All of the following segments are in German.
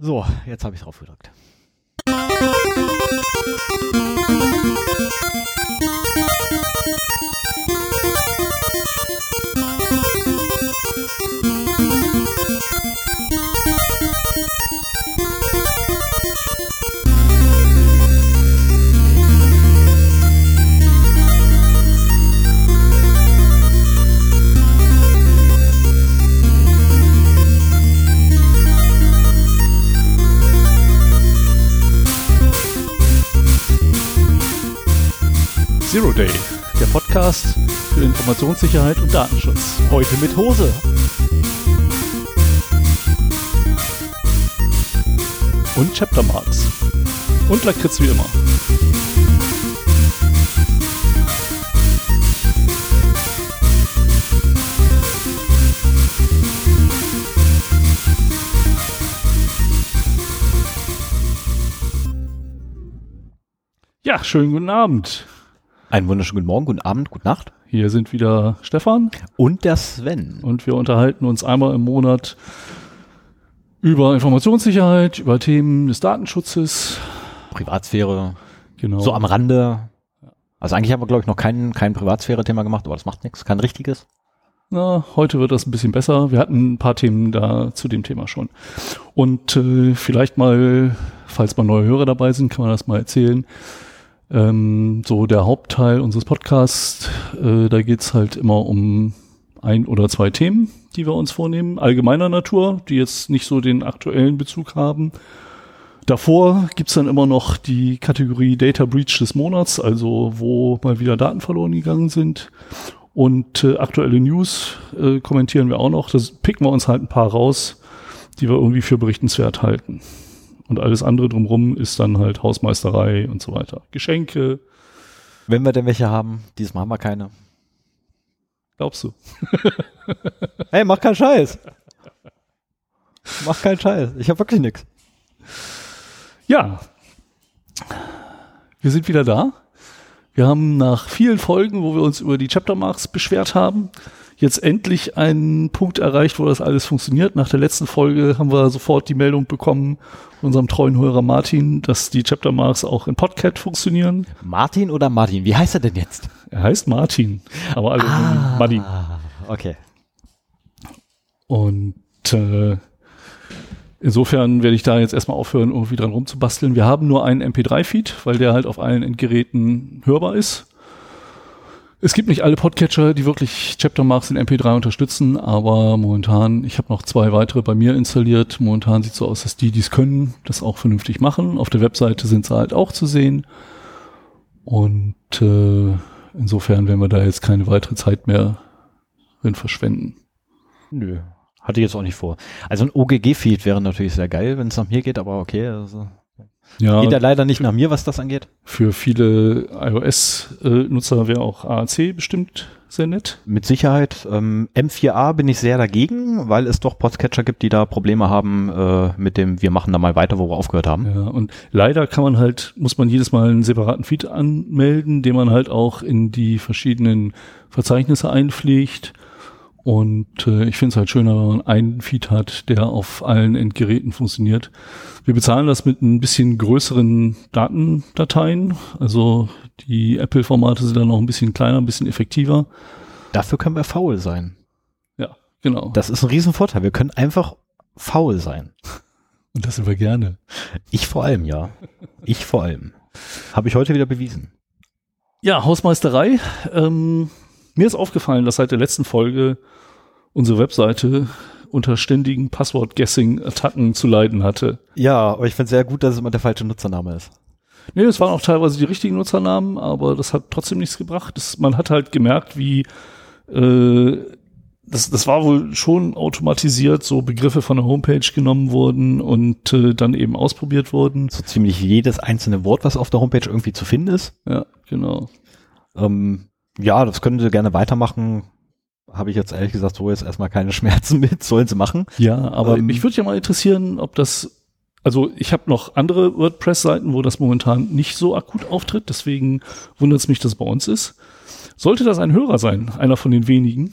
So, jetzt habe ich drauf gedrückt. Podcast für Informationssicherheit und Datenschutz. Heute mit Hose. Und Chaptermarks. Und Lakritz wie immer. Ja, schönen guten Abend. Einen wunderschönen guten Morgen, guten Abend, gute Nacht. Hier sind wieder Stefan Und der Sven. und wir unterhalten uns einmal im Monat über Informationssicherheit, über Themen des Datenschutzes. Privatsphäre, Genau. so am Rande. Also eigentlich haben wir, glaube ich, noch kein, kein Privatsphäre-Thema gemacht, aber das macht nichts, kein richtiges. Na, heute wird das ein bisschen besser. Wir hatten ein paar Themen da zu dem Thema schon. Und äh, vielleicht mal, falls mal neue Hörer dabei sind, kann man das mal erzählen. Ähm, so der Hauptteil unseres Podcasts, äh, da geht's halt immer um ein oder zwei Themen, die wir uns vornehmen, allgemeiner Natur, die jetzt nicht so den aktuellen Bezug haben. Davor gibt's dann immer noch die Kategorie Data Breach des Monats, also wo mal wieder Daten verloren gegangen sind. Und äh, aktuelle News äh, kommentieren wir auch noch. Das picken wir uns halt ein paar raus, die wir irgendwie für berichtenswert halten. Und alles andere drumrum ist dann halt Hausmeisterei und so weiter. Geschenke, Wenn wir denn welche haben, dieses Mal haben wir keine. glaubst du? Hey, mach keinen Scheiß. Mach keinen Scheiß. Ich habe wirklich nichts. Ja. Wir sind wieder da. Wir haben nach vielen Folgen, wo wir uns über die Chaptermarks beschwert haben, jetzt endlich einen Punkt erreicht, wo das alles funktioniert. Nach der letzten Folge haben wir sofort die Meldung bekommen unserem treuen Hörer Martin, dass die Chaptermarks auch in Podcat funktionieren. Martin oder Martin? Wie heißt er denn jetzt? Er heißt Martin, aber alle ihn Martin. Ah, okay. Und äh, insofern werde ich da jetzt erstmal aufhören, irgendwie dran rumzubasteln. Wir haben nur einen MP3-Feed, weil der halt auf allen Endgeräten hörbar ist. Es gibt nicht alle Podcatcher, die wirklich Chaptermarks in MP3 unterstützen, aber momentan, ich habe noch zwei weitere bei mir installiert. Momentan sieht so aus, dass die, die es können, das auch vernünftig machen. Auf der Webseite sind sie halt auch zu sehen. Und äh, insofern werden wir da jetzt keine weitere Zeit mehr drin verschwenden. Nö. Hatte ich jetzt auch nicht vor. Also ein OGG-Feed wäre natürlich sehr geil, wenn es nach mir geht, aber okay. Also Ja, geht ja leider nicht nach mir, was das angeht. Für viele iOS-Nutzer wäre auch AAC bestimmt sehr nett. Mit Sicherheit. Ähm, M4A bin ich sehr dagegen, weil es doch Podcatcher gibt, die da Probleme haben äh, mit dem, wir machen da mal weiter, wo wir aufgehört haben. Ja, und leider kann man halt, muss man jedes Mal einen separaten Feed anmelden, den man halt auch in die verschiedenen Verzeichnisse einpflegt. Und äh, ich finde es halt schöner, wenn man einen Feed hat, der auf allen Endgeräten funktioniert. Wir bezahlen das mit ein bisschen größeren Datendateien. Also die Apple-Formate sind dann noch ein bisschen kleiner, ein bisschen effektiver. Dafür können wir faul sein. Ja, genau. Das ist ein Riesenvorteil. Wir können einfach faul sein. Und das sind wir gerne. Ich vor allem, ja. Ich vor allem. Habe ich heute wieder bewiesen. Ja, Hausmeisterei. Ähm, mir ist aufgefallen, dass seit der letzten Folge unsere Webseite unter ständigen Passwort-Guessing-Attacken zu leiden hatte. Ja, aber ich finde sehr gut, dass es immer der falsche Nutzername ist. Nee, es waren auch teilweise die richtigen Nutzernamen, aber das hat trotzdem nichts gebracht. Das, man hat halt gemerkt, wie äh, das, das war wohl schon automatisiert, so Begriffe von der Homepage genommen wurden und äh, dann eben ausprobiert wurden. So ziemlich jedes einzelne Wort, was auf der Homepage irgendwie zu finden ist. Ja, genau. Ähm, ja, das können sie gerne weitermachen. Habe ich jetzt ehrlich gesagt so jetzt erstmal keine Schmerzen mit, sollen sie machen. Ja, aber Ähm, mich würde ja mal interessieren, ob das, also ich habe noch andere WordPress-Seiten, wo das momentan nicht so akut auftritt, deswegen wundert es mich, dass es bei uns ist. Sollte das ein Hörer sein, einer von den wenigen,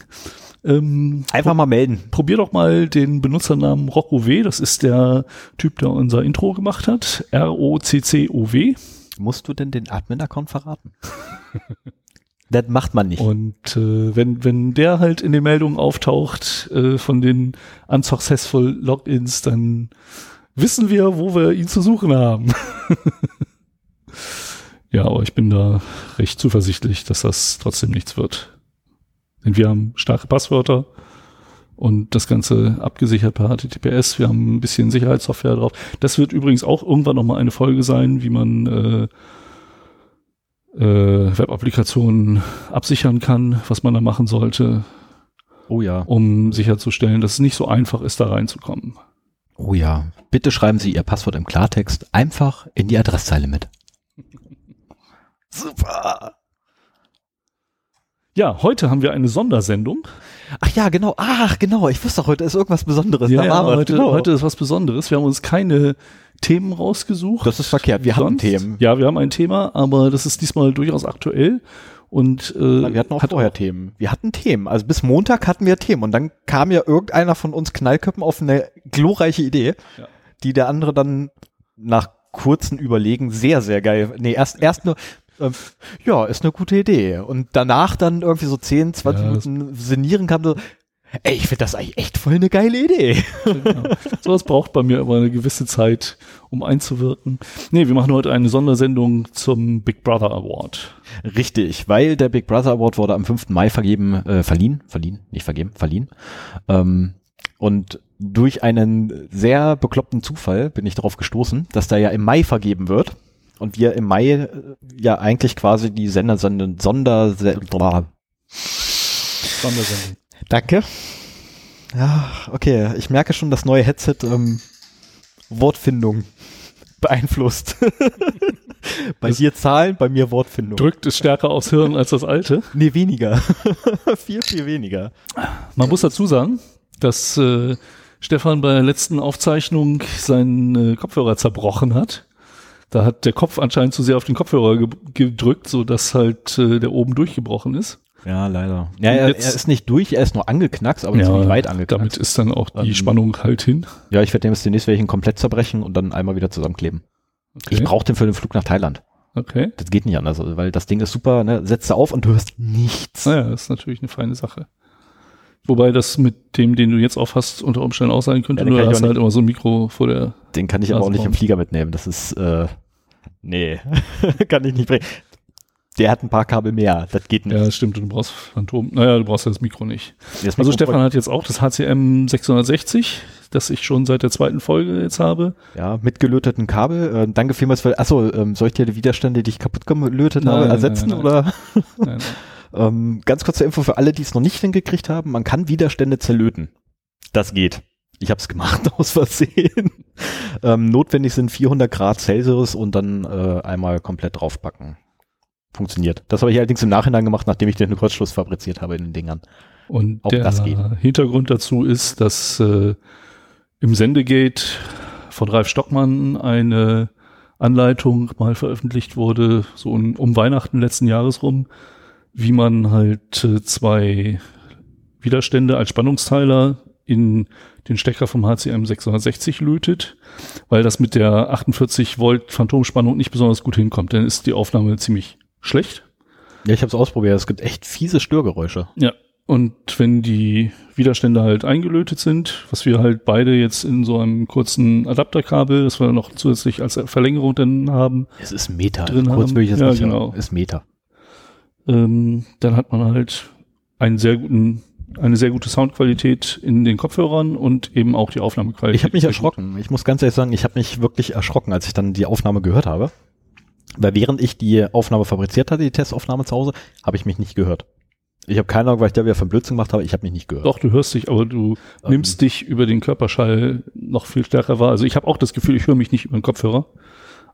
Ähm, Einfach mal melden. probier doch mal den Benutzernamen RockOW. Das ist der Typ, der unser Intro gemacht hat. R-O-C-C-O-W. Musst du denn den Admin-Account verraten? das macht man nicht. Und äh, wenn, wenn der halt in den Meldungen auftaucht äh, von den unsuccessful Logins, dann wissen wir, wo wir ihn zu suchen haben. ja, aber ich bin da recht zuversichtlich, dass das trotzdem nichts wird. Denn wir haben starke Passwörter und das Ganze abgesichert per HTTPS. Wir haben ein bisschen Sicherheitssoftware drauf. Das wird übrigens auch irgendwann nochmal eine Folge sein, wie man äh, äh, Web-Applikationen absichern kann, was man da machen sollte, Oh ja. um sicherzustellen, dass es nicht so einfach ist, da reinzukommen. Oh ja. Bitte schreiben Sie Ihr Passwort im Klartext einfach in die Adresszeile mit. Super. Ja, heute haben wir eine Sondersendung. Ach ja, genau. Ach, genau. Ich wusste doch, heute ist irgendwas Besonderes. Ja, ja, heute, Genau. heute ist was Besonderes. Wir haben uns keine Themen rausgesucht. Das ist verkehrt. Wir haben Sonst- Themen. Ja, wir haben ein Thema, aber das ist diesmal durchaus aktuell. Und äh, Wir hatten auch hat vorher Themen. Wir hatten Themen. Also bis Montag hatten wir Themen. Und dann kam ja irgendeiner von uns Knallköppen auf eine glorreiche Idee, Ja. die der andere dann nach kurzen Überlegen sehr, sehr geil. Nee, erst, erst nur, ähm, ja, ist eine gute Idee. Und danach dann irgendwie so 10, 20 Ja, Minuten sinnieren kam so, ey, ich finde das eigentlich echt voll eine geile Idee. Genau. Sowas braucht bei mir aber eine gewisse Zeit, um einzuwirken. Nee, wir machen heute eine Sondersendung zum Big Brother Award. Richtig, weil der Big Brother Award wurde am 5. Mai vergeben, äh, verliehen, verliehen, nicht vergeben, verliehen. Ähm, und durch einen sehr bekloppten Zufall bin ich darauf gestoßen, dass der ja im Mai vergeben wird. Und wir im Mai äh, ja eigentlich quasi die Sender, Sonder, Sonder, Sonder Sondersendung. Danke. Ja, okay. Ich merke schon, das neue Headset ähm, Wortfindung beeinflusst. bei Das- dir Zahlen, bei mir Wortfindung. Drückt es stärker aufs Hirn als das alte. Nee, weniger. viel, viel weniger. Man muss dazu sagen, dass äh, Stefan bei der letzten Aufzeichnung seinen äh, Kopfhörer zerbrochen hat. Da hat der Kopf anscheinend zu sehr auf den Kopfhörer ge gedrückt, so dass halt äh, der oben durchgebrochen ist. Ja, leider. Ja, er, er jetzt- ist nicht durch, er ist nur angeknackst, aber ziemlich weit angeknackst. damit ist dann auch die Ähm, Spannung halt hin. ja, ich werde dem jetzt demnächst welchen komplett zerbrechen und dann einmal wieder zusammenkleben. Okay. Ich brauche den für den Flug nach Thailand. okay. Das geht nicht anders, weil das Ding ist super, ne? Setzt auf und du hörst nichts. Naja, das ist natürlich eine feine Sache. Wobei das mit dem, den du jetzt aufhast, unter Umständen auch sein könnte. Ja, nur hast halt immer so ein Mikro vor der. Den kann ich aber auch nicht im. Flieger mitnehmen. Das ist, äh, nee, kann ich nicht bringen. Der hat ein paar Kabel mehr, das geht nicht. Ja, das stimmt. Du brauchst Phantom. Naja, du brauchst ja das Mikro nicht. Das Also Mikrofon- Stefan hat jetzt auch das HCM 660, das ich schon seit der zweiten Folge jetzt habe. Ja, mit gelöteten Kabel. Äh, danke vielmals für, achso, ähm, soll ich dir die Widerstände, die ich kaputt gelötet Nein, habe, nein, ersetzen nein, oder? Nein, nein. Ähm, ganz kurze Info für alle, die es noch nicht hingekriegt haben. Man kann Widerstände zerlöten. Das geht. Ich habe es gemacht aus Versehen. ähm, notwendig sind 400 Grad Celsius und dann äh, einmal komplett draufpacken. Funktioniert. Das habe ich allerdings im Nachhinein gemacht, nachdem ich den Kurzschluss fabriziert habe in den Dingern. Und Auch der das geht. Hintergrund dazu ist, dass äh, im Sendegate von Ralf Stockmann eine Anleitung mal veröffentlicht wurde, so um, um Weihnachten letzten Jahres rum, wie man halt äh, zwei Widerstände als Spannungsteiler in den Stecker vom HCM 660 lötet, weil das mit der 48 Volt Phantomspannung nicht besonders gut hinkommt. Dann ist die Aufnahme ziemlich schlecht. Ja, ich habe es ausprobiert. Es gibt echt fiese Störgeräusche. Ja. Und wenn die Widerstände halt eingelötet sind, was wir halt beide jetzt in so einem kurzen Adapterkabel, das wir noch zusätzlich als Verlängerung dann haben, Es ist Meta. Drin Kurz haben. will ich es Ja, nicht genau. sagen. Ist Meta. Ähm, dann hat man halt einen sehr guten, eine sehr gute Soundqualität in den Kopfhörern und eben auch die Aufnahmequalität. Ich habe mich sehr gut. erschrocken. Ich muss ganz ehrlich sagen, ich habe mich wirklich erschrocken, als ich dann die Aufnahme gehört habe. Weil während ich die Aufnahme fabriziert hatte, die Testaufnahme zu Hause, habe ich mich nicht gehört. Ich habe keine Ahnung, weil ich da wieder von Blödsinn gemacht habe, ich habe mich nicht gehört. Doch, du hörst dich, aber du Ähm. nimmst dich über den Körperschall noch viel stärker wahr. Also ich habe auch das Gefühl, ich höre mich nicht über den Kopfhörer,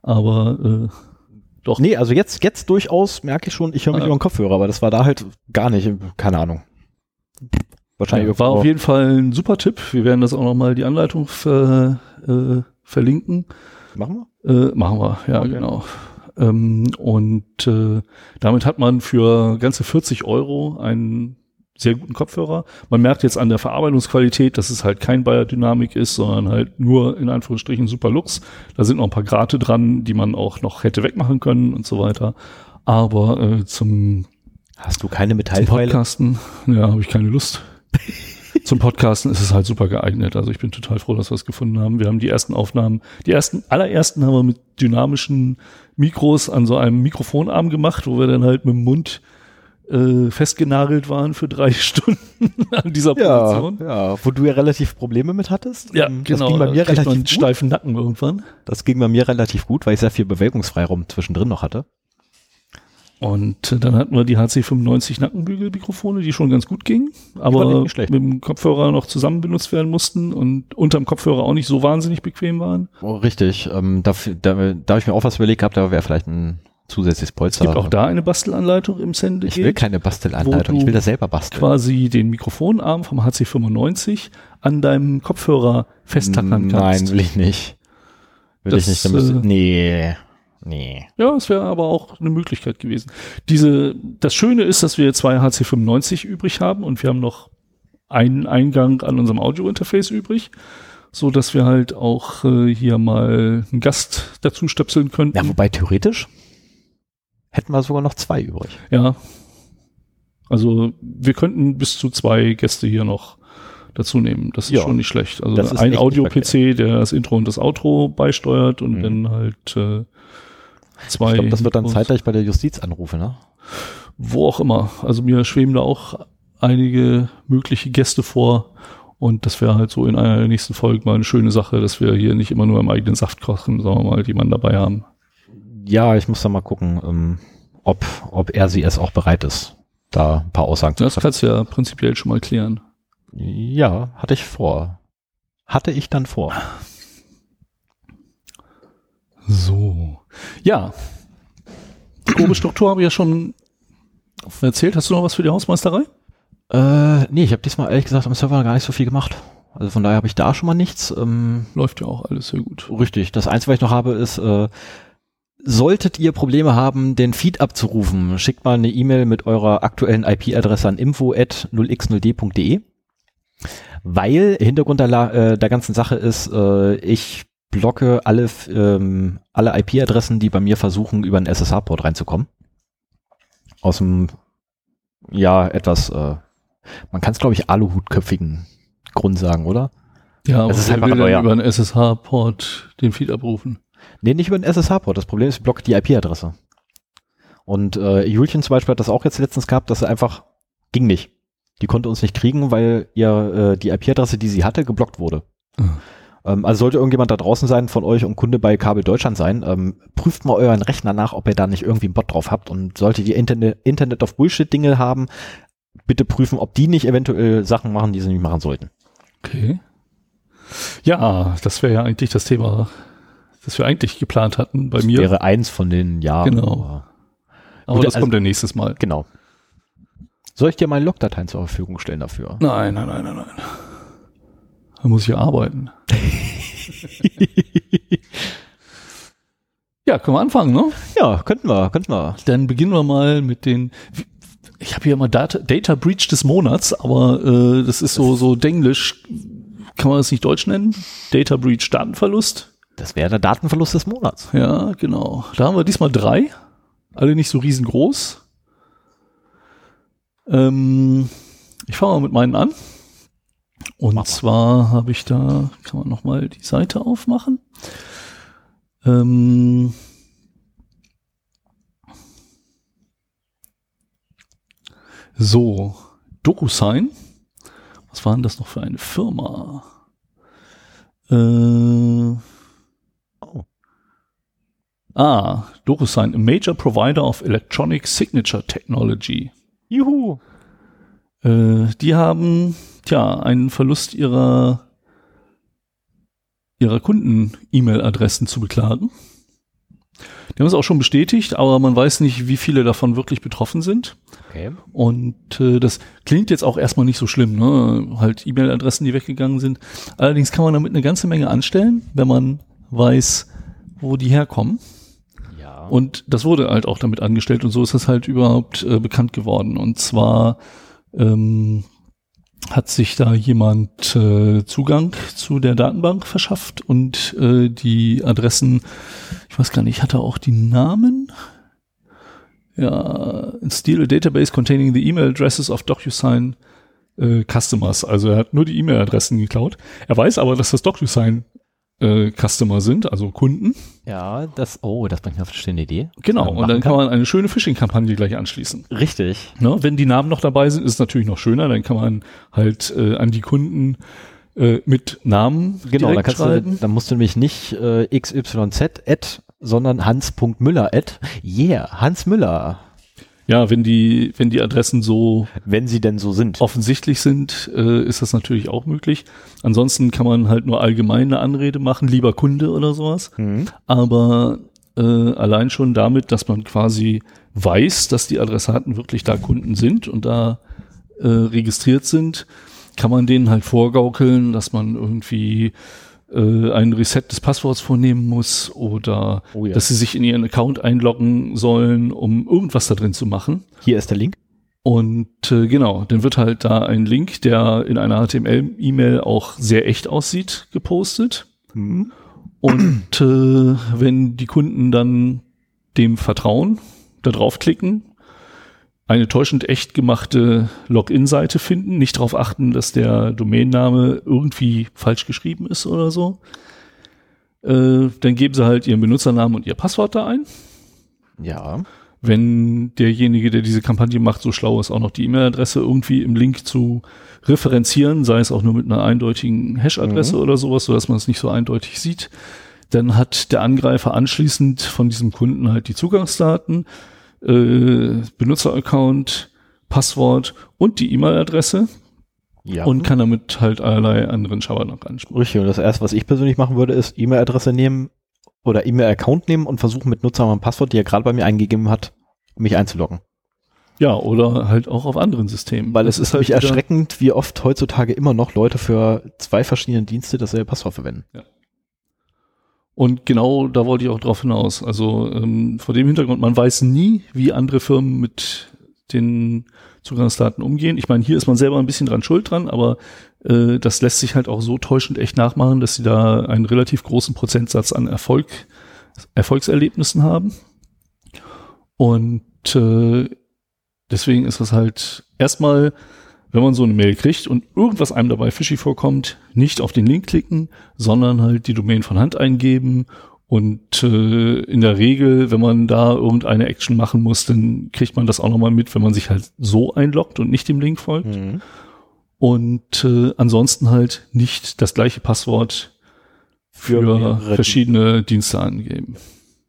aber äh, doch. Nee, also jetzt, jetzt durchaus merke ich schon, ich höre mich Ah. über den Kopfhörer, aber das war da halt gar nicht, keine Ahnung. Wahrscheinlich Ja, war auf jeden Fall ein super Tipp. Wir werden das auch nochmal die Anleitung ver, äh, verlinken. Machen wir? Äh, machen wir, ja, Okay. genau. Ähm, und äh, damit hat man für ganze 40 Euro ein sehr guten Kopfhörer. Man merkt jetzt an der Verarbeitungsqualität, dass es halt kein Biodynamik ist, sondern halt nur in Anführungsstrichen super Lux. Da sind noch ein paar Grate dran, die man auch noch hätte wegmachen können und so weiter. Aber äh, zum, Hast du keine zum Metallpfeile? Podcasten, ja, habe ich keine Lust. zum Podcasten ist es halt super geeignet. Also ich bin total froh, dass wir es gefunden haben. Wir haben die ersten Aufnahmen, die ersten, allerersten haben wir mit dynamischen Mikros an so einem Mikrofonarm gemacht, wo wir dann halt mit dem Mund äh, festgenagelt waren für drei Stunden an dieser Ja, Position. ja, wo du ja relativ Probleme mit hattest. Ja, Ähm, genau. Das ging bei da mir man einen relativ gut. steifen Nacken irgendwann. Das ging bei mir relativ gut, weil ich sehr viel Bewegungsfreiraum zwischendrin noch hatte. Und äh, dann hatten wir die HC95 Nackenbügelmikrofone, die schon ganz gut gingen, aber mit dem Kopfhörer noch zusammen benutzt werden mussten und unterm Kopfhörer auch nicht so wahnsinnig bequem waren. Oh, richtig. Ähm, dafür, da, da habe ich mir auch was überlegt gehabt, da wäre vielleicht ein zusätzliches Es Polster. gibt auch da eine Bastelanleitung im Sende. ich will keine Bastelanleitung, ich will das selber basteln. quasi den Mikrofonarm vom HC95 an deinem Kopfhörer festtackern kannst. Nein, will ich nicht. Will Das, ich nicht. Äh, nee, nee. Ja, es wäre aber auch eine Möglichkeit gewesen. Diese, das Schöne ist, dass wir zwei HC95 übrig haben und wir haben noch einen Eingang an unserem Audio-Interface übrig, so dass wir halt auch äh, hier mal einen Gast dazu stöpseln könnten. Ja, wobei theoretisch hätten wir sogar noch zwei übrig. Ja. Also wir könnten bis zu zwei Gäste hier noch dazu nehmen. Das ist Ja. schon nicht schlecht. Also ein Audio-PC, der das Intro und das Outro beisteuert und Mhm. dann halt äh, zwei. Ich glaube, das wird dann zeitgleich bei der Justiz anrufen, ne? Wo auch immer. Also mir schweben da auch einige mögliche Gäste vor. Und das wäre halt so in einer der nächsten Folgen mal eine schöne Sache, dass wir hier nicht immer nur im eigenen Saft kochen, sagen wir mal, jemanden dabei haben. Ja, ich muss da mal gucken, ähm, ob, ob er sie es auch bereit ist, da ein paar Aussagen zu Das kannst du ja prinzipiell schon mal klären. Ja, hatte ich vor. Hatte ich dann vor. So. Ja. Grobe Struktur habe ich ja schon erzählt. Hast du noch was für die Hausmeisterei? Äh, nee, ich habe diesmal ehrlich gesagt am Server gar nicht so viel gemacht. Also von daher habe ich da schon mal nichts. Ähm, Läuft ja auch alles sehr gut. richtig. Das Einzige, was ich noch habe, ist, äh, solltet ihr Probleme haben, den Feed abzurufen, schickt mal eine E-Mail mit eurer aktuellen IP-Adresse an info@0x0d.de. Weil Hintergrund der, äh, der ganzen Sache ist, äh, ich blocke alle, ähm, alle IP-Adressen, die bei mir versuchen, über einen SSH-Port reinzukommen. Aus dem, ja, etwas, äh, man kann es, glaube ich, aluhutköpfigen Grund sagen, oder? Ja, aber Es ist wer einfach will über einen SSH-Port den Feed abrufen. Nee, nicht über den SSH-Port. Das Problem ist, ich blocke die IP-Adresse. Und äh, Julchen zum Beispiel hat das auch jetzt letztens gehabt, dass er einfach ging nicht. Die konnte uns nicht kriegen, weil ihr äh, die IP-Adresse, die sie hatte, geblockt wurde. Mhm. Ähm, also sollte irgendjemand da draußen sein von euch und Kunde bei Kabel Deutschland sein, ähm, prüft mal euren Rechner nach, ob ihr da nicht irgendwie einen Bot drauf habt. Und solltet ihr Internet, Internet of Bullshit-Dinge haben, bitte prüfen, ob die nicht eventuell Sachen machen, die sie nicht machen sollten. Okay. Ja, das wäre ja eigentlich das Thema, das wir eigentlich geplant hatten bei mir. Wäre eins von den Jahren. Genau. aber- Gut, das also- kommt ja nächstes Mal. Genau. Soll ich dir meine Logdateien zur Verfügung stellen dafür? Nein, nein, nein, nein, nein. Da muss ich ja arbeiten. ja, können wir anfangen, ne? Ja, könnten wir, könnten wir. Dann beginnen wir mal mit den. Ich habe hier immer Data, Data Breach des Monats, aber äh, das ist so so Denglisch. Kann man das nicht Deutsch nennen? Data Breach Datenverlust. Das wäre der Datenverlust des Monats. Ja, genau. Da haben wir diesmal drei. Alle nicht so riesengroß. Ähm, ich fange mal mit meinen an. Und zwar habe ich da, kann man nochmal die Seite aufmachen. Ähm, so, DocuSign. Was war denn das noch für eine Firma? Äh. Ah, DocuSign, a major provider of electronic signature technology. Juhu. Äh, die haben, tja, einen Verlust ihrer, ihrer Kunden-E-Mail-Adressen zu beklagen. Die haben es auch schon bestätigt, aber man weiß nicht, wie viele davon wirklich betroffen sind. Okay. Und äh, das klingt jetzt auch erstmal nicht so schlimm, ne? Halt E-Mail-Adressen, die weggegangen sind. Allerdings kann man damit eine ganze Menge anstellen, wenn man weiß, wo die herkommen. Und das wurde halt auch damit angestellt und so ist es halt überhaupt äh, bekannt geworden. Und zwar ähm, hat sich da jemand äh, Zugang zu der Datenbank verschafft und äh, die Adressen, ich weiß gar nicht, hat er auch die Namen? Ja, steal a database containing the email addresses of DocuSign äh, Customers. Also er hat nur die E-Mail-Adressen geklaut. Er weiß aber, dass das DocuSign äh, Customer sind, also Kunden. Ja, das, oh, das bringt mir auf eine schöne Idee. Genau, und dann kann man eine schöne Phishing-Kampagne gleich anschließen. Richtig. Ne? Wenn die Namen noch dabei sind, ist es natürlich noch schöner, dann kann man halt äh, an die Kunden äh, mit Namen Genau, dann, direkt kannst schreiben. du, dann musst du nämlich nicht äh, xyz at, sondern hans.müller at. Yeah, Hans Müller. Ja, wenn die, wenn die Adressen so Wenn sie denn so sind. offensichtlich sind, äh, ist das natürlich auch möglich. Ansonsten kann man halt nur allgemein eine Anrede machen, lieber Kunde oder sowas. Mhm. Aber äh, allein schon damit, dass man quasi weiß, dass die Adressaten wirklich da Kunden sind und da äh, registriert sind, kann man denen halt vorgaukeln, dass man irgendwie äh, ein Reset des Passworts vornehmen muss oder Oh ja. dass sie sich in ihren Account einloggen sollen, um irgendwas da drin zu machen. Hier ist der Link. Und äh, genau, dann wird halt da ein Link, der in einer HTML-E-Mail auch sehr echt aussieht, gepostet. Mhm. Und äh, wenn die Kunden dann dem vertrauen, da draufklicken, eine täuschend echt gemachte Login-Seite finden, nicht darauf achten, dass der Domainname irgendwie falsch geschrieben ist oder so, äh, dann geben sie halt ihren Benutzernamen und ihr Passwort da ein. Ja. Wenn derjenige, der diese Kampagne macht, so schlau ist, auch noch die E-Mail-Adresse irgendwie im Link zu referenzieren, sei es auch nur mit einer eindeutigen Hash-Adresse Mhm. oder sowas, sodass man es nicht so eindeutig sieht, dann hat der Angreifer anschließend von diesem Kunden halt die Zugangsdaten, äh, Benutzeraccount, Passwort und die E-Mail-Adresse Ja. und kann damit halt allerlei anderen Schabernack anspielen. Richtig. Und das erste, was ich persönlich machen würde, ist E-Mail-Adresse nehmen oder E-Mail-Account nehmen und versuchen mit Nutzernamen und Passwort, die er gerade bei mir eingegeben hat, mich einzuloggen. Ja, oder halt auch auf anderen Systemen. Weil Das es ist halt erschreckend, wie oft heutzutage immer noch Leute für zwei verschiedene Dienste dasselbe Passwort verwenden. Und genau da wollte ich auch drauf hinaus. Also ähm, vor dem Hintergrund, man weiß nie, wie andere Firmen mit den Zugangsdaten umgehen. Ich meine, hier ist man selber ein bisschen dran schuld dran, aber äh, das lässt sich halt auch so täuschend echt nachmachen, dass sie da einen relativ großen Prozentsatz an Erfolg, Erfolgserlebnissen haben. Und äh, deswegen ist es halt erstmal, wenn man so eine Mail kriegt und irgendwas einem dabei fishy vorkommt, nicht auf den Link klicken, sondern halt die Domain von Hand eingeben und äh, in der Regel, wenn man da irgendeine Action machen muss, dann kriegt man das auch nochmal mit, wenn man sich halt so einloggt und nicht dem Link folgt. Mhm. Und äh, ansonsten halt nicht das gleiche Passwort für, mehrere verschiedene Dienste angeben.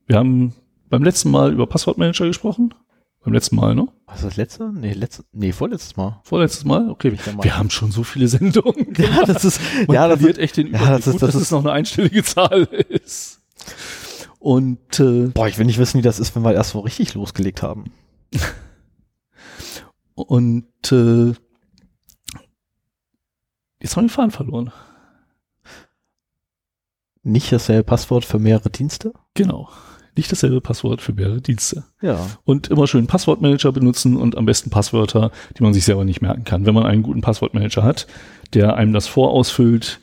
Wir haben beim letzten Mal über Passwortmanager gesprochen. Beim letzten Mal, ne? Was ist das letzte? Nee, letzte, nee, vorletztes Mal. Vorletztes Mal? Okay. Meinung. Wir haben schon so viele Sendungen. Ja, das ist, Man ja, das ist, echt den ja, das ist- Gut, das dass ist- es noch eine einstellige Zahl ist. Und äh, boah, ich will nicht wissen, wie das ist, wenn wir erst so richtig losgelegt haben. und äh, jetzt haben wir den Faden verloren. Nicht dasselbe Passwort für mehrere Dienste? Genau. Nicht dasselbe Passwort für mehrere Dienste. Ja. Und immer schön Passwortmanager benutzen und am besten Passwörter, die man sich selber nicht merken kann. Wenn man einen guten Passwortmanager hat, der einem das vorausfüllt,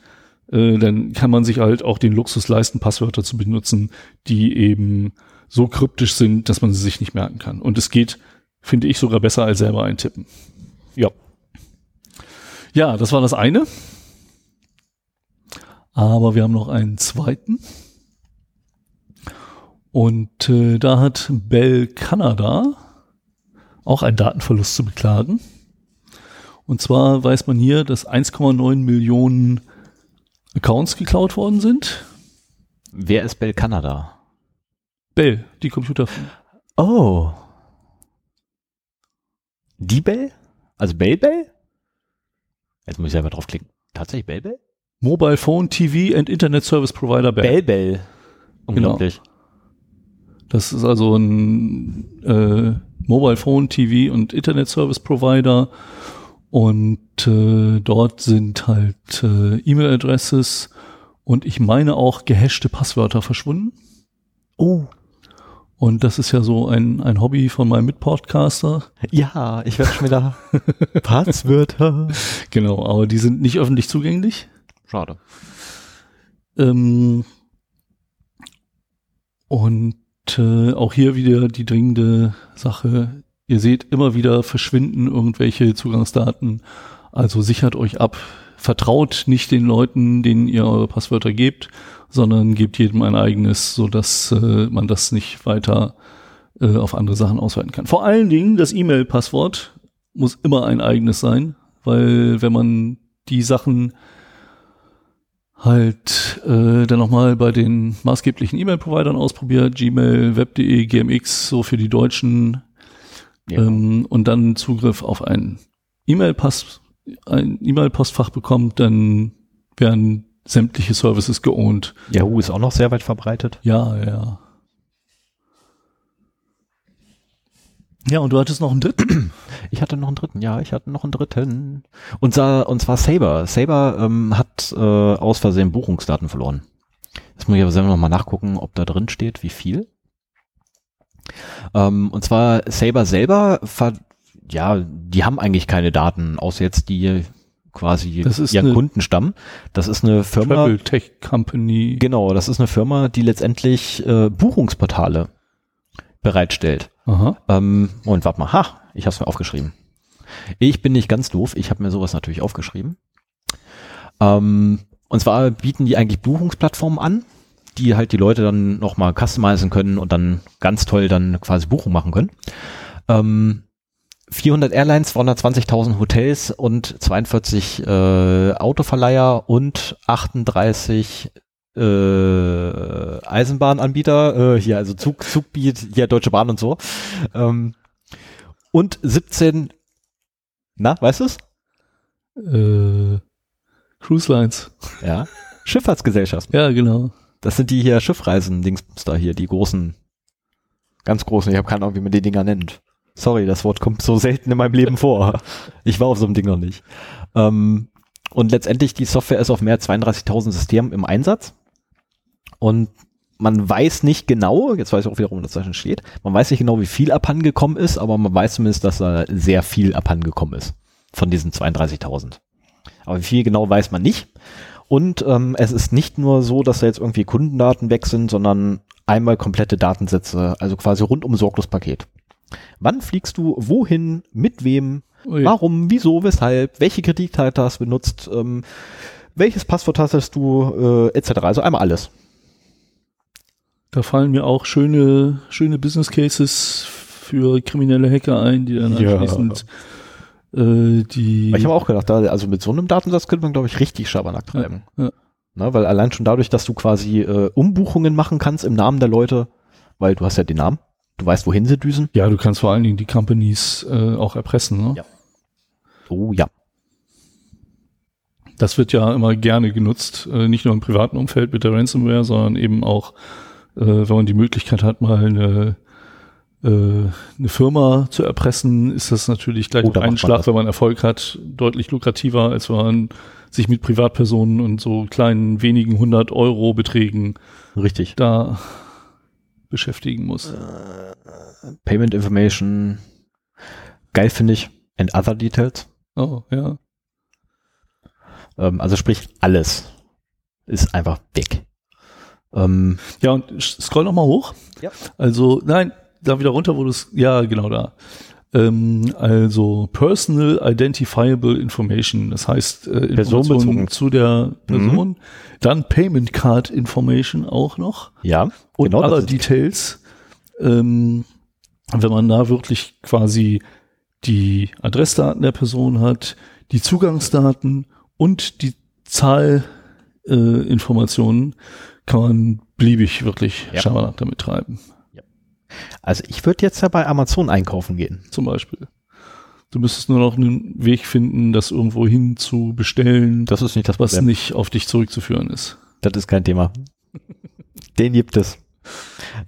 äh, dann kann man sich halt auch den Luxus leisten, Passwörter zu benutzen, die eben so kryptisch sind, dass man sie sich nicht merken kann. Und es geht, finde ich, sogar besser als selber eintippen. Ja. Ja, das war das eine. Aber wir haben noch einen zweiten. Und äh, da hat Bell Canada auch einen Datenverlust zu beklagen. Und zwar weiß man hier, dass 1,9 Millionen Accounts geklaut worden sind. Wer ist Bell Canada? Bell, die Computerfirma. Oh. Die Bell? Also Bell Bell? Jetzt muss ich selber draufklicken. Tatsächlich Bell Bell? Mobile Phone, TV and Internet Service Provider Bell. Bell Bell. Unglaublich. Das ist also ein äh, Mobile Phone, TV und Internet Service Provider. Und äh, dort sind halt äh, E-Mail-Adresses und ich meine auch gehashte Passwörter verschwunden. Oh. Und das ist ja so ein, ein Hobby von meinem Mitpodcaster. Ja, ich werde schon wieder Passwörter. Genau, aber die sind nicht öffentlich zugänglich. Schade. Ähm, und äh, auch hier wieder die dringende Sache. Ihr seht immer wieder verschwinden irgendwelche Zugangsdaten. Also sichert euch ab. Vertraut nicht den Leuten, denen ihr eure Passwörter gebt, sondern gebt jedem ein eigenes, so dass äh, man das nicht weiter äh, auf andere Sachen ausweiten kann. Vor allen Dingen das E-Mail-Passwort muss immer ein eigenes sein, weil wenn man die Sachen halt äh, dann nochmal bei den maßgeblichen E-Mail-Providern ausprobiert, Gmail, Web.de, GMX, so für die Deutschen, Ja. ähm, und dann Zugriff auf ein E-Mail-Pass, ein E-Mail-Postfach bekommt, dann werden sämtliche Services geowned. Yahoo ist auch noch sehr weit verbreitet. Ja, ja. Ja, und du hattest noch einen dritten? Ich hatte noch einen dritten, ja, ich hatte noch einen dritten. Und, zwar- und zwar Saber. Saber ähm, hat äh, aus Versehen Buchungsdaten verloren. Jetzt muss ich aber selber noch mal nachgucken, ob da drin steht, wie viel. Ähm, und zwar Saber selber, ja, die haben eigentlich keine Daten, außer jetzt die quasi Das ist ihren Kundenstamm. Das ist eine Firma, Travel Tech Company. genau, das ist eine Firma, die letztendlich äh, Buchungsportale bereitstellt. Ähm, Moment, warte mal. Ha, ich habe es mir aufgeschrieben. Ich bin nicht ganz doof. Ich habe mir sowas natürlich aufgeschrieben. Ähm, und zwar bieten die eigentlich Buchungsplattformen an, die halt die Leute dann nochmal customizen können und dann ganz toll dann quasi Buchung machen können. Ähm, 400 Airlines, 220.000 Hotels und 42 äh, Autoverleiher und 38 äh, Eisenbahnanbieter, äh, hier also Zug, Zugbeat, hier Deutsche Bahn und so. Ähm, und 17, na, weißt du's? Äh, Cruise Lines. Ja. Schifffahrtsgesellschaften. Ja, genau. Das sind die hier Schiffreisen, Dings da hier, die großen, ganz großen, ich habe keine Ahnung, wie man die Dinger nennt. Sorry, das Wort kommt so selten in meinem Leben vor. Ich war auf so einem Ding noch nicht. Ähm, und letztendlich, die Software ist auf mehr als 32.000 Systemen im Einsatz. Und man weiß nicht genau, jetzt weiß ich auch wiederum, was da schon steht, man weiß nicht genau, wie viel abhandengekommen ist, aber man weiß zumindest, dass da sehr viel abhandengekommen ist von diesen 32.000. Aber wie viel genau weiß man nicht. Und ähm, es ist nicht nur so, dass da jetzt irgendwie Kundendaten weg sind, sondern einmal komplette Datensätze, also quasi rundum sorglos Paket. Wann fliegst du wohin, mit wem, Ui. warum, wieso, weshalb, welche Kreditkarte hast du benutzt, ähm, welches Passwort hast du, äh, etc. Also einmal alles. Da fallen mir auch schöne, schöne Business Cases für kriminelle Hacker ein, die dann Ja. anschließend äh, die Ich habe auch gedacht, da, also mit so einem Datensatz könnte man, glaube ich, richtig Schabernack treiben. ja. Na, weil allein schon dadurch, dass du quasi äh, Umbuchungen machen kannst im Namen der Leute, weil du hast ja den Namen, du weißt, wohin sie düsen. ja, du kannst vor allen Dingen die Companies äh, auch erpressen. Ne? Ja. Oh ja. Das wird ja immer gerne genutzt, äh, nicht nur im privaten Umfeld mit der Ransomware, sondern eben auch, wenn man die Möglichkeit hat, mal eine, äh, eine Firma zu erpressen, ist das natürlich gleich Oh, auf einen man Schlag, wenn man Erfolg hat, deutlich lukrativer, als wenn man sich mit Privatpersonen und so kleinen wenigen hundert Euro Beträgen Richtig. da beschäftigen muss. Payment Information. Geil finde ich. And other details. Oh, ja. Ähm, also sprich, alles ist einfach weg. Ähm, Ja, und scroll noch mal hoch. Ja. Also, nein, da wieder runter, wo du es, ja, genau da. Ähm, also, Personal Identifiable Information, das heißt, äh, Informationen zu der Person. Dann Payment Card Information auch noch. ja, Und genau ist, Details. Ähm, wenn man da wirklich quasi die Adressdaten der Person hat, die Zugangsdaten und die Zahlinformationen, äh, kann man beliebig wirklich Ja. Schabernack damit treiben. also ich würde jetzt ja bei Amazon einkaufen gehen. Zum Beispiel. Du müsstest nur noch einen Weg finden, das irgendwo hin zu bestellen, Das ist nicht das was Problem. nicht auf dich zurückzuführen ist. Das ist kein Thema. Den gibt es.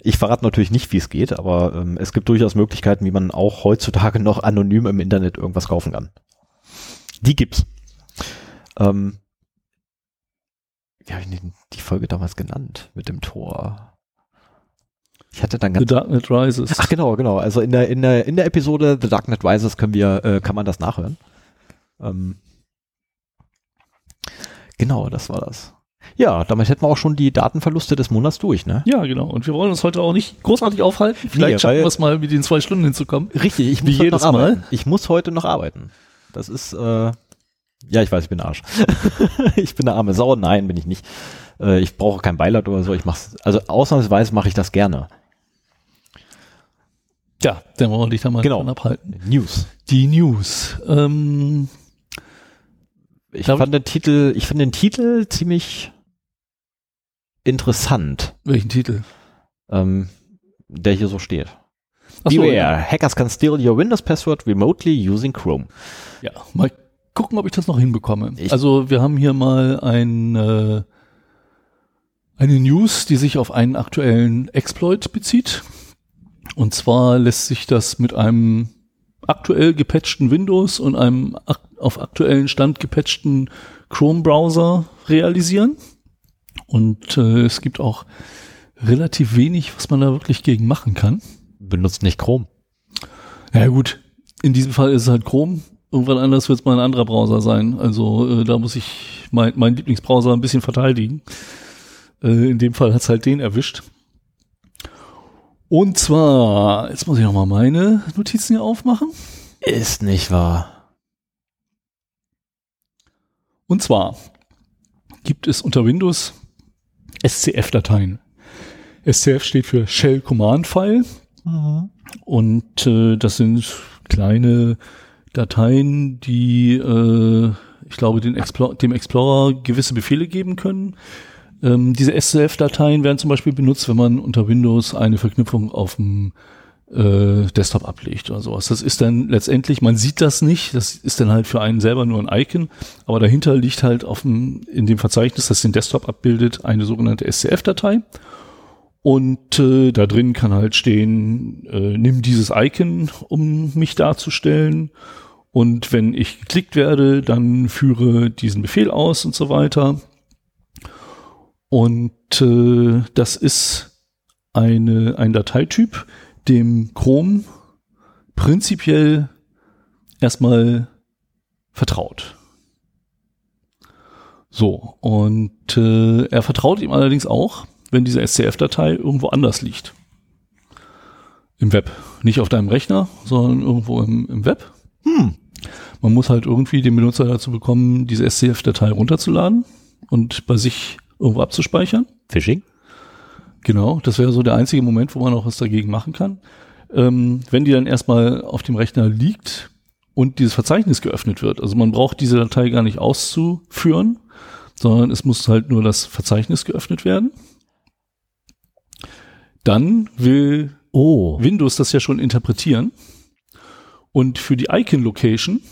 Ich verrate natürlich nicht, wie es geht, aber ähm, es gibt durchaus Möglichkeiten, wie man auch heutzutage noch anonym im Internet irgendwas kaufen kann. Die gibt's. Ähm, wie habe ich denn die Folge damals genannt mit dem Tor? Ich hatte dann The ganz. Dark Knight Rises. Ach genau, genau. Also in der in der in der Episode The Dark Knight Rises können wir äh, kann man das nachhören. Ähm, genau, das war das. Ja, damit hätten wir auch schon die Datenverluste des Monats durch, ne? Ja, genau. Und wir wollen uns heute auch nicht großartig aufhalten. Vielleicht Nee, schaffen wir es mal, mit den zwei Stunden hinzukommen. Richtig, ich Wie muss heute jedes noch Mal. arbeiten. Ich muss heute noch arbeiten. Das ist, äh, ja, ich weiß, ich bin Arsch. ich bin eine arme Sau. Nein, bin ich nicht. Äh, ich brauche kein Beilaut oder so. Ich mach's, also ausnahmsweise mache ich das gerne. Ja, dann wollen wir dich da mal Genau. abhalten. News. Die News. Ähm, Ich fand den Titel, ich fand den Titel ziemlich interessant, welchen Titel? ähm, der hier so steht. Ach so, Beware, ja. hackers can steal your Windows password remotely using Chrome. ja, mal gucken, ob ich das noch hinbekomme. Ich- also wir haben hier mal ein, äh, eine News, die sich auf einen aktuellen Exploit bezieht. Und zwar lässt sich das mit einem aktuell gepatchten Windows und einem ak auf aktuellen Stand gepatchten Chrome-Browser realisieren. Und äh, es gibt auch relativ wenig, was man da wirklich gegen machen kann. Benutzt nicht Chrome. Ja gut, in diesem Fall ist es halt Chrome. Irgendwann anders wird es mal ein anderer Browser sein. Also äh, da muss ich mein, meinen Lieblingsbrowser ein bisschen verteidigen. Äh, in dem Fall hat es halt den erwischt. Und zwar, jetzt muss ich noch mal meine Notizen hier aufmachen. Ist nicht wahr. Und zwar gibt es unter Windows SCF-Dateien. SCF steht für Shell Command File. Und äh, das sind kleine Dateien, die, äh, ich glaube, den Explo dem Explorer gewisse Befehle geben können. Ähm, diese SCF-Dateien werden zum Beispiel benutzt, wenn man unter Windows eine Verknüpfung auf dem äh, Desktop ablegt oder sowas. Das ist dann letztendlich, man sieht das nicht, das ist dann halt für einen selber nur ein Icon, aber dahinter liegt halt auf dem, in dem Verzeichnis, das den Desktop abbildet, eine sogenannte SCF-Datei. Und äh, da drin kann halt stehen, äh, nimm dieses Icon, um mich darzustellen. Und wenn ich geklickt werde, dann führe diesen Befehl aus und so weiter. Und äh, das ist eine, ein Dateityp, dem Chrome prinzipiell erstmal vertraut. So, und äh, er vertraut ihm allerdings auch, wenn diese SCF-Datei irgendwo anders liegt. Im Web. Nicht auf deinem Rechner, sondern irgendwo im, im Web. Hm. Man muss halt irgendwie den Benutzer dazu bekommen, diese SCF-Datei runterzuladen und bei sich irgendwo abzuspeichern. Phishing? Genau, das wäre so der einzige Moment, wo man auch was dagegen machen kann. Ähm, wenn die dann erstmal auf dem Rechner liegt und dieses Verzeichnis geöffnet wird, also man braucht diese Datei gar nicht auszuführen, sondern es muss halt nur das Verzeichnis geöffnet werden. Dann will Oh. Windows das ja schon interpretieren. Und für die Icon Location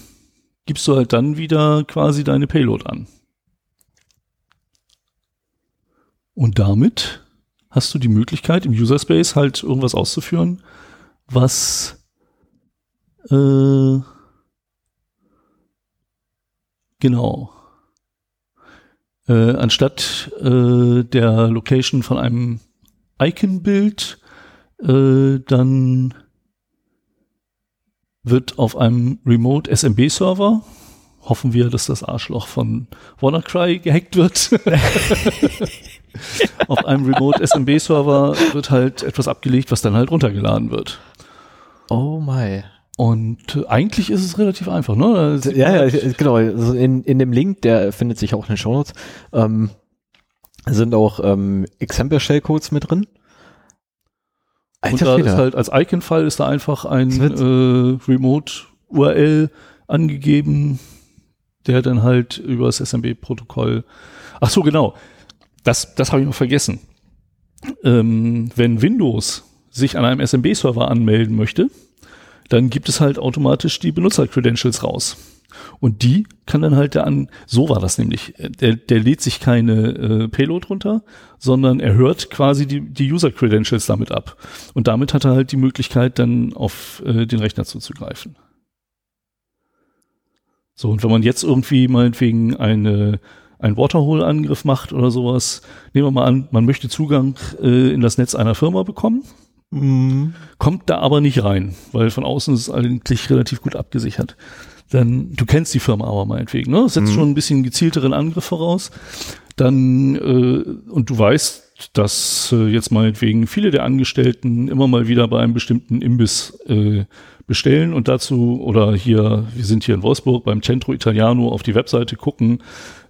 gibst du halt dann wieder quasi deine Payload an. Und damit hast du die Möglichkeit, im User Space halt irgendwas auszuführen, was äh, genau äh, anstatt äh, der Location von einem Icon-Bild äh, dann wird auf einem Remote SMB-Server, hoffen wir, dass das Arschloch von WannaCry gehackt wird. auf einem Remote SMB-Server wird halt etwas abgelegt, was dann halt runtergeladen wird. Oh my. Und äh, eigentlich ist es relativ einfach, ne? Ja, ja, genau. Also in, in dem Link, der findet sich auch in den Shownotes, ähm, sind auch ähm, Example-Shellcodes mit drin. Und da ist halt als Icon-File ist da einfach ein äh, Remote-URL angegeben, der dann halt über das SMB-Protokoll. Ach so, genau. Das, das habe ich noch vergessen. Ähm, wenn Windows sich an einem SMB-Server anmelden möchte, dann gibt es halt automatisch die Benutzer-Credentials raus. Und die kann dann halt der an, so war das nämlich. Der, der lädt sich keine äh, Payload runter, sondern er hört quasi die, die User-Credentials damit ab. Und damit hat er halt die Möglichkeit, dann auf äh, den Rechner zuzugreifen. So, und wenn man jetzt irgendwie meinetwegen eine, einen Waterhole-Angriff macht oder sowas, nehmen wir mal an, man möchte Zugang äh, in das Netz einer Firma bekommen Mhm. kommt da aber nicht rein, weil von außen ist es eigentlich relativ gut abgesichert. Dann, du kennst die Firma aber meinetwegen, ne? Setzt Mhm. schon ein bisschen gezielteren Angriff voraus. Dann, äh, und du weißt, dass äh, jetzt meinetwegen viele der Angestellten immer mal wieder bei einem bestimmten Imbiss äh, bestellen und dazu, oder hier, wir sind hier in Wolfsburg beim Centro Italiano auf die Webseite gucken,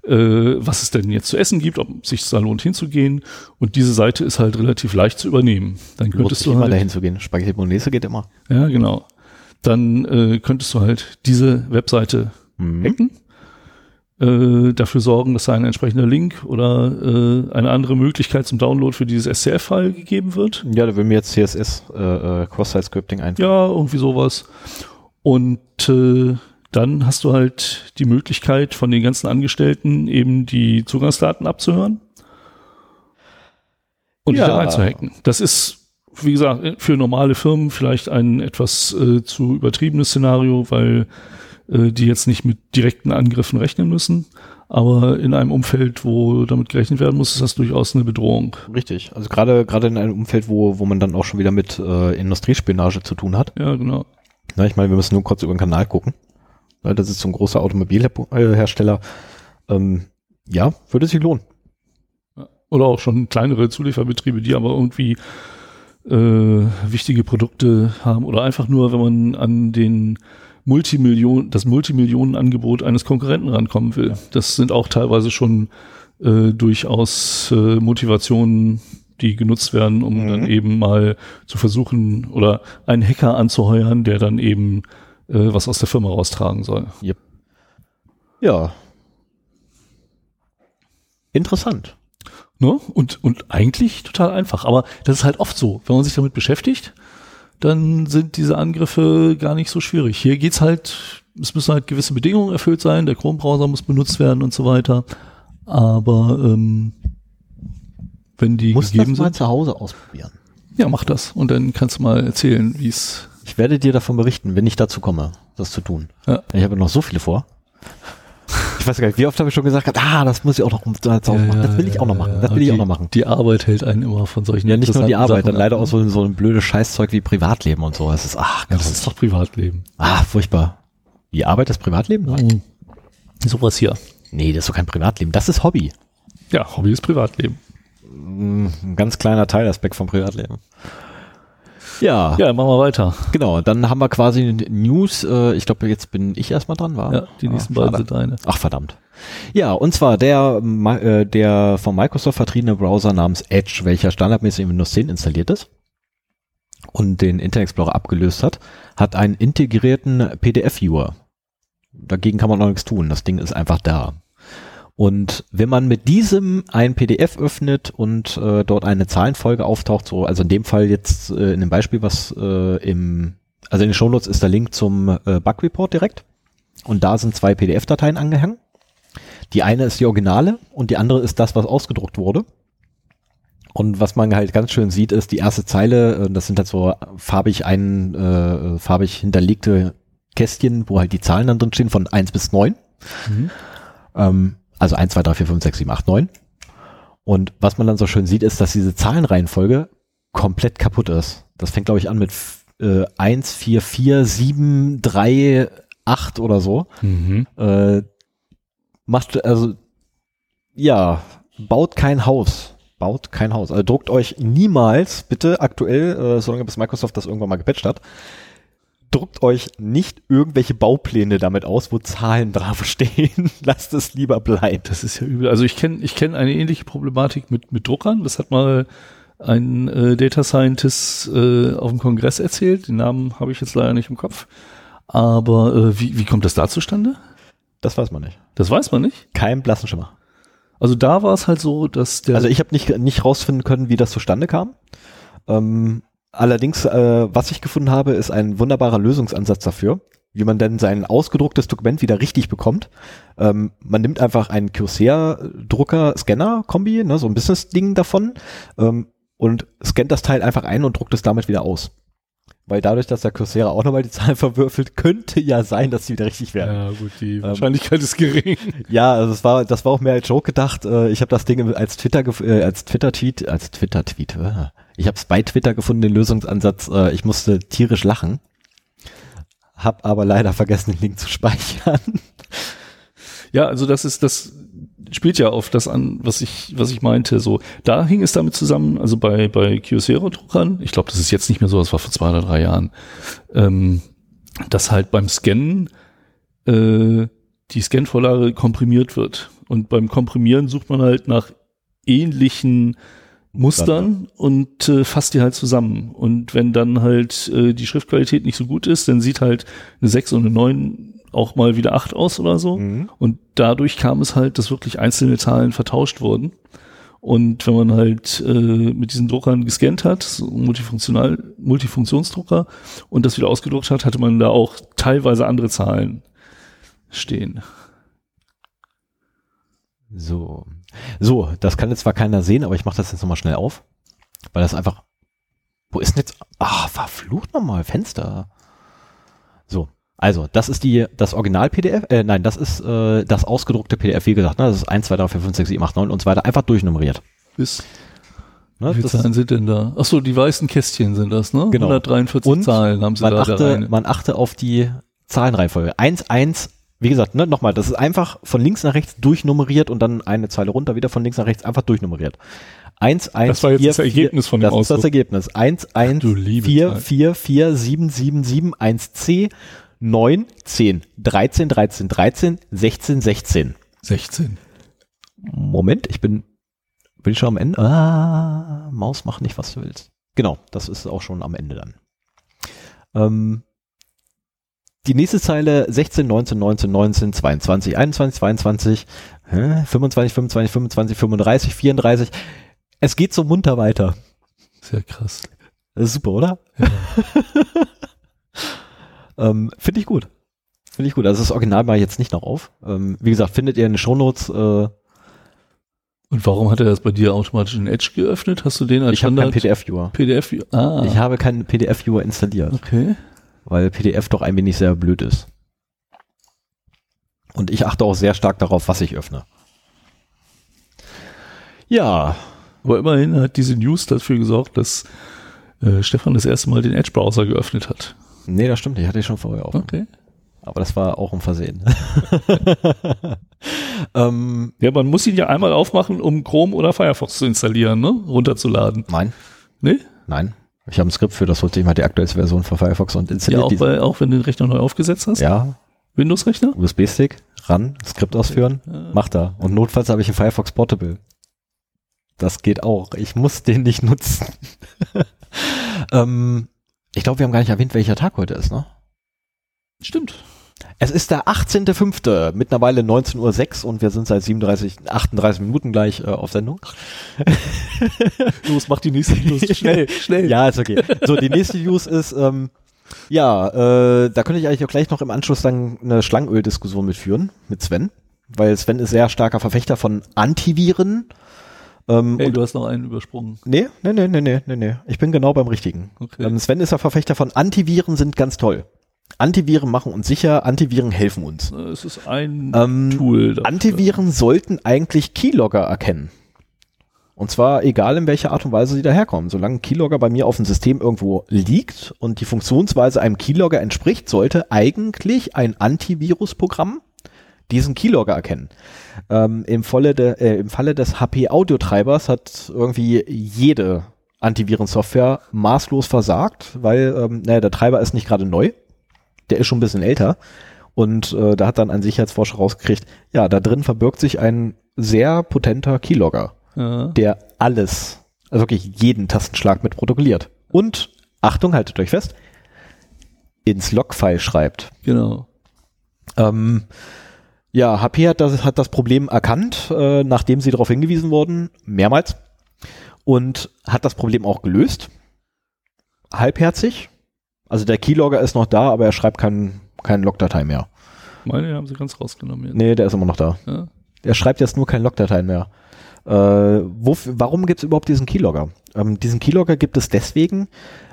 äh, was es denn jetzt zu essen gibt, ob es sich da lohnt hinzugehen. Und diese Seite ist halt relativ leicht zu übernehmen. Dann könntest du immer halt, dahin zu gehen. Spaghetti Bolognese geht immer. ja, genau. Dann äh, könntest du halt diese Webseite Mhm. hacken, äh, dafür sorgen, dass da ein entsprechender Link oder äh, eine andere Möglichkeit zum Download für dieses SCF-File gegeben wird. Ja, da will mir jetzt CSS äh, äh, Cross-Site-Scripting einfallen. Ja, irgendwie sowas. Und äh, dann hast du halt die Möglichkeit von den ganzen Angestellten eben die Zugangsdaten abzuhören und die Ja. dann einzuhacken. Das ist, wie gesagt, für normale Firmen vielleicht ein etwas äh, zu übertriebenes Szenario, weil äh, die jetzt nicht mit direkten Angriffen rechnen müssen. Aber in einem Umfeld, wo damit gerechnet werden muss, ist das durchaus eine Bedrohung. Richtig. Also gerade gerade in einem Umfeld, wo, wo man dann auch schon wieder mit äh, Industriespionage zu tun hat. Ja, genau. Na, ich meine, wir müssen nur kurz über den Kanal gucken. Das ist so ein großer Automobilhersteller. Ähm, ja, würde sich lohnen. Oder auch schon kleinere Zulieferbetriebe, die aber irgendwie äh, wichtige Produkte haben. Oder einfach nur, wenn man an den Multimillion, das Multimillionenangebot eines Konkurrenten rankommen will. Das sind auch teilweise schon äh, durchaus äh, Motivationen, die genutzt werden, um Mhm. dann eben mal zu versuchen oder einen Hacker anzuheuern, der dann eben äh, was aus der Firma raustragen soll. Ja. Interessant. Ne? Und, und eigentlich total einfach. Aber das ist halt oft so. Wenn man sich damit beschäftigt, dann sind diese Angriffe gar nicht so schwierig. Hier geht's halt, es müssen halt gewisse Bedingungen erfüllt sein, der Chrome-Browser muss benutzt werden und so weiter. Aber ähm, wenn die Muss das gegeben mal sind, zu Hause ausprobieren. ja, mach das. Und dann kannst du mal erzählen, wie es. Ich werde dir davon berichten, wenn ich dazu komme, das zu tun. Ja. Ich habe noch so viele vor. Ich weiß gar nicht, wie oft habe ich schon gesagt, ah, das muss ich auch noch um- zu Hause machen. Das will ich auch noch machen. Das will ich die, auch noch machen. Die Arbeit hält einen immer von solchen Ja, nicht nur die Arbeit, dann leider auch so, so ein blödes Scheißzeug wie Privatleben und so. Es ist, ach, Ja, das ist doch Privatleben. ah, furchtbar. Die Arbeit ist Privatleben? Nein. Sowas hier. Nee, das ist doch kein Privatleben. Das ist Hobby. Ja, Hobby ist Privatleben. Mm, Ein ganz kleiner Teilaspekt vom Privatleben. Ja, Ja, machen wir weiter. genau. Dann haben wir quasi News. Äh, ich glaube, jetzt bin ich erstmal dran, war? Ja, die nächsten ah, beiden sind deine. Ach verdammt. Ja, und zwar der, äh, der von Microsoft vertriebene Browser namens Edge, welcher standardmäßig in Windows 10 installiert ist und den Internet Explorer abgelöst hat, hat einen integrierten PDF-Viewer. Dagegen kann man noch nichts tun. Das Ding ist einfach da. Und wenn man mit diesem ein PDF öffnet und äh, dort eine Zahlenfolge auftaucht, so, also in dem Fall jetzt äh, in dem Beispiel, was äh, im, also in den Shownotes ist der Link zum äh, Bug Report direkt. Und da sind zwei PDF-Dateien angehangen. Die eine ist die Originale und die andere ist das, was ausgedruckt wurde. Und was man halt ganz schön sieht, ist die erste Zeile, äh, das sind halt so farbig ein, äh, farbig hinterlegte Kästchen, wo halt die Zahlen dann drin stehen von 1 bis 9. Mhm. Ähm, also 1, 2, 3, 4, 5, 6, 7, 8, 9. Und was man dann so schön sieht, ist, dass diese Zahlenreihenfolge komplett kaputt ist. Das fängt, glaube ich, an mit äh, 1, 4, 4, 7, 3, 8 oder so. Mhm. Äh, macht, also, ja, baut kein Haus. Baut kein Haus. Also druckt euch niemals, bitte aktuell, äh, solange bis Microsoft das irgendwann mal gepatcht hat, druckt euch nicht irgendwelche Baupläne damit aus, wo Zahlen draufstehen. Lasst es lieber bleiben. Das ist ja übel. Also ich kenne ich kenn eine ähnliche Problematik mit, mit Druckern. Das hat mal ein äh, Data Scientist äh, auf dem Kongress erzählt. Den Namen habe ich jetzt leider nicht im Kopf. Aber äh, wie, wie kommt das da zustande? Das weiß man nicht. Das weiß man nicht. Kein blassen Schimmer. Also da war es halt so, dass der Also ich habe nicht, nicht rausfinden können, wie das zustande kam. Ähm, allerdings, äh, was ich gefunden habe, ist ein wunderbarer Lösungsansatz dafür, wie man denn sein ausgedrucktes Dokument wieder richtig bekommt. Ähm, man nimmt einfach einen Corsair-Drucker-Scanner-Kombi, ne, so ein Business-Ding davon, ähm, und scannt das Teil einfach ein und druckt es damit wieder aus. Weil dadurch, dass der Corsair auch nochmal die Zahlen verwürfelt, könnte ja sein, dass sie wieder richtig werden. ja gut, die Wahrscheinlichkeit ist gering. Ja, also es war, das war auch mehr als Joke gedacht. Äh, Ich habe das Ding als Twitter, äh, als Twitter-Tweet, als Twitter-Tweet, äh, Ich habe es bei Twitter gefunden, den Lösungsansatz. Äh, ich musste tierisch lachen, hab aber leider vergessen, den Link zu speichern. Ja, also das ist das spielt ja auf das an, was ich was ich meinte. So da hing es damit zusammen. Also bei bei Kyocera Druckern, ich glaube, das ist jetzt nicht mehr so, das war vor zwei oder drei Jahren, ähm, dass halt beim Scannen äh, die Scanvorlage komprimiert wird und beim Komprimieren sucht man halt nach ähnlichen Mustern und äh, fasst die halt zusammen. Und wenn dann halt äh, die Schriftqualität nicht so gut ist, dann sieht halt eine 6 und eine 9 auch mal wieder 8 aus oder so. Mhm. Und dadurch kam es halt, dass wirklich einzelne Zahlen vertauscht wurden. Und wenn man halt äh, mit diesen Druckern gescannt hat, so multifunktional, Multifunktionsdrucker, und das wieder ausgedruckt hat, hatte man da auch teilweise andere Zahlen stehen. So. So, das kann jetzt zwar keiner sehen, aber ich mache das jetzt nochmal schnell auf. Weil das einfach. Wo ist denn jetzt. Ah, verflucht nochmal, Fenster. So. Also, das ist die, das Original-PDF, äh, nein, das ist äh, das ausgedruckte PDF, wie gesagt, ne, das ist 1, 2, 3, 4, 5, 6, 7, 8, 9 und so weiter, einfach durchnummeriert. Bis Ne, wie viele Zahlen sind denn da? Ach so, die weißen Kästchen sind das, ne? Genau. 143 Und Zahlen haben sie man, da, da achte, rein. man achte auf die Zahlenreihenfolge. 1, 1, wie gesagt, ne, nochmal, das ist einfach von links nach rechts durchnummeriert und dann eine Zeile runter, wieder von links nach rechts, einfach durchnummeriert. 1, 1, Das war jetzt 4, das Ergebnis von dem Das ist das Ausdruck. Ergebnis. 1, 1, du liebe 4, Zeit. 4, 4, 7, 7, 7, 1, C, 9, 10, 13, 13, 13, 16, 16. 16. Moment, ich bin, bin ich schon am Ende? Ah, Maus, mach nicht, was du willst. Genau, das ist auch schon am Ende dann. Ähm, die nächste Zeile 16, 19, 19, 19, 22, 21, 22, hä, 25, 25, 25, 35, 34. Es geht so munter weiter. Sehr krass. Das ist super, oder? ähm, Finde ich gut. Finde ich gut. Also das Original mal jetzt nicht noch auf. Ähm, wie gesagt, findet ihr in den Shownotes. Äh, Und warum hat er das bei dir automatisch in Edge geöffnet? Hast du den als ich habe keinen PDF-Viewer. PDF? Ah, Ich habe keinen PDF-Viewer installiert, okay. Weil PDF doch ein wenig sehr blöd ist. Und ich achte auch sehr stark darauf, was ich öffne. Ja, Aber immerhin hat diese News dafür gesorgt, dass äh, Stefan das erste Mal den Edge-Browser geöffnet hat. nee, das stimmt. Ich hatte ich schon vorher auf. Okay. Aber das war auch ein Versehen. ähm, Ja, man muss ihn ja einmal aufmachen, um Chrome oder Firefox zu installieren, ne? Runterzuladen. nein, Ne? nein. Ich habe ein Skript für das holte ich mal die aktuellste Version von Firefox und Ja, installiert auch, diese. bei, auch wenn du den Rechner neu aufgesetzt hast. Ja, Windows-Rechner? USB-Stick, ran, Skript ausführen, Ja. macht er. Und notfalls habe ich einen Firefox Portable. Das geht auch. Ich muss den nicht nutzen. ähm, ich glaube, wir haben gar nicht erwähnt, welcher Tag heute ist, ne? Stimmt. Es ist der 18.05., mittlerweile 19.06 Uhr und wir sind seit 37, 38 Minuten gleich äh, auf Sendung. Los, mach die nächste News. Schnell, schnell. Ja, ist okay. So, die nächste News ist, ähm, ja, äh, da könnte ich eigentlich auch gleich noch im Anschluss dann eine Schlangenöl-Diskussion mitführen, mit Sven, weil Sven ist sehr starker Verfechter von Antiviren. Ähm, Hey, du hast noch einen übersprungen. nee, nee, nee, nee, nee, nee, nee. Ich bin genau beim Richtigen. Okay. Ähm, Sven ist ja Verfechter von Antiviren sind ganz toll. Antiviren machen uns sicher, Antiviren helfen uns. Äh, Es ist ein Ähm, Tool. dafür. Antiviren sollten eigentlich Keylogger erkennen. Und zwar egal in welcher Art und Weise sie daherkommen. Solange ein Keylogger bei mir auf dem System irgendwo liegt und die Funktionsweise einem Keylogger entspricht, sollte eigentlich ein Antivirusprogramm diesen Keylogger erkennen. Ähm, im, Falle de, äh, Im Falle des HP-Audiotreibers hat irgendwie jede Antivirensoftware maßlos versagt, weil ähm, naja, der Treiber ist nicht gerade neu, der ist schon ein bisschen älter. Und äh, da hat dann ein Sicherheitsforscher rausgekriegt, ja, da drin verbirgt sich ein sehr potenter Keylogger, ja. der alles, also wirklich jeden Tastenschlag mit protokolliert. Und, Achtung, haltet euch fest, ins Logfile schreibt. Genau. Ähm, ja, HP hat das, hat das Problem erkannt, äh, nachdem sie darauf hingewiesen wurden, mehrmals, und hat das Problem auch gelöst. Halbherzig. Also der Keylogger ist noch da, aber er schreibt keinen kein Logdatei mehr. Meine haben sie ganz rausgenommen jetzt. Nee, der ist immer noch da. Ja. Er schreibt jetzt nur keine Logdateien mehr. Äh, wof- warum gibt es überhaupt diesen Keylogger? Ähm, diesen Keylogger gibt es deswegen,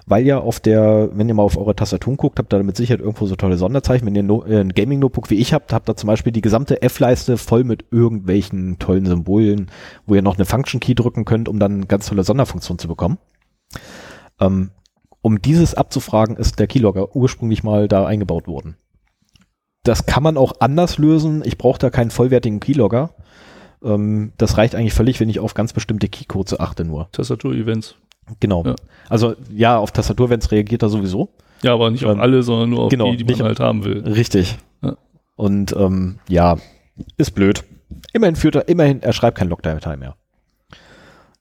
weil ja auf der, wenn ihr mal auf eure Tastatur guckt, habt ihr da mit Sicherheit irgendwo so tolle Sonderzeichen. Wenn ihr no, äh, ein Gaming-Notebook wie ich habt, habt ihr zum Beispiel die gesamte F-Leiste voll mit irgendwelchen tollen Symbolen, wo ihr noch eine Function-Key drücken könnt, um dann ganz tolle Sonderfunktionen zu bekommen. Ähm, um dieses abzufragen, ist der Keylogger ursprünglich mal da eingebaut worden. Das kann man auch anders lösen. Ich brauche da keinen vollwertigen Keylogger. Ähm, das reicht eigentlich völlig, wenn ich auf ganz bestimmte Keycodes achte nur. Tastatur-Events. Genau. Ja. Also ja, auf Tastatur-Events reagiert er sowieso. Ja, aber nicht auf Ähm, alle, sondern nur auf genau, die, die man halt haben will. Richtig. Ja. Und ähm, ja, ist blöd. Immerhin führt er, immerhin, er schreibt kein Logdatei mehr.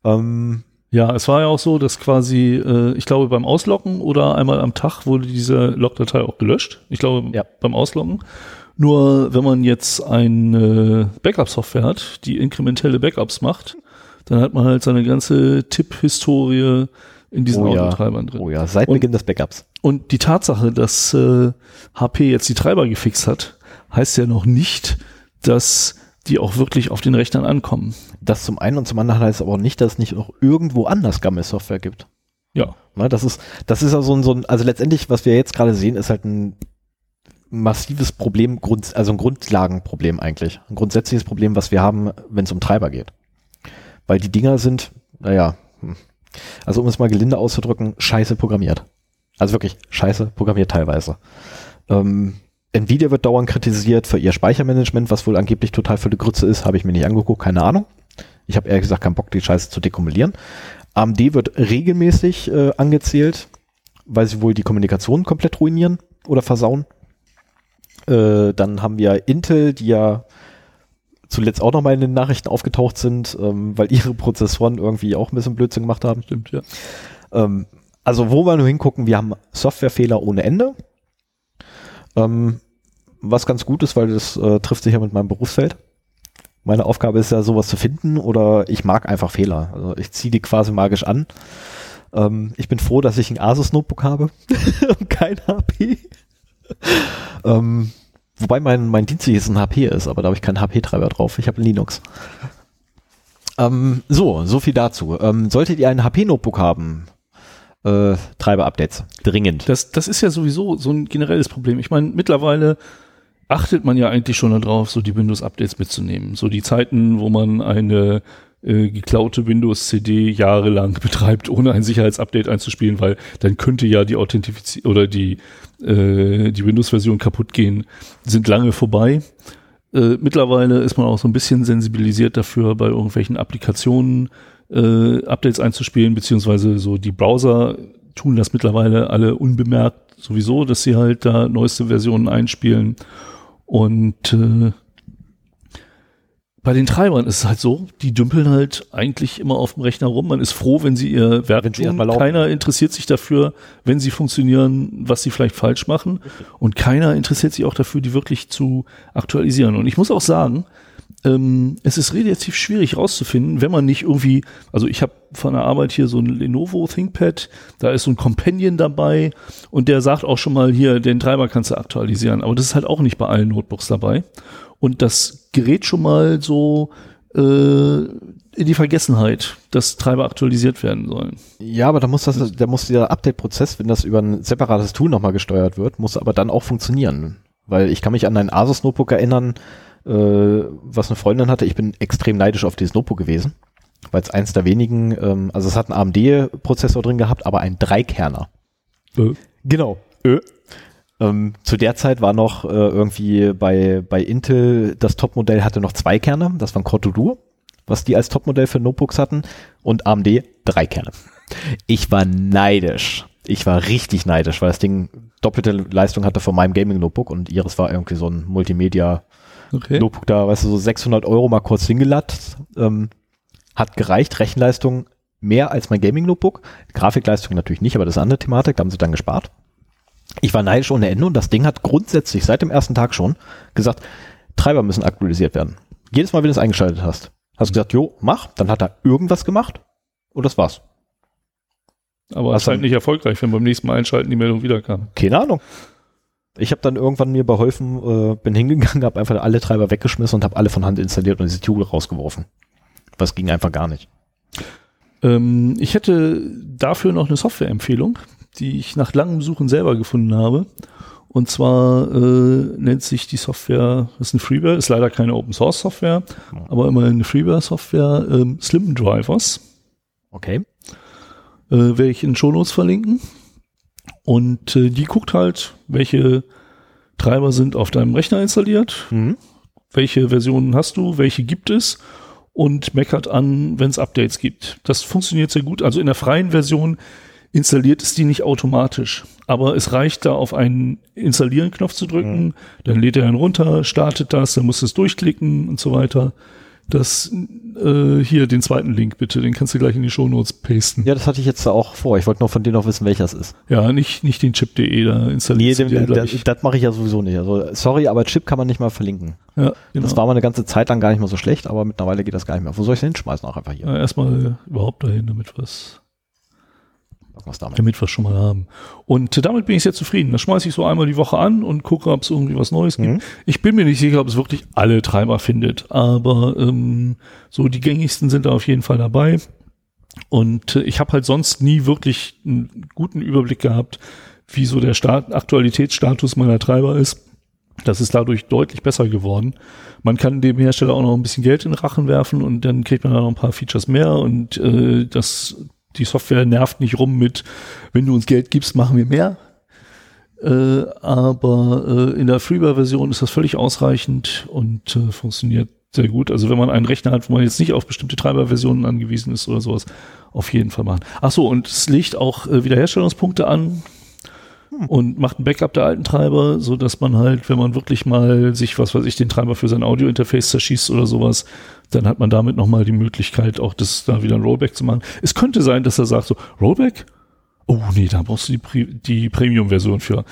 Ähm, Ja, es war ja auch so, dass quasi, äh, ich glaube, beim Ausloggen oder einmal am Tag wurde diese Logdatei auch gelöscht. Ich glaube, Ja. beim Ausloggen. Nur wenn man jetzt eine Backup-Software hat, die inkrementelle Backups macht, dann hat man halt seine ganze Tipp-Historie in diesen Oh ja. Autotreibern drin. oh ja, seit Und- Beginn des Backups. Und die Tatsache, dass äh, HP jetzt die Treiber gefixt hat, heißt ja noch nicht, dass die auch wirklich auf den Rechnern ankommen. Das zum einen und zum anderen heißt aber auch nicht, dass es nicht noch irgendwo anders Gammel-Software gibt. Ja. Ne, das ist, das ist ja so ein, so ein, also letztendlich, was wir jetzt gerade sehen, ist halt ein massives Problem, Grund, also ein Grundlagenproblem eigentlich. Ein grundsätzliches Problem, was wir haben, wenn es um Treiber geht. Weil die Dinger sind, naja, hm. also um es mal gelinde auszudrücken, scheiße programmiert. Also wirklich scheiße programmiert teilweise. Ähm, Nvidia wird dauernd kritisiert für ihr Speichermanagement, was wohl angeblich total für die Grütze ist, habe ich mir nicht angeguckt, keine Ahnung. Ich habe ehrlich gesagt keinen Bock, die Scheiße zu dekumulieren. AMD wird regelmäßig äh, angezählt, weil sie wohl die Kommunikation komplett ruinieren oder versauen. Äh, dann haben wir Intel, die ja zuletzt auch nochmal in den Nachrichten aufgetaucht sind, ähm, weil ihre Prozessoren irgendwie auch ein bisschen Blödsinn gemacht haben. Stimmt, ja. Ähm, also wo wir nur hingucken, wir haben Softwarefehler ohne Ende. Ähm, was ganz gut ist, weil das äh, trifft sich ja mit meinem Berufsfeld. Meine Aufgabe ist ja, sowas zu finden oder ich mag einfach Fehler. Also ich ziehe die quasi magisch an. Ähm, ich bin froh, dass ich ein Asus Notebook habe und kein HP. ähm, wobei mein, mein dienstliches ein HP ist, aber da habe ich keinen HP-Treiber drauf. Ich habe Linux. Ähm, so, so viel dazu. Ähm, solltet ihr ein HP-Notebook haben, äh, Treiber-Updates. Dringend. Das, das ist ja sowieso so ein generelles Problem. Ich meine, mittlerweile achtet man ja eigentlich schon darauf, so die Windows-Updates mitzunehmen. So die Zeiten, wo man eine äh, geklaute Windows-CD jahrelang betreibt, ohne ein Sicherheitsupdate einzuspielen, weil dann könnte ja die Authentifizierung oder die, äh, die Windows-Version kaputt gehen, sind lange vorbei. Äh, mittlerweile ist man auch so ein bisschen sensibilisiert dafür, bei irgendwelchen Applikationen äh, Updates einzuspielen, beziehungsweise so die Browser tun das mittlerweile alle unbemerkt sowieso, dass sie halt da neueste Versionen einspielen. Und äh, bei den Treibern ist es halt so, die dümpeln halt eigentlich immer auf dem Rechner rum. Man ist froh, wenn sie ihr Werk Wenn tun. Keiner interessiert sich dafür, wenn sie funktionieren, was sie vielleicht falsch machen. Und keiner interessiert sich auch dafür, die wirklich zu aktualisieren. Und ich muss auch sagen, ähm, es ist relativ schwierig rauszufinden, wenn man nicht irgendwie, also ich habe von der Arbeit hier so ein Lenovo ThinkPad, da ist so ein Companion dabei und der sagt auch schon mal hier, den Treiber kannst du aktualisieren, aber das ist halt auch nicht bei allen Notebooks dabei und das gerät schon mal so äh, in die Vergessenheit, dass Treiber aktualisiert werden sollen. Ja, aber da muss das, da muss dieser Update-Prozess, wenn das über ein separates Tool nochmal gesteuert wird, muss aber dann auch funktionieren. Weil ich kann mich an ein Asus Notebook erinnern, was eine Freundin hatte. Ich bin extrem neidisch auf dieses Notebook gewesen, weil es eins der wenigen, ähm, also es hat einen AMD-Prozessor drin gehabt, aber ein Dreikerner. Äh. Genau. Ähm, zu der Zeit war noch äh, irgendwie bei, bei Intel das Topmodell hatte noch zwei Kerne, das waren Core Duo, was die als Topmodell für Notebooks hatten und AMD drei Kerne. Ich war neidisch. Ich war richtig neidisch, weil das Ding doppelte Leistung hatte von meinem Gaming Notebook und ihres war irgendwie so ein Multimedia Okay. Notebook da, weißt du, so 600 Euro mal kurz hingelatt. Ähm, hat gereicht, Rechenleistung mehr als mein Gaming-Notebook. Grafikleistung natürlich nicht, aber das ist eine andere Thematik, da haben sie dann gespart. Ich war neidisch ohne Ende und das Ding hat grundsätzlich seit dem ersten Tag schon gesagt, Treiber müssen aktualisiert werden. Jedes Mal, wenn du es eingeschaltet hast, hast du gesagt, jo, mach, dann hat er irgendwas gemacht und das war's. Aber es ist halt nicht erfolgreich, wenn beim nächsten Mal einschalten die Meldung wieder kam. Keine Ahnung. Ich habe dann irgendwann mir beholfen, äh, bin hingegangen, habe einfach alle Treiber weggeschmissen und habe alle von Hand installiert und diese Tube rausgeworfen. Was ging einfach gar nicht. Ähm, ich hätte dafür noch eine Softwareempfehlung, die ich nach langem Suchen selber gefunden habe. Und zwar äh, nennt sich die Software, das ist eine Freeware, ist leider keine Open Source Software, aber immerhin eine Freeware Software, ähm, Slim Drivers. Okay. äh, werde ich in den Shownotes verlinken. Und äh, die guckt halt, welche Treiber sind auf deinem Rechner installiert, Mhm. welche Versionen hast du, welche gibt es und meckert an, wenn es Updates gibt. Das funktioniert sehr gut. Also in der freien Version installiert es die nicht automatisch. Aber es reicht da auf einen Installieren-Knopf zu drücken, dann lädt er einen runter, startet das, dann musst du es durchklicken und so weiter. Das äh, hier den zweiten Link bitte, den kannst du gleich in die Shownotes pasten. Ja, das hatte ich jetzt auch vor. Ich wollte noch von dir noch wissen, welcher es ist. Ja, nicht, nicht den Chip.de da Nee, installiert. dem, das, das mache ich ja sowieso nicht. Also, sorry, aber Chip kann man nicht mal verlinken. ja, genau. Das war mal eine ganze Zeit lang gar nicht mal so schlecht, aber mittlerweile geht das gar nicht mehr. Wo soll ich es hinschmeißen? Auch einfach hier. ja, erstmal überhaupt dahin, damit was Was damit? damit wir es schon mal haben. Und äh, damit bin ich sehr zufrieden. Das schmeiße ich so einmal die Woche an und gucke, ob es irgendwie was Neues gibt. Mhm. Ich bin mir nicht sicher, ob es wirklich alle Treiber findet, aber ähm, so die gängigsten sind da auf jeden Fall dabei. Und äh, ich habe halt sonst nie wirklich einen guten Überblick gehabt, wie so der Start Aktualitätsstatus meiner Treiber ist. Das ist dadurch deutlich besser geworden. Man kann dem Hersteller auch noch ein bisschen Geld in den Rachen werfen und dann kriegt man da noch ein paar Features mehr und äh, das die Software nervt nicht rum mit, wenn du uns Geld gibst, machen wir mehr. Äh, aber äh, in der Freeware-Version ist das völlig ausreichend und äh, funktioniert sehr gut. Also wenn man einen Rechner hat, wo man jetzt nicht auf bestimmte Treiberversionen angewiesen ist oder sowas, auf jeden Fall machen. Ach so, und es legt auch äh, Wiederherstellungspunkte an und macht ein Backup der alten Treiber, so dass man halt, wenn man wirklich mal sich, was weiß ich, den Treiber für sein Audio-Interface zerschießt oder sowas, dann hat man damit nochmal die Möglichkeit, auch das da wieder ein Rollback zu machen. Es könnte sein, dass er sagt so, Rollback? Oh nee, da brauchst du die, Pre die Premium-Version für.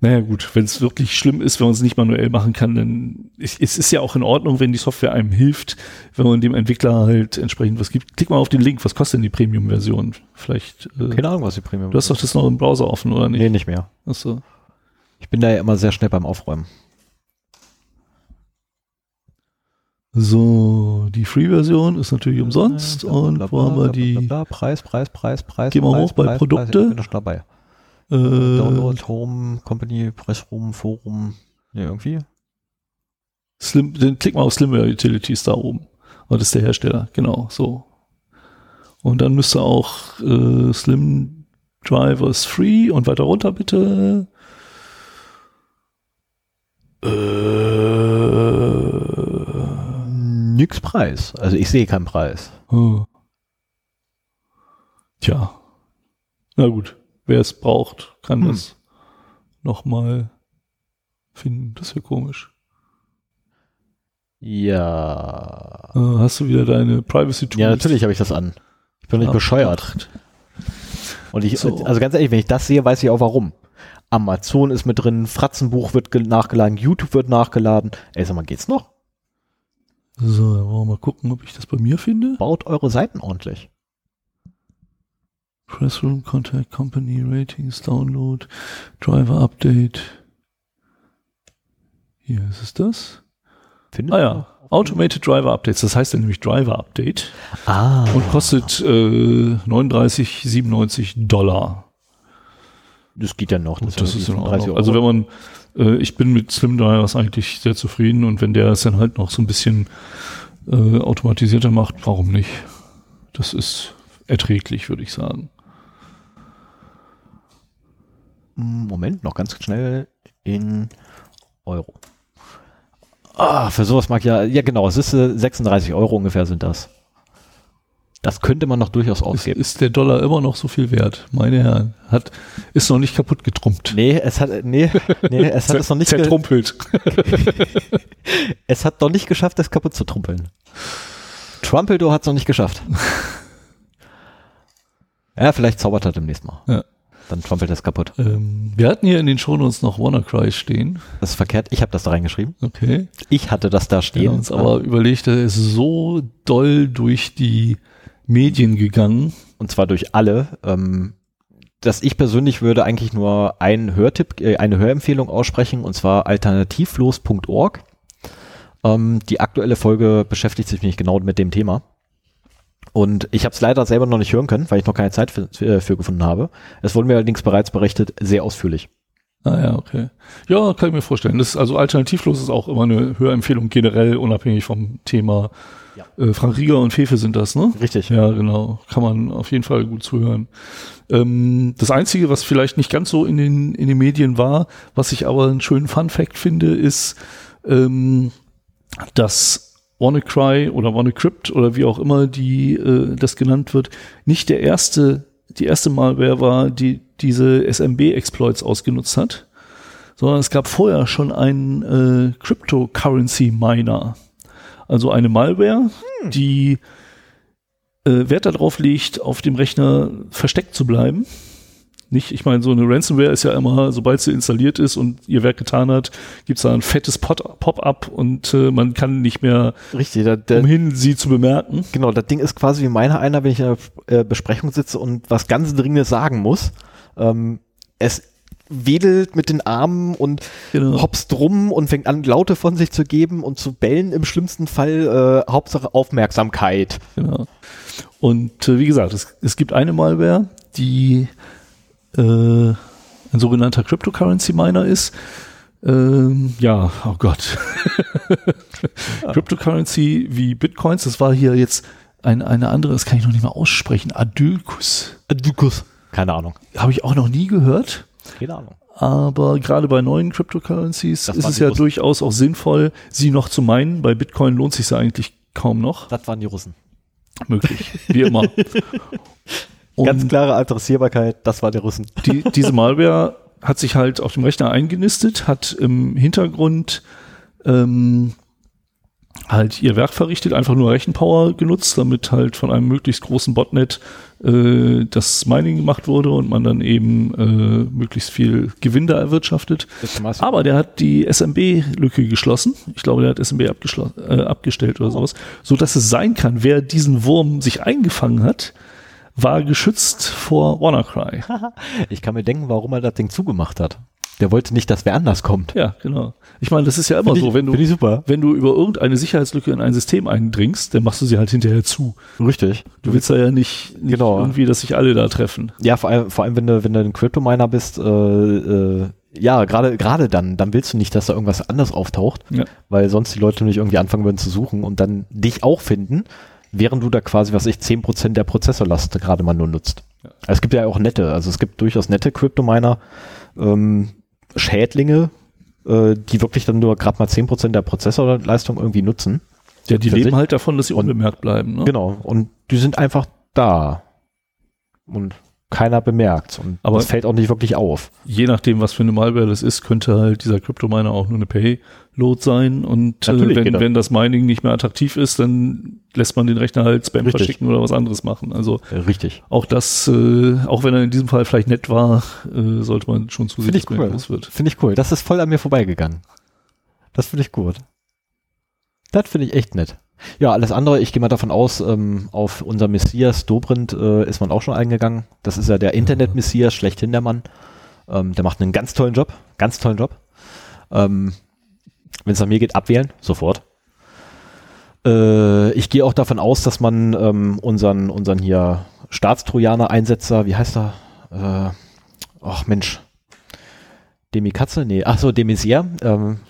Naja gut, wenn es wirklich schlimm ist, wenn man es nicht manuell machen kann, dann es, es ist ja auch in Ordnung, wenn die Software einem hilft, wenn man dem Entwickler halt entsprechend was gibt. Klick mal auf den Link, was kostet denn die Premium-Version? Vielleicht, äh, Keine Ahnung, was die Premium du hast doch das noch im Browser offen, oder nicht? Nee, nicht mehr. Achso. Ich bin da ja immer sehr schnell beim Aufräumen. So, die Free-Version ist natürlich umsonst und wo haben wir die Preis, Preis, Preis, Preis. Gehen wir hoch bei Produkte. Ich bin schon dabei. äh, Download, Home, Company, Pressroom, Forum. Nee, irgendwie. Slim, dann klick mal auf Slimware Utilities da oben. Und das ist der Hersteller, genau, so. Und dann müsste auch äh, Slim Drivers Free und weiter runter bitte. Äh, Nix Preis. Also ich sehe keinen Preis. hm. Tja. Na gut, wer es braucht, kann Hm. das nochmal finden. Das ist ja komisch. Ja. Äh, hast du wieder deine Privacy Tools? Ja, natürlich habe ich das an. Ich bin nicht Ja. bescheuert. Und ich, So. also ganz ehrlich, wenn ich das sehe, weiß ich auch warum. Amazon ist mit drin, Fratzenbuch wird ge- nachgeladen, YouTube wird nachgeladen. Ey, sag mal, geht's noch? So, dann wollen wir mal gucken, ob ich das bei mir finde. Baut eure Seiten ordentlich. Pressroom, Contact Company, Ratings, Download, Driver Update. Hier ist es das. Findet Ah ja, noch? Automated Driver Updates. Das heißt ja nämlich Driver Update Ah. und kostet äh, 39,97 Dollar. Das geht ja noch. Gut, das ist in irgendwie Ordnung. Also wenn man, äh, ich bin mit Slim Drivers eigentlich sehr zufrieden und wenn der es dann halt noch so ein bisschen äh, automatisierter macht, warum nicht? Das ist erträglich, würde ich sagen. Moment, noch ganz schnell in Euro. Ah, für sowas mag ja, ja genau, es ist äh, 36 Euro ungefähr sind das. Das könnte man noch durchaus Ist, ausgeben. ist der Dollar immer noch so viel wert? Meine Herren, hat, ist noch nicht kaputt getrumpt. Nee, es hat, nee, nee, es hat es noch nicht, ge zertrumpelt. es hat noch nicht geschafft, es kaputt zu trumpeln. Trumpeldor hat es noch nicht geschafft. ja, vielleicht zaubert er demnächst mal. Ja. Dann trumpelt es kaputt. Ähm, wir hatten hier in den Shownotes noch WannaCry stehen. Das ist verkehrt. Ich habe das da reingeschrieben. Okay. Ich hatte das da Wir stehen. haben uns aber überlegt, er ist so doll durch die Medien gegangen. und zwar durch alle, ähm, dass ich persönlich würde eigentlich nur einen Hörtipp, äh, eine Hörempfehlung aussprechen, und zwar alternativlos.org. Ähm, die aktuelle Folge beschäftigt sich nämlich genau mit dem Thema. Und ich habe es leider selber noch nicht hören können, weil ich noch keine Zeit für, für, für gefunden habe. Es wurde mir allerdings bereits berichtet, sehr ausführlich. Ah ja, okay. Ja, kann ich mir vorstellen. Das ist, also alternativlos ist auch immer eine Hörempfehlung generell, unabhängig vom Thema. Ja. Äh, Frank Rieger und Fefe sind das, ne? Richtig. Ja, genau. Kann man auf jeden Fall gut zuhören. Ähm, das Einzige, was vielleicht nicht ganz so in den, in den Medien war, was ich aber einen schönen Fun-Fact finde, ist, ähm, dass WannaCry oder WannaCrypt oder wie auch immer die äh, das genannt wird, nicht der erste, die erste Malware war, die diese SMB-Exploits ausgenutzt hat, sondern es gab vorher schon einen äh, Cryptocurrency-Miner. Also eine Malware, die äh, Wert darauf legt, auf dem Rechner versteckt zu bleiben. Nicht, ich meine, so eine Ransomware ist ja immer, sobald sie installiert ist und ihr Werk getan hat, gibt's da ein fettes Pop-up und äh, man kann nicht mehr Richtig, der, der, umhin, sie zu bemerken. genau, das Ding ist quasi wie meine einer, wenn ich in einer äh, Besprechung sitze und was ganz Dringendes sagen muss. Ähm, es wedelt mit den Armen und Genau. hopst rum und fängt an, Laute von sich zu geben und zu bellen im schlimmsten Fall. Äh, Hauptsache Aufmerksamkeit. Genau. Und äh, wie gesagt, es, es gibt eine Malware, die ein sogenannter Cryptocurrency Miner ist. Ähm, ja, oh Gott. Cryptocurrency wie Bitcoins, das war hier jetzt ein, eine andere, das kann ich noch nicht mal aussprechen. Adulkus. Dukus. Keine Ahnung. Habe ich auch noch nie gehört. Keine Ahnung. Aber gerade bei neuen Cryptocurrencies Das ist es ja Russen. durchaus auch sinnvoll, sie noch zu meinen. Bei Bitcoin lohnt sich ja eigentlich kaum noch. Das waren die Russen. Möglich. Wie immer. Ganz Und klare Adressierbarkeit, das war die Russen. die, diese Malware hat sich halt auf dem Rechner eingenistet, hat im Hintergrund ähm, halt ihr Werk verrichtet, einfach nur Rechenpower genutzt, damit halt von einem möglichst großen Botnet äh, das Mining gemacht wurde und man dann eben äh, möglichst viel Gewinn da erwirtschaftet. Aber der hat die SMB-Lücke geschlossen. Ich glaube, der hat SMB äh, abgestellt oder sowas, so dass es sein kann, wer diesen Wurm sich eingefangen hat, war geschützt vor WannaCry. Ich kann mir denken, warum er das Ding zugemacht hat. Der wollte nicht, dass wer anders kommt. Ja, genau. Ich meine, das ist ja immer ich- so, wenn du, wenn du über irgendeine Sicherheitslücke in ein System eindringst, dann machst du sie halt hinterher zu. Richtig. Du willst da ja nicht, nicht Genau. irgendwie, dass sich alle da treffen. Ja, vor allem, vor allem wenn du, wenn du ein Crypto-Miner bist, äh, äh, ja, gerade gerade dann, dann willst du nicht, dass da irgendwas anderes auftaucht, Ja. weil sonst die Leute nicht irgendwie anfangen würden zu suchen und dann dich auch finden, während du da quasi, was ich, 10% der Prozessorlast gerade mal nur nutzt. Also Es gibt ja auch nette, also es gibt durchaus nette Crypto-Miner, ähm, Schädlinge, äh, die wirklich dann nur gerade mal 10% der Prozessorleistung irgendwie nutzen. Ja, die leben sich. halt davon, dass sie Und- unbemerkt bleiben. Ne? Genau. Und die sind einfach da. Und keiner bemerkt. Und Aber- das fällt auch nicht wirklich auf. Je nachdem, was für eine Malware das ist, könnte halt dieser Crypto-Miner auch nur eine Payload sein. Und äh, wenn, das. wenn das Mining nicht mehr attraktiv ist, dann lässt man den Rechner halt Spam Richtig. verschicken oder was anderes machen. Also Äh, Richtig. auch das, äh, auch wenn er in diesem Fall vielleicht nett war, äh, sollte man schon zusehen, dass man cool. ihn los wird. Finde ich cool. Das ist voll an mir vorbeigegangen. Das finde ich gut. Das finde ich echt nett. Ja, alles andere, ich gehe mal davon aus, ähm, auf unser Messias Dobrindt äh, ist man auch schon eingegangen. Das ist ja der Internet-Messias, schlechthin der Mann. Ähm, der macht einen ganz tollen Job, ganz tollen Job. Ähm, Wenn es nach mir geht, abwählen, sofort. Äh, ich gehe auch davon aus, dass man ähm, unseren, unseren hier Staatstrojaner-Einsetzer, wie heißt er? Äh, ach Mensch. Demi Katze? Nee, ach so, Demisier. Ähm,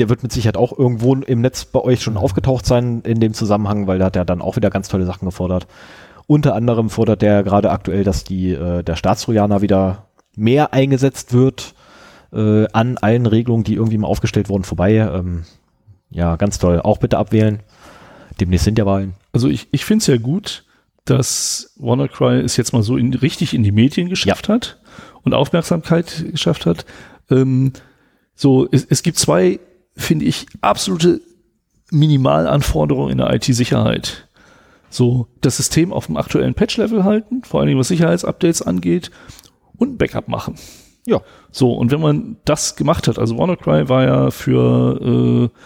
der wird mit Sicherheit auch irgendwo im Netz bei euch schon aufgetaucht sein in dem Zusammenhang, weil da hat er dann auch wieder ganz tolle Sachen gefordert. Unter anderem fordert er gerade aktuell, dass die, äh, der Staatstrojaner wieder mehr eingesetzt wird äh, an allen Regelungen, die irgendwie mal aufgestellt wurden, vorbei. Ähm, ja, ganz toll. Auch bitte abwählen. Demnächst sind ja Wahlen. Also ich, ich finde es ja gut, dass WannaCry es jetzt mal so in, richtig in die Medien geschafft hat und Aufmerksamkeit geschafft hat. Ähm, so, es, es gibt zwei, finde ich, absolute Minimalanforderungen in der IT-Sicherheit. So, das System auf dem aktuellen Patch-Level halten, vor allen Dingen was Sicherheitsupdates angeht und ein Backup machen. Ja. So, und wenn man das gemacht hat, also WannaCry war ja für äh,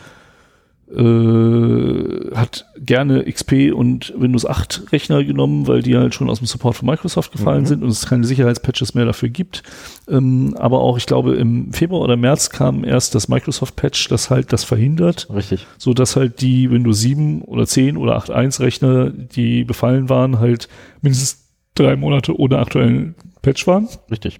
äh, hat gerne XP und Windows 8 Rechner genommen, weil die halt schon aus dem Support von Microsoft gefallen Mhm. sind und es keine Sicherheitspatches mehr dafür gibt. Ähm, aber auch, ich glaube, im Februar oder März kam erst das Microsoft-Patch, das halt das verhindert, Richtig. so dass halt die Windows 7 oder 10 oder 8.1 Rechner, die befallen waren, halt mindestens drei Monate ohne aktuellen Patch waren. Richtig.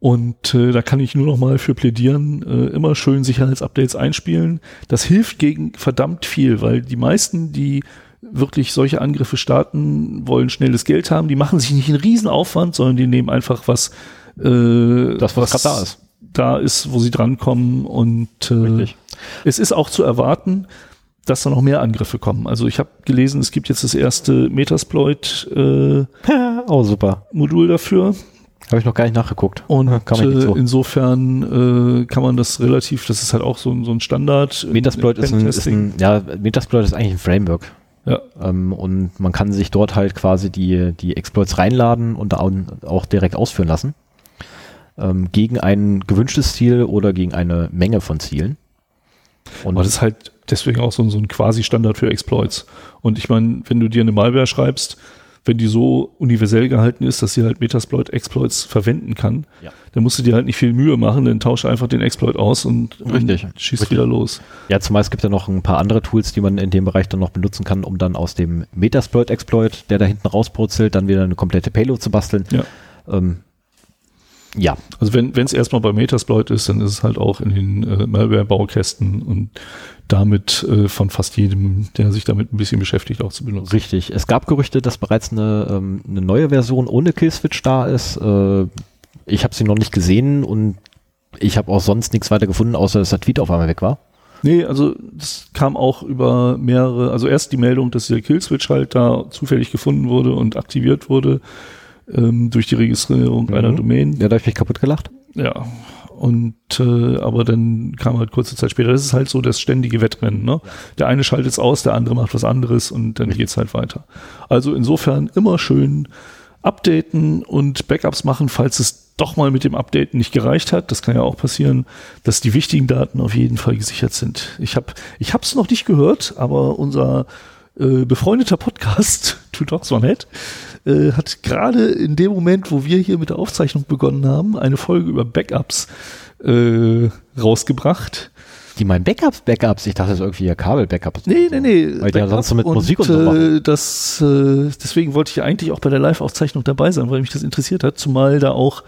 Und äh, da kann ich nur noch mal für plädieren, äh, immer schön Sicherheitsupdates einspielen. Das hilft gegen verdammt viel, weil die meisten, die wirklich solche Angriffe starten, wollen schnelles Geld haben, die machen sich nicht einen Riesenaufwand, sondern die nehmen einfach was, äh, Das, was gerade da ist. da ist, wo sie drankommen. Und äh, Richtig. es ist auch zu erwarten, dass da noch mehr Angriffe kommen. Also ich habe gelesen, es gibt jetzt das erste Metasploit-Modul oh, super. dafür. Habe ich noch gar nicht nachgeguckt. Und ich nicht so. insofern äh, kann man das relativ, das ist halt auch so, ein- so ein Standard. Metasploit ist ein, ist ein, ja, Metasploit ist eigentlich ein Framework. Ja. Ähm, und man kann sich dort halt quasi die, die Exploits reinladen und au- auch direkt ausführen lassen. Ähm, gegen ein gewünschtes Ziel oder gegen eine Menge von Zielen. Und Aber das ist halt deswegen auch so, ein- so ein Quasi-Standard für Exploits. Und ich meine, wenn du dir eine Malware schreibst, wenn die so universell gehalten ist, dass sie halt Metasploit-Exploits verwenden kann, Ja. dann musst du dir halt nicht viel Mühe machen, dann tausche einfach den Exploit aus und, Richtig. und schießt Richtig. wieder los. ja, zumal es gibt ja noch ein paar andere Tools, die man in dem Bereich dann noch benutzen kann, um dann aus dem Metasploit-Exploit, der da hinten rauspurzelt, dann wieder eine komplette Payload zu basteln. Ja. Ähm, ja, Also wenn es erstmal bei Metasploit ist, dann ist es halt auch in den äh, Malware-Baukästen und damit äh, von fast jedem, der sich damit ein bisschen beschäftigt, auch zu benutzen. Richtig. Es gab Gerüchte, dass bereits eine, ähm, eine neue Version ohne Killswitch da ist. Äh, ich habe sie noch nicht gesehen und ich habe auch sonst nichts weiter gefunden, außer dass der Tweet auf einmal weg war. Nee, also das kam auch über mehrere, also erst die Meldung, dass der Killswitch halt da zufällig gefunden wurde und aktiviert wurde ähm, durch die Registrierung Mhm. einer Domain. Ja, da habe ich mich kaputt gelacht. Ja. Und äh, aber dann kam halt kurze Zeit später. Das ist halt so das ständige Wettrennen. Ne? Der eine schaltet es aus, der andere macht was anderes und dann geht's halt weiter. Also insofern immer schön updaten und Backups machen, falls es doch mal mit dem Updaten nicht gereicht hat. Das kann ja auch passieren, dass die wichtigen Daten auf jeden Fall gesichert sind. Ich habe ich hab's noch nicht gehört, aber unser äh, befreundeter Podcast Two Dogs One Head äh, hat gerade in dem Moment, wo wir hier mit der Aufzeichnung begonnen haben, eine Folge über Backups äh, rausgebracht. Die meinen Backups, Backups. Ich dachte, das ist irgendwie ja Kabel-Backups. Nee, nee, nee. Weil die ja Backup sonst so mit Musik und so machen. Äh, das, äh, deswegen wollte ich ja eigentlich auch bei der Live-Aufzeichnung dabei sein, weil mich das interessiert hat, zumal da auch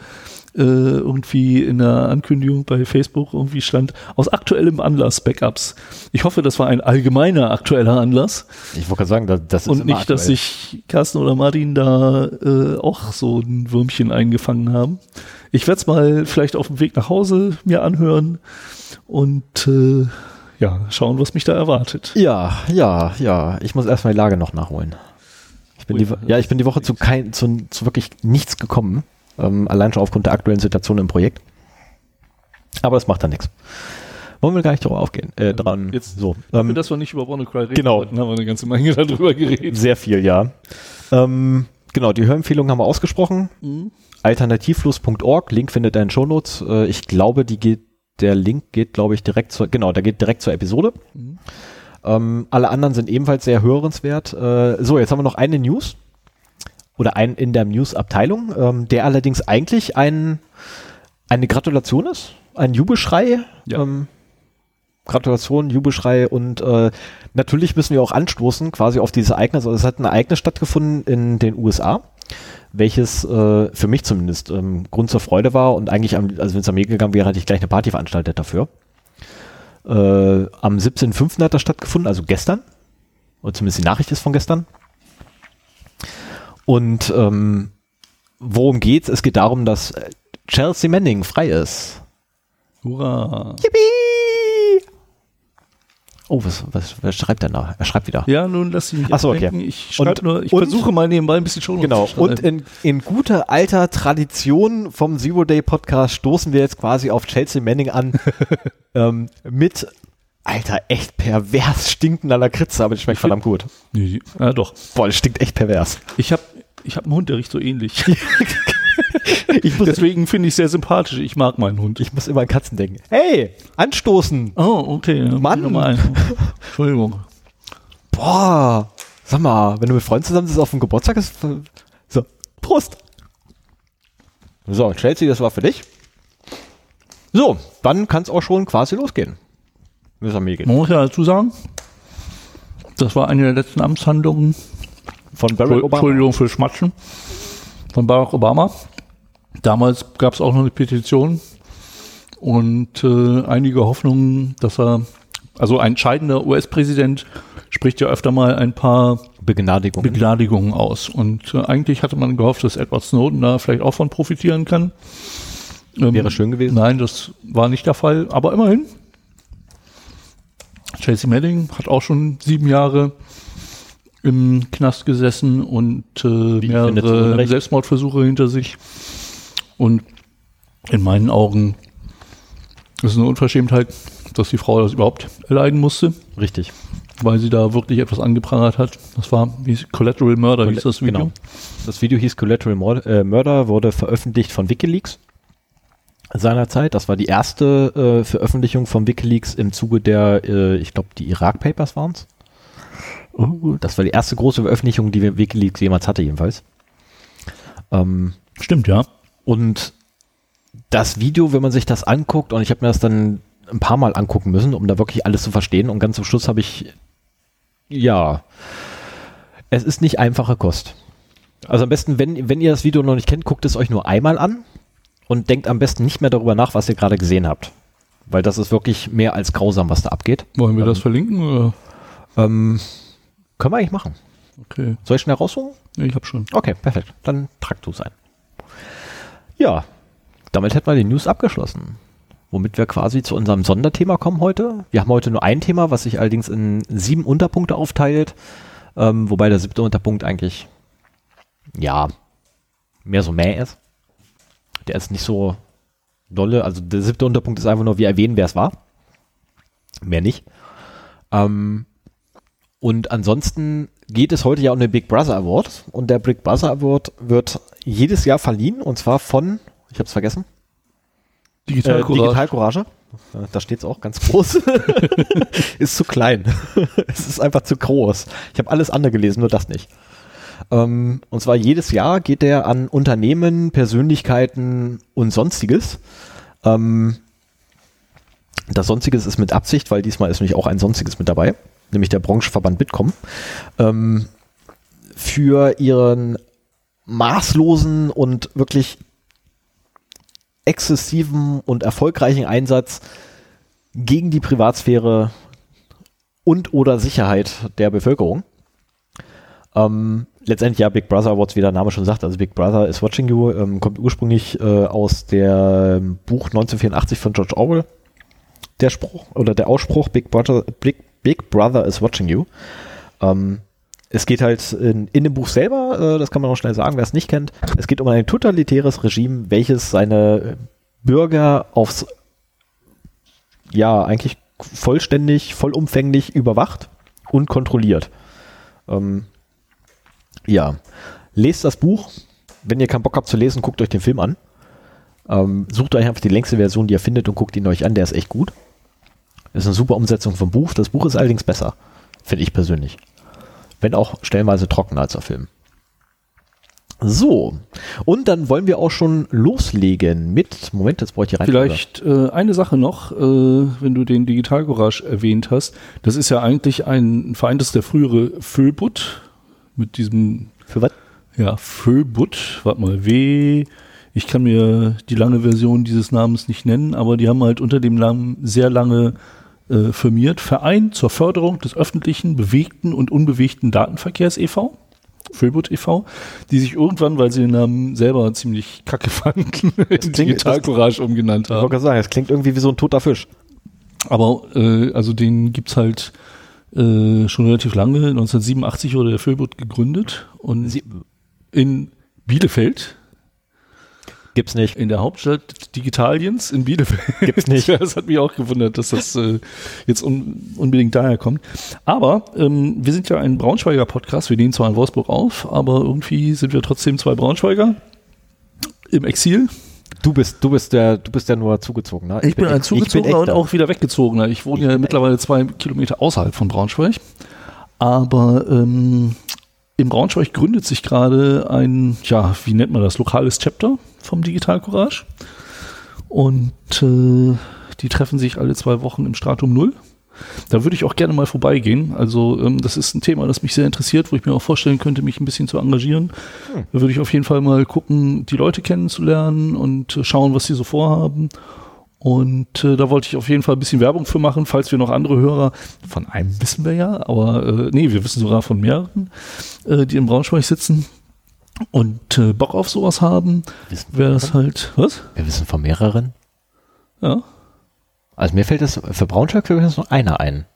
äh, irgendwie in der Ankündigung bei Facebook irgendwie stand, aus aktuellem Anlass Backups. Ich hoffe, das war ein allgemeiner aktueller Anlass Ich wollte gerade sagen, das, das ist und nicht, dass aktuell. sich Carsten oder Martin da äh, auch so ein Würmchen eingefangen haben. Ich werde es mal vielleicht auf dem Weg nach Hause mir anhören und äh, ja, schauen, was mich da erwartet. Ja, ja, ja. Ich muss erstmal die Lage noch nachholen. Ich bin Ui, die, ja, ich bin die Woche zu, kein, zu, zu wirklich nichts gekommen. Ähm, allein schon aufgrund der aktuellen Situation im Projekt. Aber das macht dann nichts. Wollen wir gar nicht drauf aufgehen. Äh, dran. Jetzt- so. Ähm, dass wir nicht über WannaCry reden genau. wollten, haben wir eine ganze Menge darüber geredet. sehr viel, ja. Ähm, genau, die Hörempfehlung haben wir ausgesprochen. Alternativlos.org, Link findet ihr in den Shownotes. Äh, ich glaube, die geht, der Link geht, glaube ich, direkt zur, genau, der geht direkt zur Episode. Mhm. Ähm, alle anderen sind ebenfalls sehr hörenswert. Äh, so, jetzt haben wir noch eine News. Oder einen in der News-Abteilung, ähm, der allerdings eigentlich ein, eine Gratulation ist. Ein Jubelschrei. Ja. Ähm, Gratulation, Jubelschrei und äh, natürlich müssen wir auch anstoßen quasi auf dieses Ereignis. Also es hat ein Ereignis stattgefunden in den USA, welches äh, für mich zumindest ähm, Grund zur Freude war und eigentlich, am, also wenn es an mir gegangen wäre, hätte ich gleich eine Party veranstaltet dafür. Äh, am 17.05. hat das stattgefunden, also gestern. Oder zumindest die Nachricht ist von gestern. Und ähm, worum geht's? Es geht darum, dass Chelsea Manning frei ist. Hurra. Yippie! Oh, was, was, was schreibt er da? Er schreibt wieder. Ja, nun lass mich nicht Ach so, ablenken. okay. Ich Und- nur, ich und- versuche mal nebenbei ein bisschen schon Genau. Und in, in guter alter Tradition vom Zero Day Podcast stoßen wir jetzt quasi auf Chelsea Manning an ähm, mit Alter, echt pervers stinkender Lakritze, aber die schmeckt verdammt gut. Nee, ja, doch. Boah, das stinkt echt pervers. Ich habe ich hab einen Hund, der riecht so ähnlich. Ich muss, Deswegen finde ich sehr sympathisch. Ich mag meinen Hund. ich muss immer an Katzen denken. Hey, anstoßen! Oh, okay. Mann. Ein. Entschuldigung. Boah, sag mal, wenn du mit Freunden zusammen sitzt auf dem Geburtstag, ist so, Prost! So, Chelsea, das war für dich. So, dann kann es auch schon quasi losgehen. Mir gehen. Man muss ja dazu sagen, das war eine der letzten Amtshandlungen, Von Barack Obama. Entschuldigung für Schmatschen, von Barack Obama. Damals gab es auch noch eine Petition und äh, einige Hoffnungen, dass er, also ein entscheidender US-Präsident spricht ja öfter mal ein paar Begnadigungen. Begnadigungen aus. Und äh, eigentlich hatte man gehofft, dass Edward Snowden da vielleicht auch von profitieren kann. Ähm, Wäre schön gewesen. Nein, das war nicht der Fall, aber immerhin. Chelsea Manning hat auch schon sieben Jahre im Knast gesessen und äh, mehrere Selbstmordversuche hinter sich. Und in meinen Augen ist es eine Unverschämtheit, dass die Frau das überhaupt erleiden musste. Richtig. Weil sie da wirklich etwas angeprangert hat. Das war wie Collateral Murder, hieß das Video. Genau. Das Video hieß Collateral äh, Murder, wurde veröffentlicht von Wikileaks seinerzeit. Das war die erste äh, Veröffentlichung von Wikileaks im Zuge der, äh, ich glaube, die Irak Papers waren es. Oh, das war die erste große Veröffentlichung, die Wikileaks jemals hatte, jedenfalls. Ähm, Stimmt, ja. Und das Video, wenn man sich das anguckt, und ich habe mir das dann ein paar Mal angucken müssen, um da wirklich alles zu verstehen, und ganz zum Schluss habe ich, ja, es ist nicht einfache Kost. Also am besten, wenn, wenn ihr das Video noch nicht kennt, guckt es euch nur einmal an und denkt am besten nicht mehr darüber nach, was ihr gerade gesehen habt. Weil das ist wirklich mehr als grausam, was da abgeht. Wollen wir ähm, das verlinken? Oder? Ähm, können wir eigentlich machen. Okay. Soll ich schnell raussuchen? Ja, ich habe schon. Okay, perfekt. Dann trag du es ein. Ja, damit hätten wir die News abgeschlossen. Womit wir quasi zu unserem Sonderthema kommen heute. Wir haben heute nur ein Thema, was sich allerdings in sieben Unterpunkte aufteilt. Ähm, wobei der siebte Unterpunkt eigentlich, ja, mehr so mäh ist. Der ist nicht so dolle. Also der siebte Unterpunkt ist einfach nur, wir erwähnen, wer es war. Mehr nicht. Ähm, und ansonsten geht es heute ja um den Big Brother Award. Und der Big Brother Award wird jedes Jahr verliehen. Und zwar von, ich habe es vergessen. Digital, äh, Digital Courage. Da steht es auch ganz groß. ist zu klein. es ist einfach zu groß. Ich habe alles andere gelesen, nur das nicht. Ähm, und zwar jedes Jahr geht der an Unternehmen, Persönlichkeiten und Sonstiges. Ähm, das Sonstiges ist mit Absicht, weil diesmal ist nämlich auch ein Sonstiges mit dabei, nämlich der Branchenverband Bitkom, ähm, für ihren maßlosen und wirklich exzessiven und erfolgreichen Einsatz gegen die Privatsphäre und oder Sicherheit der Bevölkerung. Ähm, letztendlich ja Big Brother Awards, wie der Name schon sagt, also Big Brother is Watching You, ähm, kommt ursprünglich äh, aus dem Buch 1984 von George Orwell. Der Spruch oder der Ausspruch Big Brother, Big, Big Brother is Watching You. Ähm, es geht halt in, in dem Buch selber, äh, das kann man auch schnell sagen, wer es nicht kennt, es geht um ein totalitäres Regime, welches seine Bürger aufs, ja, eigentlich vollständig, vollumfänglich überwacht und kontrolliert. Ähm, ja, lest das Buch. Wenn ihr keinen Bock habt zu lesen, guckt euch den Film an. Ähm, sucht euch einfach die längste Version, die ihr findet und guckt ihn euch an. Der ist echt gut. Das ist eine super Umsetzung vom Buch. Das Buch ist allerdings besser. Finde ich persönlich. Wenn auch stellenweise trockener als der Film. So, und dann wollen wir auch schon loslegen mit, Moment, jetzt brauche ich die rein. Vielleicht äh, eine Sache noch, äh, wenn du den Digital Garage erwähnt hast. Das ist ja eigentlich ein Verein, das ist der frühere Föbut, mit diesem. Für was? Ja, Föbut, warte mal, W. Ich kann mir die lange Version dieses Namens nicht nennen, aber die haben halt unter dem Namen sehr lange äh, firmiert. Verein zur Förderung des öffentlichen, bewegten und unbewegten Datenverkehrs e.V. Föbut e.V., die sich irgendwann, weil sie den Namen selber ziemlich kacke fanden, in Digital Courage umgenannt haben. Ich wollte sagen, es klingt irgendwie wie so ein toter Fisch. Aber äh, also den gibt's halt äh, schon relativ lange. 1987 wurde der Föbut gegründet und Sie in Bielefeld. Gibt's nicht. In der Hauptstadt Digitaliens in Bielefeld. Gibt's nicht. das hat mich auch gewundert, dass das äh, jetzt un unbedingt daher kommt. Aber ähm, wir sind ja ein Braunschweiger Podcast. Wir nehmen zwar in Wolfsburg auf, aber irgendwie sind wir trotzdem zwei Braunschweiger im Exil. Du bist, du bist der, du bist ja nur zugezogener. Ich, ich bin, bin ein zugezogener und auch wieder weggezogener. Ich wohne ich ja mittlerweile zwei Kilometer außerhalb von Braunschweig. Aber ähm, in Braunschweig gründet sich gerade ein, ja, wie nennt man das, lokales Chapter vom Digital Courage. Und äh, die treffen sich alle zwei Wochen im Stratum Null. Da würde ich auch gerne mal vorbeigehen. Also ähm, das ist ein Thema, das mich sehr interessiert, wo ich mir auch vorstellen könnte, mich ein bisschen zu engagieren. Hm. Da würde ich auf jeden Fall mal gucken, die Leute kennenzulernen und äh, schauen, was sie so vorhaben. Und äh, da wollte ich auf jeden Fall ein bisschen Werbung für machen, falls wir noch andere Hörer, von einem wissen wir ja, aber äh, nee, wir wissen sogar von mehreren, äh, die in Braunschweig sitzen und äh, Bock auf sowas haben, wäre das halt, was? Wir wissen von mehreren. Ja. Also mir fällt das für Braunschweig für nur einer ein.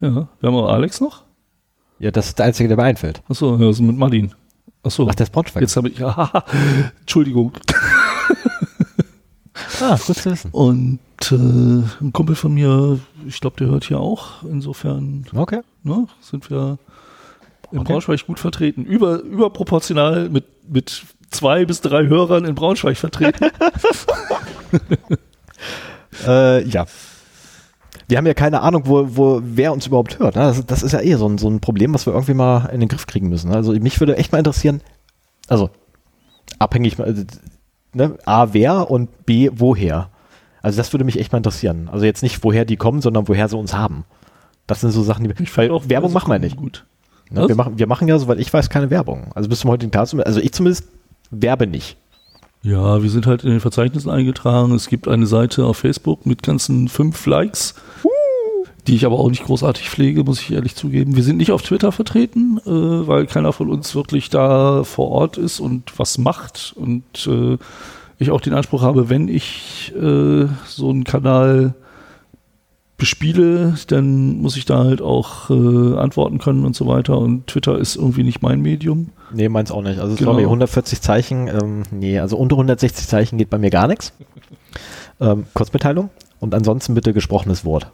Ja, wir haben auch Alex noch. Ja, das ist der einzige, der mir einfällt. Achso, ja, das ist mit Martin. Achso. Ach, der ist Braunschweig. Jetzt habe ich, ja, Entschuldigung. Ah, gut zu wissen. Und äh, ein Kumpel von mir, ich glaube, der hört hier auch. Insofern Okay. ne, sind wir in Okay. Braunschweig gut vertreten. Über, überproportional mit, mit zwei bis drei Hörern in Braunschweig vertreten. Äh, ja. Wir haben ja keine Ahnung, wo, wo wer uns überhaupt hört. Ne? Das, das ist ja eh so ein, so ein Problem, was wir irgendwie mal in den Griff kriegen müssen. Also mich würde echt mal interessieren, also abhängig, ne, A, wer und B, woher. Also das würde mich echt mal interessieren. Also jetzt nicht, woher die kommen, sondern woher sie uns haben. Das sind so Sachen, die weil Auch Werbung machen wir nicht. Gut. Ne? Wir, machen, wir machen ja, soweit ich weiß, keine Werbung. Also bis zum heutigen Tag, also ich zumindest werbe nicht. Ja, wir sind halt in den Verzeichnissen eingetragen. Es gibt eine Seite auf Facebook mit ganzen fünf Likes, die ich aber auch nicht großartig pflege, muss ich ehrlich zugeben. Wir sind nicht auf Twitter vertreten, äh, weil keiner von uns wirklich da vor Ort ist und was macht. Und äh, ich auch den Anspruch habe, wenn ich äh, so einen Kanal bespiele, dann muss ich da halt auch äh, antworten können und so weiter. Und Twitter ist irgendwie nicht mein Medium. Nee, meins auch nicht. Also Genau. sorry, 140 Zeichen, ähm, nee, also unter 160 Zeichen geht bei mir gar nichts. Ähm, Kurzmitteilung und ansonsten bitte gesprochenes Wort.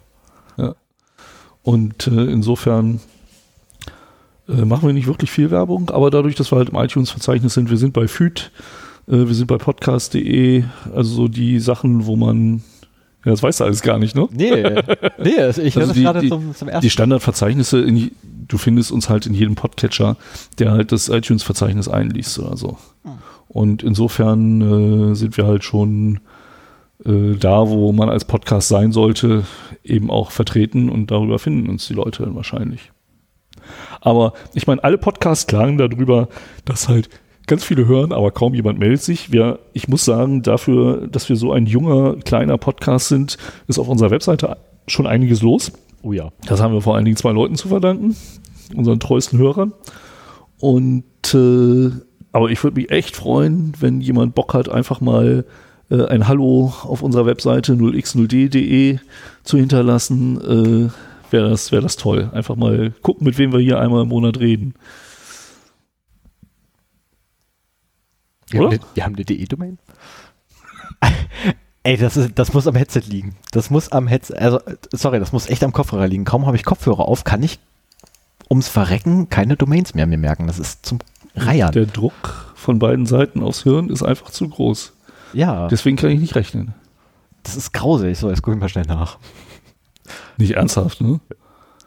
Und äh, insofern äh, machen wir nicht wirklich viel Werbung, aber dadurch, dass wir halt im iTunes-Verzeichnis sind, wir sind bei FÜD, äh, wir sind bei podcast.de, also so die Sachen, wo man, ja, das weißt du alles gar nicht, ne? Nee, nee, also ich höre Also das die- gerade die- zum, zum ersten Die Standardverzeichnisse, in, du findest uns halt in jedem Podcatcher, der halt das iTunes-Verzeichnis einliest oder so. Und insofern äh, sind wir halt schon äh, da, wo man als Podcast sein sollte, eben auch vertreten und darüber finden uns die Leute dann wahrscheinlich. Aber ich meine, alle Podcasts klagen darüber, dass halt ganz viele hören, aber kaum jemand meldet sich. Wir, ich muss sagen, dafür, dass wir so ein junger, kleiner Podcast sind, ist auf unserer Webseite schon einiges los. Oh ja. Das haben wir vor allen Dingen zwei Leuten zu verdanken, unseren treuesten Hörern. Und äh, aber ich würde mich echt freuen, wenn jemand Bock hat, einfach mal äh, ein Hallo auf unserer Webseite 0x0d.de zu hinterlassen. Äh, Wäre das, wär das toll. Einfach mal gucken, mit wem wir hier einmal im Monat reden. Wir haben, Oder? eine, haben eine DE-Domain. Ey, das, ist, das muss am Headset liegen. Das muss am Headset, also, sorry, das muss echt am Kopfhörer liegen. Kaum habe ich Kopfhörer auf, kann ich ums Verrecken keine Domains mehr mir merken. Das ist zum Reiern. Der Druck von beiden Seiten aufs Hirn ist einfach zu groß. Ja, das, Deswegen kann ich nicht rechnen. ist grausig. So, jetzt gucke ich mal schnell nach. Nicht ernsthaft, ne?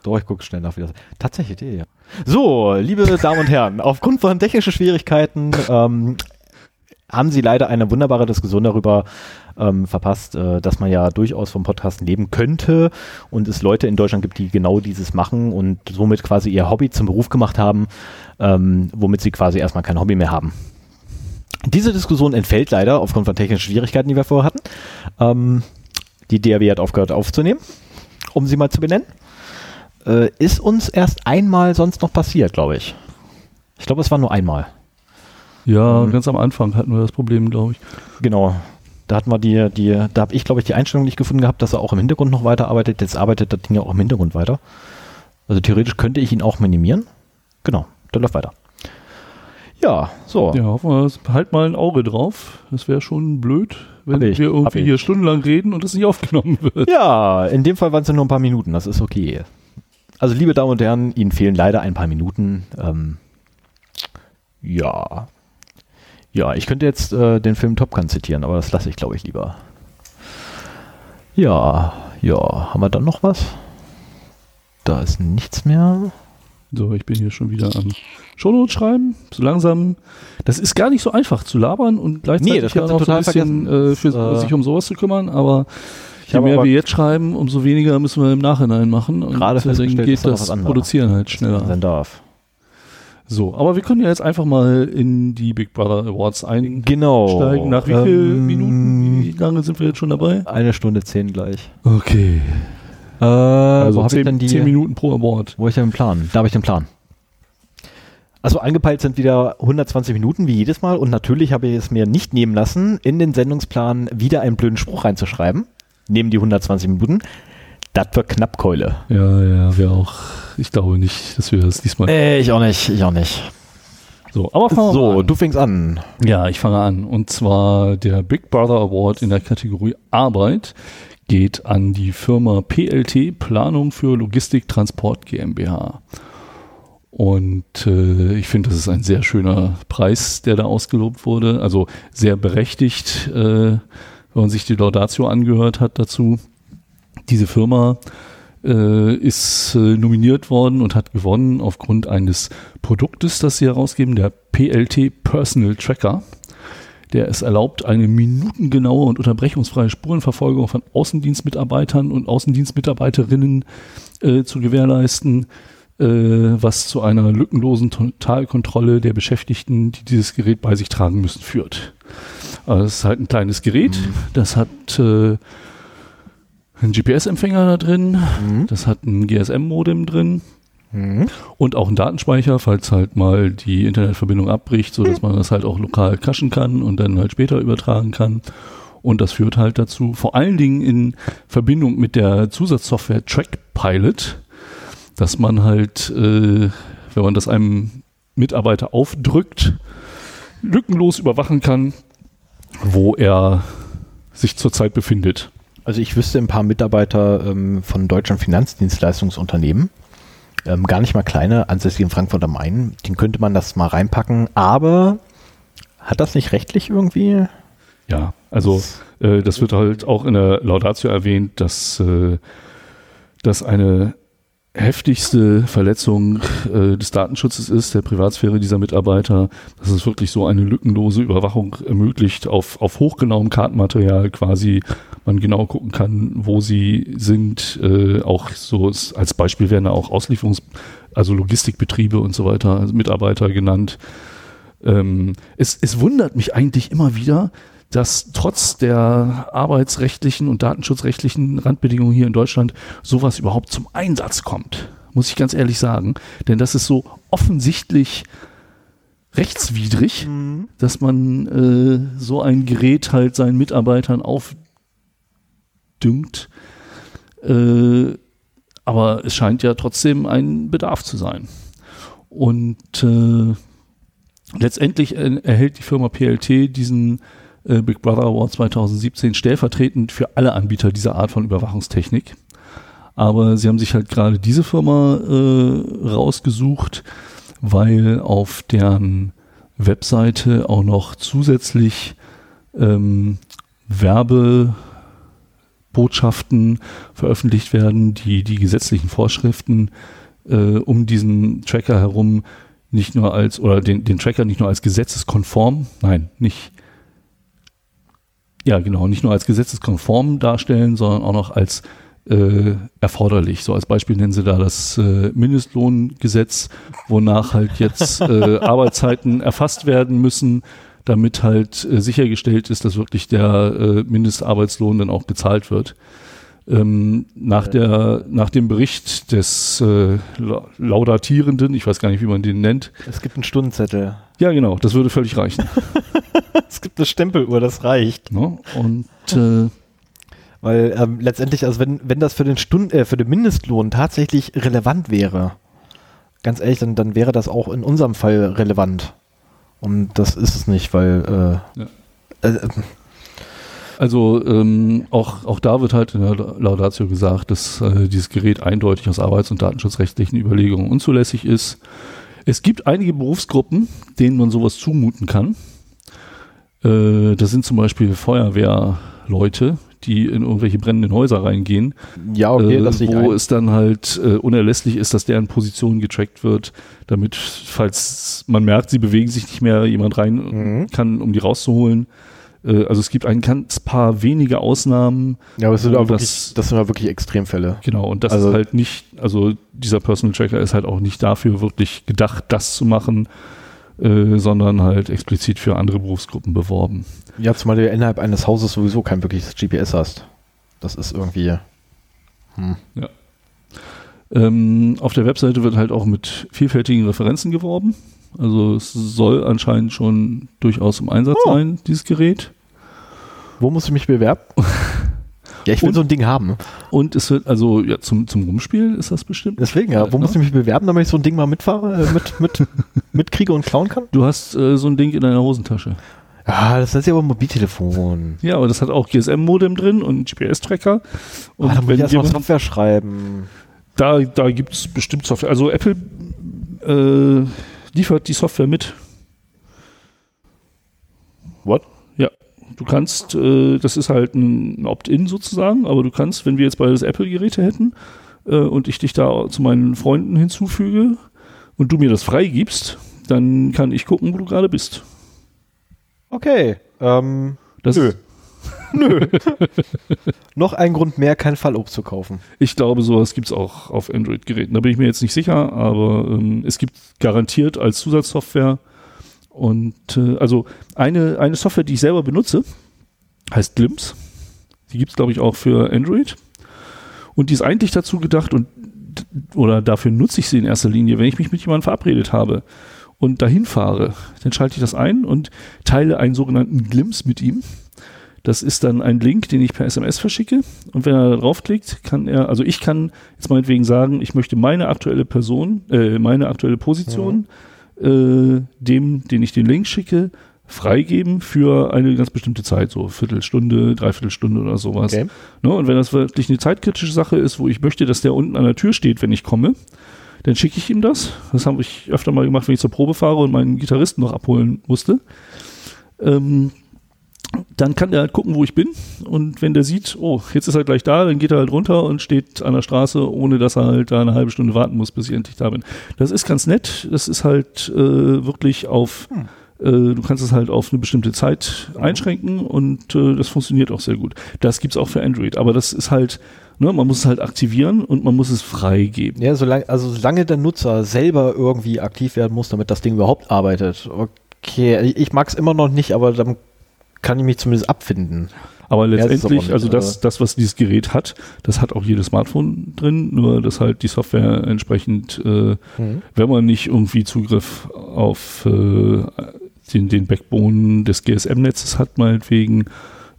Doch, ich gucke schnell nach, wie das Tatsächlich, DE, ja. So, liebe Damen und Herren, aufgrund von technischen Schwierigkeiten ähm, haben Sie leider eine wunderbare Diskussion darüber ähm, verpasst, äh, dass man ja durchaus vom Podcasten leben könnte und es Leute in Deutschland gibt, die genau dieses machen und somit quasi ihr Hobby zum Beruf gemacht haben, ähm, womit sie quasi erstmal kein Hobby mehr haben. Diese Diskussion entfällt leider aufgrund von technischen Schwierigkeiten, die wir vorher hatten. Ähm, die DRW hat aufgehört aufzunehmen, um sie mal zu benennen. Äh, ist uns erst einmal sonst noch passiert, glaube ich. Ich glaube, es war nur einmal. Ja, Mhm. ganz am Anfang hatten wir das Problem, glaube ich. Genau. Da hatten wir die, die, da habe ich, glaube ich, die Einstellung nicht gefunden gehabt, dass er auch im Hintergrund noch weiterarbeitet. Jetzt arbeitet das Ding ja auch im Hintergrund weiter. Also theoretisch könnte ich ihn auch minimieren. Genau, der läuft weiter. Ja, so. Ja, hoffen wir, halt mal ein Auge drauf. Das wäre schon blöd, wenn ich, wir irgendwie hier stundenlang reden und es nicht aufgenommen wird. Ja, in dem Fall waren es ja nur ein paar Minuten, das ist okay. Also, liebe Damen und Herren, Ihnen fehlen leider ein paar Minuten. Ähm, ja. Ja, ich könnte jetzt äh, den Film Top Gun zitieren, aber das lasse ich, glaube ich, lieber. Ja, ja, haben wir dann noch was? Da ist nichts mehr. So, ich bin hier schon wieder am Shownotes schreiben. So langsam. Das ist gar nicht so einfach zu labern und gleichzeitig Nee, das ja noch so ein total bisschen äh, für Äh, sich um sowas zu kümmern, aber Je mehr wir jetzt schreiben, umso weniger müssen wir im Nachhinein machen. Und gerade dann geht das Produzieren halt schneller. Sein darf. So, aber wir können ja jetzt einfach mal in die Big Brother Awards einsteigen. Genau. Nach wie vielen Minuten, wie lange sind wir jetzt schon dabei? Eine Stunde zehn gleich. Okay. Äh, Also wo habe ich denn die? zehn Minuten pro Award. Wo ich denn den Plan? Da habe ich den Plan. Also angepeilt sind wieder 120 Minuten wie jedes Mal und natürlich habe ich es mir nicht nehmen lassen, in den Sendungsplan wieder einen blöden Spruch reinzuschreiben. Neben die 120 Minuten. Das wird knapp Keule. Ja, ja, wir auch. Ich glaube nicht, dass wir das diesmal. Äh, ich auch nicht, ich auch nicht. So, aber fangen wir So, an. du fängst an. Ja, ich fange an. Und zwar der Big Brother Award in der Kategorie Arbeit geht an die Firma PLT Planung für Logistik Transport GmbH. Und äh, ich finde, das ist ein sehr schöner Preis, der da ausgelobt wurde. Also sehr berechtigt, äh, wenn man sich die Laudatio angehört hat dazu. Diese Firma äh, ist äh, nominiert worden und hat gewonnen aufgrund eines Produktes, das sie herausgeben, der PLT Personal Tracker. Der es erlaubt, eine minutengenaue und unterbrechungsfreie Spurenverfolgung von Außendienstmitarbeitern und Außendienstmitarbeiterinnen äh, zu gewährleisten, äh, was zu einer lückenlosen Totalkontrolle der Beschäftigten, die dieses Gerät bei sich tragen müssen, führt. Also es ist halt ein kleines Gerät, das hat äh, einen GPS-Empfänger da drin, Mhm. das hat ein GSM-Modem drin Mhm. und auch einen Datenspeicher, falls halt mal die Internetverbindung abbricht, so dass man das halt auch lokal cachen kann und dann halt später übertragen kann. Und das führt halt dazu, vor allen Dingen in Verbindung mit der Zusatzsoftware Trackpilot, dass man halt, äh, wenn man das einem Mitarbeiter aufdrückt, lückenlos überwachen kann, wo er sich zurzeit befindet. Also ich wüsste ein paar Mitarbeiter ähm, von deutschen Finanzdienstleistungsunternehmen, ähm, gar nicht mal kleine, ansässig in Frankfurt am Main, den könnte man das mal reinpacken, aber hat das nicht rechtlich irgendwie? Ja, also äh, das wird halt auch in der Laudatio erwähnt, dass äh, das eine heftigste Verletzung äh, des Datenschutzes ist, der Privatsphäre dieser Mitarbeiter, dass es wirklich so eine lückenlose Überwachung ermöglicht, auf, auf hochgenauem Kartenmaterial quasi man genau gucken kann, wo sie sind. Äh, auch so als Beispiel werden da auch Auslieferungs-, also Logistikbetriebe und so weiter, also Mitarbeiter genannt. Ähm, es, es wundert mich eigentlich immer wieder, dass trotz der arbeitsrechtlichen und datenschutzrechtlichen Randbedingungen hier in Deutschland sowas überhaupt zum Einsatz kommt. Muss ich ganz ehrlich sagen. Denn das ist so offensichtlich rechtswidrig, dass man äh, so ein Gerät halt seinen Mitarbeitern aufdüngt. Äh, aber es scheint ja trotzdem ein Bedarf zu sein. Und äh, letztendlich äh, erhält die Firma PLT diesen äh, Big Brother Award 2017 stellvertretend für alle Anbieter dieser Art von Überwachungstechnik. Aber sie haben sich halt gerade diese Firma äh, rausgesucht, weil auf deren Webseite auch noch zusätzlich ähm, Werbebotschaften veröffentlicht werden, die die gesetzlichen Vorschriften äh, um diesen Tracker herum nicht nur als, oder den, den Tracker nicht nur als gesetzeskonform, nein, nicht, ja genau, nicht nur als gesetzeskonform darstellen, sondern auch noch als äh, erforderlich. So als Beispiel nennen sie da das äh, Mindestlohngesetz, wonach halt jetzt äh, Arbeitszeiten erfasst werden müssen, damit halt äh, sichergestellt ist, dass wirklich der äh, Mindestarbeitslohn dann auch gezahlt wird. Ähm, nach, der, nach dem Bericht des äh, La- Laudatierenden, ich weiß gar nicht, wie man den nennt. Es gibt einen Stundenzettel. Ja, genau, das würde völlig reichen. Es gibt eine Stempeluhr, das reicht. ne? Und äh, Weil ähm, letztendlich, also wenn, wenn das für den Stunden, äh, für den Mindestlohn tatsächlich relevant wäre, ganz ehrlich, dann, dann wäre das auch in unserem Fall relevant. Und das ist es nicht, weil äh, Ja. Also ähm, auch, auch da wird halt in der Laudatio gesagt, dass äh, dieses Gerät eindeutig aus arbeits- und datenschutzrechtlichen Überlegungen unzulässig ist. Es gibt einige Berufsgruppen, denen man sowas zumuten kann. Äh, das sind zum Beispiel Feuerwehrleute, die in irgendwelche brennenden Häuser reingehen, ja, okay, äh, dich wo ein. es dann halt äh, unerlässlich ist, dass deren Position getrackt wird, damit, falls man merkt, sie bewegen sich nicht mehr, jemand rein Mhm. kann, um die rauszuholen. Äh, also es gibt ein ganz paar wenige Ausnahmen. Ja, aber es sind auch wirklich, das- das sind ja wirklich Extremfälle. Genau, und das Also- ist halt nicht, also dieser Personal Tracker ist halt auch nicht dafür wirklich gedacht, das zu machen, äh, sondern halt explizit für andere Berufsgruppen beworben. Ja, zumal du ja innerhalb eines Hauses sowieso kein wirkliches GPS hast. Das ist irgendwie. Hm. Ähm, auf der Webseite wird halt auch mit vielfältigen Referenzen geworben. Also es soll anscheinend schon durchaus im Einsatz Oh. sein, dieses Gerät. Wo muss ich mich bewerben? ja, ich will Und- so ein Ding haben. Und es wird, also ja, zum, zum Rumspielen ist das bestimmt. Deswegen, ja. Wo Ja. muss ich mich bewerben, damit ich so ein Ding mal mitfahre, äh, mit, mit, mitkriege und klauen kann? Du hast äh, so ein Ding in deiner Hosentasche. Ah, das ist ja aber ein Mobiltelefon. Ja, aber das hat auch GSM-Modem drin und GPS-Tracker. Und Ah, da muss ich wenn erstmal Software schreiben. Da, da gibt es bestimmt Software. Also Apple äh, liefert die Software mit. What? Ja. Du kannst, äh, das ist halt ein Opt-in sozusagen, aber du kannst, wenn wir jetzt beides Apple-Geräte hätten äh, und ich dich da zu meinen Freunden hinzufüge und du mir das freigibst, dann kann ich gucken, wo du gerade bist. Okay. Ähm, Das Nö. Nö. Noch ein Grund mehr, kein Fallobst zu kaufen. Ich glaube, sowas gibt es auch auf Android-Geräten. Da bin ich mir jetzt nicht sicher, aber ähm, es gibt garantiert als Zusatzsoftware und äh, also eine, eine Software, die ich selber benutze, heißt Glimpse. Die gibt es, glaube ich, auch für Android. Und die ist eigentlich dazu gedacht und oder dafür nutze ich sie in erster Linie, wenn ich mich mit jemandem verabredet habe und dahin fahre, dann schalte ich das ein und teile einen sogenannten Glimpse mit ihm. Das ist dann ein Link, den ich per SMS verschicke. Und wenn er da draufklickt, kann er, also ich kann jetzt meinetwegen sagen, ich möchte meine aktuelle Person, äh, meine aktuelle Position, äh, dem, den ich den Link schicke, freigeben für eine ganz bestimmte Zeit, so Viertelstunde, Dreiviertelstunde oder sowas. Okay. Ne, und wenn das wirklich eine zeitkritische Sache ist, wo ich möchte, dass der unten an der Tür steht, wenn ich komme, dann schicke ich ihm das. Das habe ich öfter mal gemacht, wenn ich zur Probe fahre und meinen Gitarristen noch abholen musste. Ähm, dann kann der halt gucken, wo ich bin. Und wenn der sieht, oh, jetzt ist er gleich da, dann geht er halt runter und steht an der Straße, ohne dass er halt da eine halbe Stunde warten muss, bis ich endlich da bin. Das ist ganz nett. Das ist halt äh, wirklich auf, äh, du kannst es halt auf eine bestimmte Zeit einschränken und äh, das funktioniert auch sehr gut. Das gibt's auch für Android, aber das ist halt, ne, man muss es halt aktivieren und man muss es freigeben. Ja, solange, also solange der Nutzer selber irgendwie aktiv werden muss, damit das Ding überhaupt arbeitet. Okay, ich mag es immer noch nicht, aber dann kann ich mich zumindest abfinden. Aber letztendlich, also das, das, was dieses Gerät hat, das hat auch jedes Smartphone drin, nur dass halt die Software entsprechend, äh, wenn man nicht irgendwie Zugriff auf äh, den, den Backbone des GSM-Netzes hat, meinetwegen,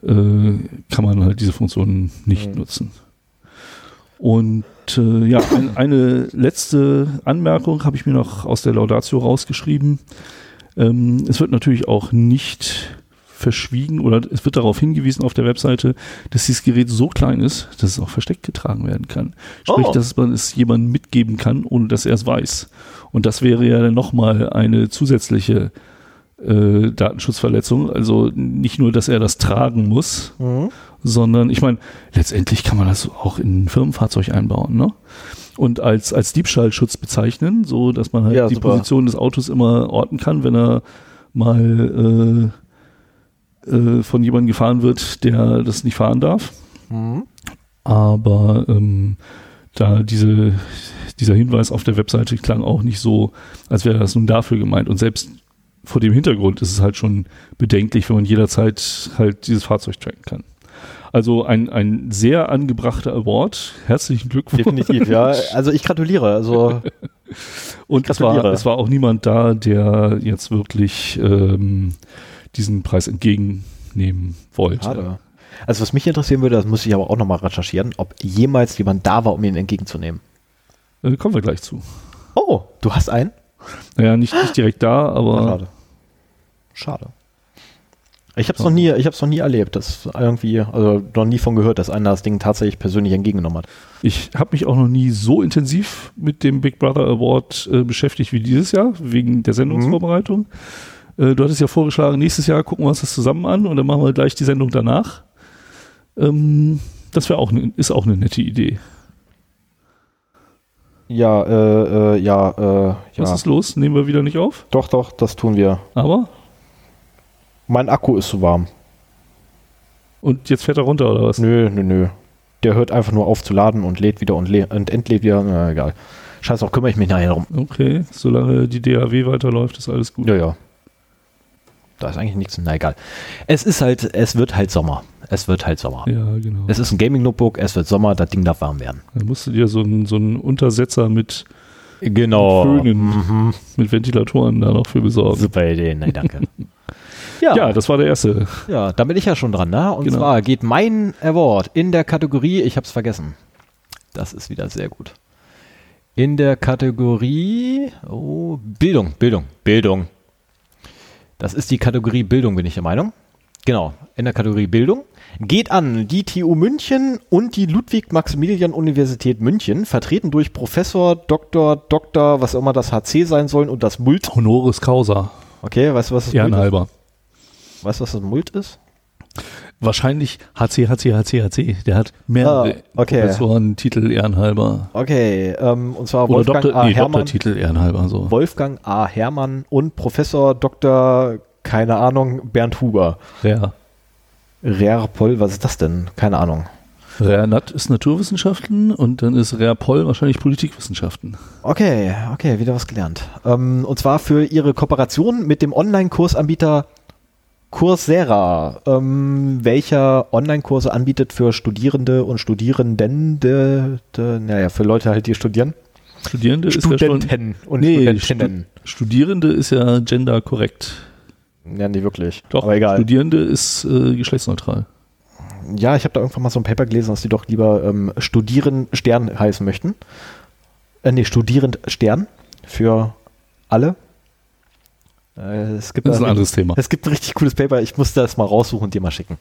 äh, kann man halt diese Funktionen nicht Mhm. nutzen. Und äh, ja, ein, eine letzte Anmerkung habe ich mir noch aus der Laudatio rausgeschrieben. Ähm, es wird natürlich auch nicht verschwiegen oder es wird darauf hingewiesen auf der Webseite, dass dieses Gerät so klein ist, dass es auch versteckt getragen werden kann. Sprich, Oh. dass man es jemandem mitgeben kann, ohne dass er es weiß. Und das wäre ja dann nochmal eine zusätzliche äh, Datenschutzverletzung. Also nicht nur, dass er das tragen muss, Mhm. sondern ich meine, letztendlich kann man das auch in ein Firmenfahrzeug einbauen, ne? Und als, als Diebstahlschutz bezeichnen, so dass man halt Ja, die super. Position des Autos immer orten kann, wenn er mal äh, von jemandem gefahren wird, der das nicht fahren darf. Mhm. Aber ähm, da diese, dieser Hinweis auf der Webseite klang auch nicht so, als wäre das nun dafür gemeint. Und selbst vor dem Hintergrund ist es halt schon bedenklich, wenn man jederzeit halt dieses Fahrzeug tracken kann. Also ein, ein sehr angebrachter Award. Herzlichen Glückwunsch. Definitiv, ja. Also ich gratuliere. Also Und es war, gratuliere. es war auch niemand da, der jetzt wirklich ähm, diesen Preis entgegennehmen wollte. schade. Also was mich interessieren würde, das muss ich aber auch nochmal recherchieren, ob jemals jemand da war, um ihn entgegenzunehmen. Äh, kommen wir gleich zu. Oh, du hast einen? Naja, nicht, nicht direkt da, aber Schade. Schade. Ich habe es noch nie, ich habe noch nie erlebt, dass irgendwie, also noch nie von gehört, dass einer das Ding tatsächlich persönlich entgegengenommen hat. Ich habe mich auch noch nie so intensiv mit dem Big Brother Award äh, beschäftigt wie dieses Jahr, wegen der Sendungsvorbereitung. Äh, du hattest ja vorgeschlagen, nächstes Jahr gucken wir uns das zusammen an und dann machen wir gleich die Sendung danach. Ähm, das wäre auch ne, ist auch eine nette Idee. Ja, äh, äh, ja, äh, Was ja. ist los? Nehmen wir wieder nicht auf? Doch, doch, das tun wir. Aber Mein Akku ist zu warm. Und jetzt fährt er runter, oder was? Nö, nö, nö. Der hört einfach nur auf zu laden und lädt wieder und, und entlädt wieder. Na, egal. Scheiß auch, kümmere ich mich nachher drum. Okay, solange die DAW weiterläuft, ist alles gut. Ja, ja. Da ist eigentlich nichts. Na egal. Es ist halt, es wird halt Sommer. Es wird halt Sommer. Ja, genau. Es ist ein Gaming-Notebook, es wird Sommer, das Ding darf warm werden. Dann musst du dir so einen so einen Untersetzer mit, Genau. Föhnen. Mhm. mit Ventilatoren da noch für besorgen. Super Idee, nein, danke. Ja, ja, das war der erste. ja, da bin ich ja schon dran, ne? Und Genau. zwar geht mein Award in der Kategorie, ich hab's vergessen. Das ist wieder sehr gut. In der Kategorie, oh, Bildung, Bildung, Bildung. Das ist die Kategorie Bildung, bin ich der Meinung. Genau, in der Kategorie Bildung geht an die TU München und die Ludwig-Maximilian-Universität München, vertreten durch Professor, Doktor, Doktor, was auch immer das HC sein sollen und das Mult. Honoris Causa. Okay, weißt du, was das Mult ist? Ehrenhalber. Weißt du, was das Mult ist? Wahrscheinlich HC, HC, HC, HC. Der hat mehrere Ah, okay. Professorentitel ehrenhalber. Okay, ähm, und zwar Oder Wolfgang Doktor, A. nee, Hermann. Doktortitel ehrenhalber. So. Wolfgang A. Hermann und Professor Dr. keine Ahnung, Bernd Huber. Ja. Rerpol, was ist das denn? Keine Ahnung. Reanat ist Naturwissenschaften und dann ist Reapol wahrscheinlich Politikwissenschaften. Okay, okay, wieder was gelernt. Ähm, und zwar für ihre Kooperation mit dem Online-Kursanbieter Coursera, ähm, welcher Online-Kurse anbietet für Studierende und Studierenden, de, naja, für Leute halt, die studieren. Studierende ist ja schon. Studenten und Nee, Studentinnen. Studierende ist ja genderkorrekt. Ja, nicht wirklich. Doch, Aber egal. Studierende ist äh, geschlechtsneutral. Ja, ich habe da irgendwann mal so ein Paper gelesen, dass die doch lieber ähm, Studieren Stern heißen möchten. Äh, nee, Studierend Stern für alle. Äh, es gibt Das ist ein anderes Thema. Es gibt ein richtig cooles Paper, ich muss das mal raussuchen und dir mal schicken.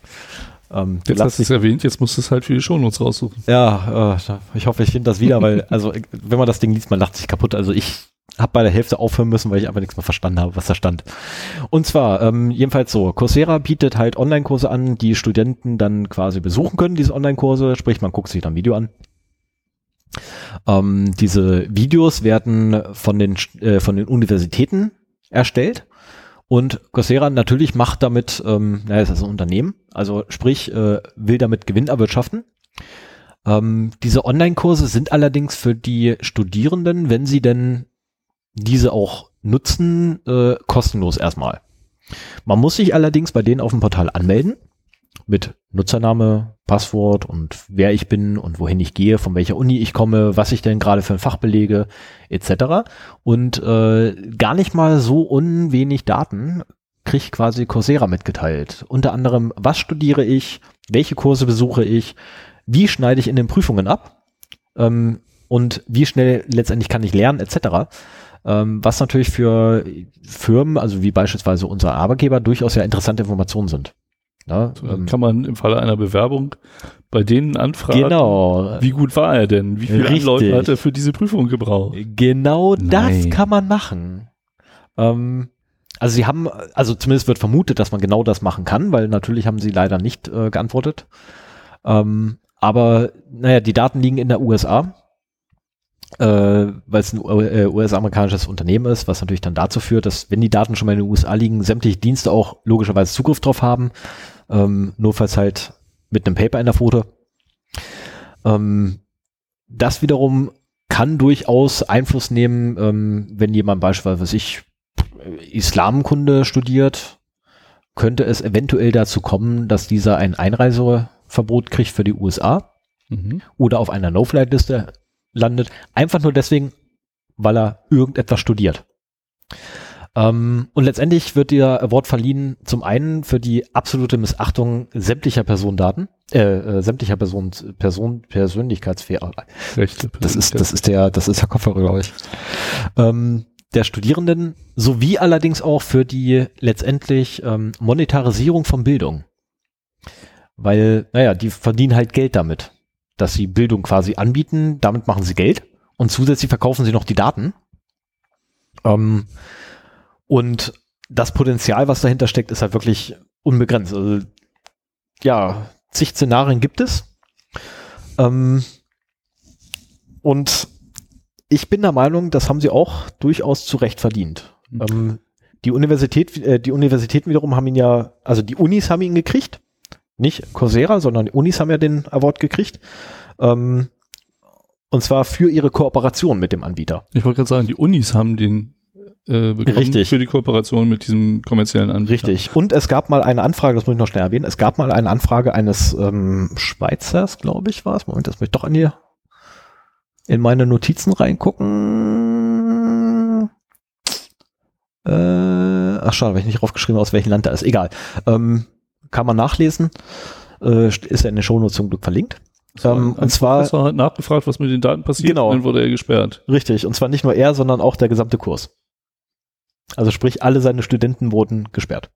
Ähm, Jetzt hast du es erwähnt, jetzt musst du es halt für die Shownotes raussuchen. ja, äh, ich hoffe, ich finde das wieder, weil, also, wenn man das Ding liest, man lacht sich kaputt. Also ich habe bei der Hälfte aufhören müssen, weil ich einfach nichts mehr verstanden habe, was da stand. Und zwar, ähm, jedenfalls so, Coursera bietet halt Online-Kurse an, die Studenten dann quasi besuchen können, diese Online-Kurse, sprich, man guckt sich dann ein Video an. Ähm, diese Videos werden von den, äh, von den Universitäten erstellt. Und Coursera natürlich macht damit, ähm, naja, ist ein Unternehmen, also sprich, äh, will damit Gewinn erwirtschaften. Ähm, diese Online-Kurse sind allerdings für die Studierenden, wenn sie denn diese auch nutzen, äh, kostenlos erstmal. Man muss sich allerdings bei denen auf dem Portal anmelden mit Nutzername, Passwort und wer ich bin und wohin ich gehe, von welcher Uni ich komme, was ich denn gerade für ein Fach belege, etc. Und äh, gar nicht mal so unwenig Daten kriegt quasi Coursera mitgeteilt. Unter anderem, was studiere ich, welche Kurse besuche ich, wie schneide ich in den Prüfungen ab ähm, und wie schnell letztendlich kann ich lernen, etc. Ähm, was natürlich für Firmen, also wie beispielsweise unser Arbeitgeber, durchaus ja interessante Informationen sind. Ja, So, ähm, kann man im Falle einer Bewerbung bei denen anfragen, genau. wie gut war er denn? Wie viele Richtig. Leute hat er für diese Prüfung gebraucht? Genau das Nein. kann man machen. Ähm, also sie haben, also zumindest wird vermutet, dass man genau das machen kann, weil natürlich haben sie leider nicht äh, geantwortet. Ähm, aber naja, die Daten liegen in der USA, äh, weil es ein äh, US-amerikanisches Unternehmen ist, was natürlich dann dazu führt, dass wenn die Daten schon mal in den USA liegen, sämtliche Dienste auch logischerweise Zugriff drauf haben, ähm, nur falls halt mit einem Paper in der Foto. Ähm, das wiederum kann durchaus Einfluss nehmen, ähm, wenn jemand beispielsweise, was ich, Islamkunde studiert, könnte es eventuell dazu kommen, dass dieser ein Einreiseverbot kriegt für die USA Mhm. oder auf einer No-Flight-Liste landet, einfach nur deswegen, weil er irgendetwas studiert. Ähm, und letztendlich wird der Award verliehen zum einen für die absolute Missachtung sämtlicher Personendaten, äh, äh, sämtlicher Person, Person, Persönlichkeitssphäre, Rechte das ist, das ist der, das ist der Kopfhörer, glaube ich. Ähm, der Studierenden sowie allerdings auch für die letztendlich ähm, Monetarisierung von Bildung. Weil, naja, die verdienen halt Geld damit, dass sie Bildung quasi anbieten, damit machen sie Geld und zusätzlich verkaufen sie noch die Daten. Ähm, und das Potenzial, was dahinter steckt, ist halt wirklich unbegrenzt. Also, ja, zig Szenarien gibt es. Ähm, und ich bin der Meinung, das haben sie auch durchaus zu Recht verdient. Mhm. Ähm, die Universität, äh, die Universitäten wiederum haben ihn ja, also die Unis haben ihn gekriegt, Nicht Coursera, sondern die Unis haben ja den Award gekriegt. Ähm, und zwar für ihre Kooperation mit dem Anbieter. Ich wollte gerade sagen, die Unis haben den äh, bekommen Richtig. für die Kooperation mit diesem kommerziellen Anbieter. Richtig. Und es gab mal eine Anfrage, das muss ich noch schnell erwähnen, es gab mal eine Anfrage eines ähm, Schweizers, glaube ich, war es. Moment, das muss ich doch an hier in meine Notizen reingucken. Äh, ach schade, habe ich nicht draufgeschrieben, aus welchem Land er ist. Egal. Ähm, kann man nachlesen. Äh, ist ja in den Shownotes zum Glück verlinkt. Ähm, und zwar- hat nachgefragt, was mit den Daten passiert, Genau. und dann wurde er gesperrt. Richtig. Und zwar nicht nur er, sondern auch der gesamte Kurs. Also sprich, alle seine Studenten wurden gesperrt.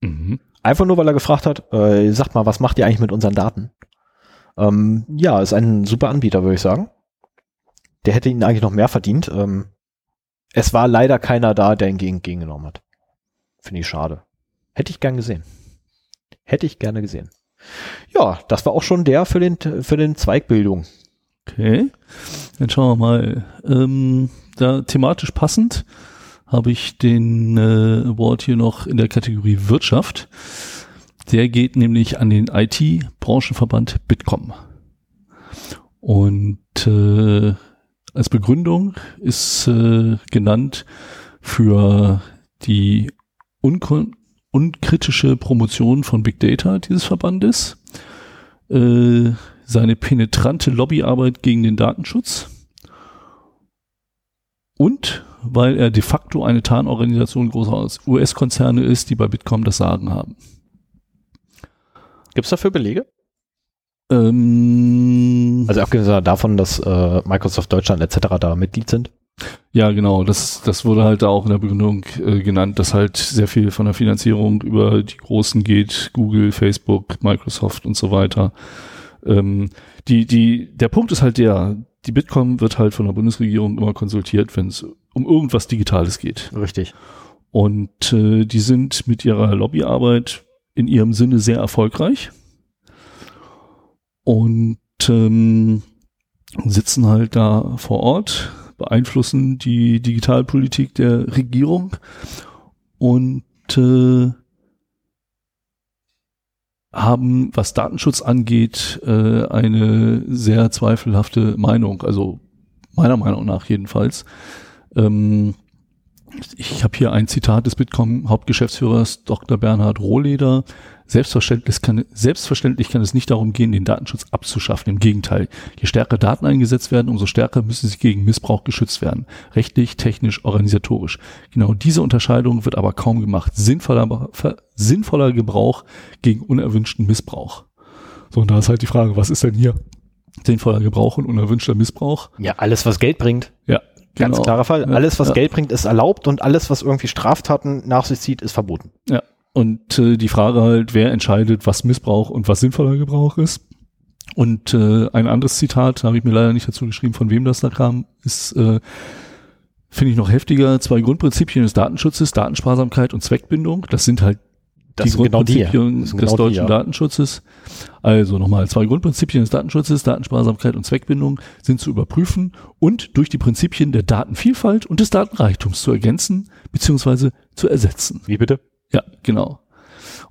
Mhm. Einfach nur, weil er gefragt hat, äh, sagt mal, was macht ihr eigentlich mit unseren Daten? Ähm, ja, ist ein super Anbieter, würde ich sagen. Der hätte ihn eigentlich noch mehr verdient. Ähm, es war leider keiner da, der ihn gegen, gegengenommen hat. Finde ich schade. Hätte ich gern gesehen. Hätte ich gerne gesehen. Ja, das war auch schon der für den, für den Zweig Bildung. Okay, dann schauen wir mal. Ähm, da thematisch passend habe ich den äh, Award hier noch in der Kategorie Wirtschaft. Der geht nämlich an den IT-Branchenverband Bitkom. Und äh, als Begründung ist äh, genannt für die unkon unkritische Promotion von Big Data dieses Verbandes, äh, seine penetrante Lobbyarbeit gegen den Datenschutz und weil er de facto eine Tarnorganisation großer US-Konzerne ist, die bei Bitkom das Sagen haben. Gibt's dafür Belege? Ähm, Also abgesehen davon, dass äh, Microsoft Deutschland etc. da Mitglied sind. Ja, genau. Das, das wurde halt da auch in der Begründung äh, genannt, dass halt sehr viel von der Finanzierung über die Großen geht, Google, Facebook, Microsoft und so weiter. Ähm, die, die, der Punkt ist halt der, die Bitkom wird halt von der Bundesregierung immer konsultiert, wenn es um irgendwas Digitales geht. Richtig. Und äh, die sind mit ihrer Lobbyarbeit in ihrem Sinne sehr erfolgreich und ähm, sitzen halt da vor Ort, beeinflussen die Digitalpolitik der Regierung und äh, haben, was Datenschutz angeht, äh, eine sehr zweifelhafte Meinung, also meiner Meinung nach jedenfalls. Ähm, ich habe hier ein Zitat des Bitkom-Hauptgeschäftsführers Dr. Bernhard Rohleder. Selbstverständlich kann, selbstverständlich kann es nicht darum gehen, den Datenschutz abzuschaffen. Im Gegenteil. Je stärker Daten eingesetzt werden, umso stärker müssen sie gegen Missbrauch geschützt werden. Rechtlich, technisch, organisatorisch. Genau diese Unterscheidung wird aber kaum gemacht. Sinnvoller, sinnvoller Gebrauch gegen unerwünschten Missbrauch. So, und da ist halt die Frage, was ist denn hier sinnvoller Gebrauch und unerwünschter Missbrauch? Ja, alles, was Geld bringt. Ja, Ganz genau. klarer Fall. Alles, was ja. Geld bringt, ist erlaubt und alles, was irgendwie Straftaten nach sich zieht, ist verboten. Ja. Und äh, die Frage halt, wer entscheidet, was Missbrauch und was sinnvoller Gebrauch ist. Und äh, ein anderes Zitat, habe ich mir leider nicht dazu geschrieben, von wem das da kam, ist, äh, finde ich noch heftiger. Zwei Grundprinzipien des Datenschutzes, Datensparsamkeit und Zweckbindung. Das sind halt Das die sind genau die. Grundprinzipien des genau die, deutschen ja. Datenschutzes. Also nochmal, zwei Grundprinzipien des Datenschutzes, Datensparsamkeit und Zweckbindung sind zu überprüfen und durch die Prinzipien der Datenvielfalt und des Datenreichtums zu ergänzen bzw. zu ersetzen. Wie bitte? Ja, genau.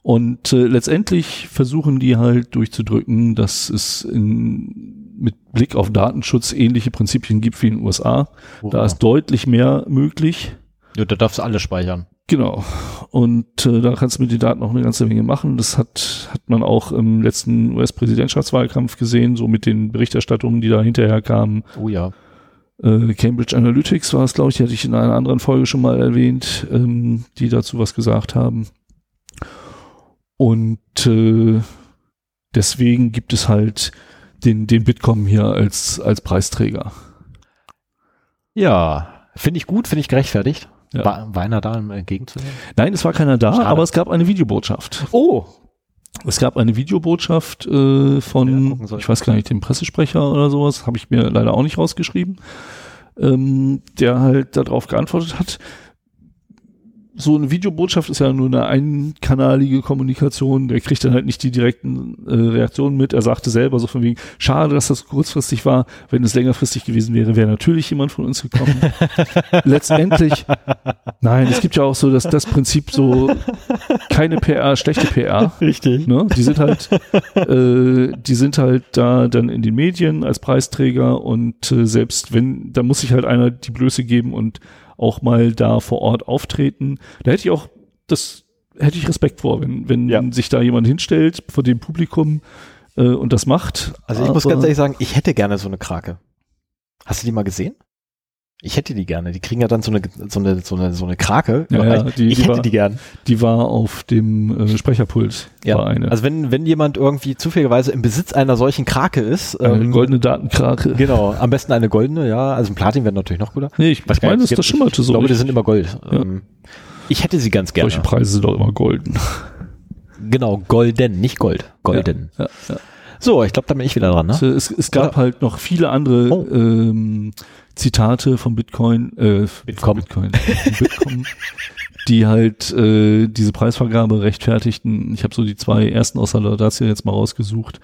Und äh, letztendlich versuchen die halt durchzudrücken, dass es in, mit Blick auf Datenschutz ähnliche Prinzipien gibt wie in den USA. Da ist deutlich mehr möglich. ja, da darfst du alles speichern. Genau. Und äh, da kannst du mit den Daten auch eine ganze Menge machen. Das hat, hat man auch im letzten US-Präsidentschaftswahlkampf gesehen, so mit den Berichterstattungen, die da hinterher kamen. Oh ja. Äh, Cambridge Analytics war es, glaube ich, hatte ich in einer anderen Folge schon mal erwähnt, ähm, die dazu was gesagt haben. Und äh, deswegen gibt es halt den, den Bitkom hier als, als Preisträger. Ja, finde ich gut, finde ich gerechtfertigt. Ja. War, war einer da um entgegenzunehmen? Nein, es war keiner da, Schade. aber es gab eine Videobotschaft. Oh, Es gab eine Videobotschaft äh, Ja, von, soll. ich weiß gar nicht, dem Pressesprecher oder sowas, habe ich mir leider auch nicht rausgeschrieben, ähm, der halt darauf geantwortet hat. So eine Videobotschaft ist ja nur eine einkanalige Kommunikation. Der kriegt dann halt nicht die direkten äh, Reaktionen mit. Er sagte selber so von wegen, schade, dass das kurzfristig war. Wenn es längerfristig gewesen wäre, wäre natürlich jemand von uns gekommen. Letztendlich, nein, es gibt ja auch so dass das Prinzip so keine PR, schlechte PR. Richtig. Ne? Die sind halt, äh, die sind halt da dann in den Medien als Preisträger und äh, selbst wenn, da muss sich halt einer die Blöße geben und auch mal da vor Ort auftreten. Da hätte ich auch das hätte ich Respekt vor, wenn, wenn Ja. sich da jemand hinstellt vor dem Publikum äh, und das macht. Also ich muss ganz ehrlich sagen, ich hätte gerne so eine Krake. Hast du die mal gesehen? Ich hätte die gerne. Die kriegen ja dann so eine, so eine, so eine, so eine Krake. Ja, ja, die- ich die hätte war- die gern. Die war auf dem äh, Sprecherpult. Ja. War eine. Also wenn, wenn jemand irgendwie zufälligerweise im Besitz einer solchen Krake ist, eine ähm, goldene Datenkrake. genau, am besten eine goldene, ja, also ein Platin wäre natürlich noch guter. Nee, ich Weiß gar meine, das, das schimmerte Ich so. glaube, die sind immer Gold. Ähm, ich hätte sie ganz gerne. Solche Preise sind doch immer golden. Genau, golden, nicht Gold. Golden. Ja, ja. So, ich glaube, da bin ich wieder dran, ne? Also Es, es gab halt noch viele andere Oh. ähm, Zitate von Bitcoin, äh, Bitkom. von Bitcoin, Bitkom, die halt äh, diese Preisvergabe rechtfertigten. Ich habe so die zwei ersten aus der Laudatio jetzt mal rausgesucht.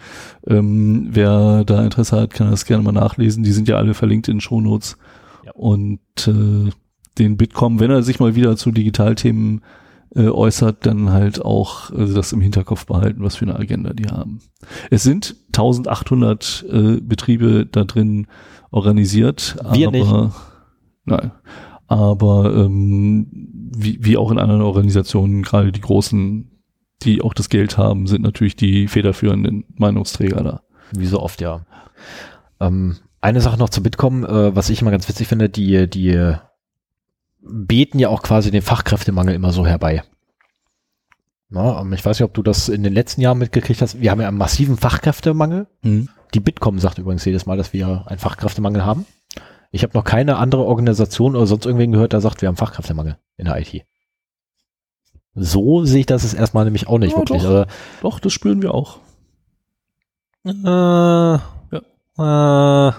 Ähm, wer da Interesse hat, kann das gerne mal nachlesen. Die sind ja alle verlinkt in den Shownotes. Ja. Und äh, den Bitkom, wenn er sich mal wieder zu Digitalthemen äh, äußert, dann halt auch äh, das im Hinterkopf behalten, was für eine Agenda die haben. Es sind 1800 äh, Betriebe da drin organisiert. Wir aber, nicht. Nein. Aber ähm, wie, wie auch in anderen Organisationen, gerade die großen, die auch das Geld haben, sind natürlich die federführenden Meinungsträger da. Wie so oft, ja. Ähm, eine Sache noch zu Bitkom, äh, was ich immer ganz witzig finde, die, die beten ja auch quasi den Fachkräftemangel immer so herbei. Na, ähm, ich weiß nicht, ob du das in den letzten Jahren mitgekriegt hast. Wir haben ja einen massiven Fachkräftemangel. Die Bitkom sagt übrigens jedes Mal, dass wir einen Fachkräftemangel haben. Ich habe noch keine andere Organisation oder sonst irgendwen gehört, der sagt, wir haben Fachkräftemangel in der IT. So sehe ich das jetzt erstmal nämlich auch nicht Ja, wirklich. doch. Also, Doch, das spüren wir auch. Äh, äh,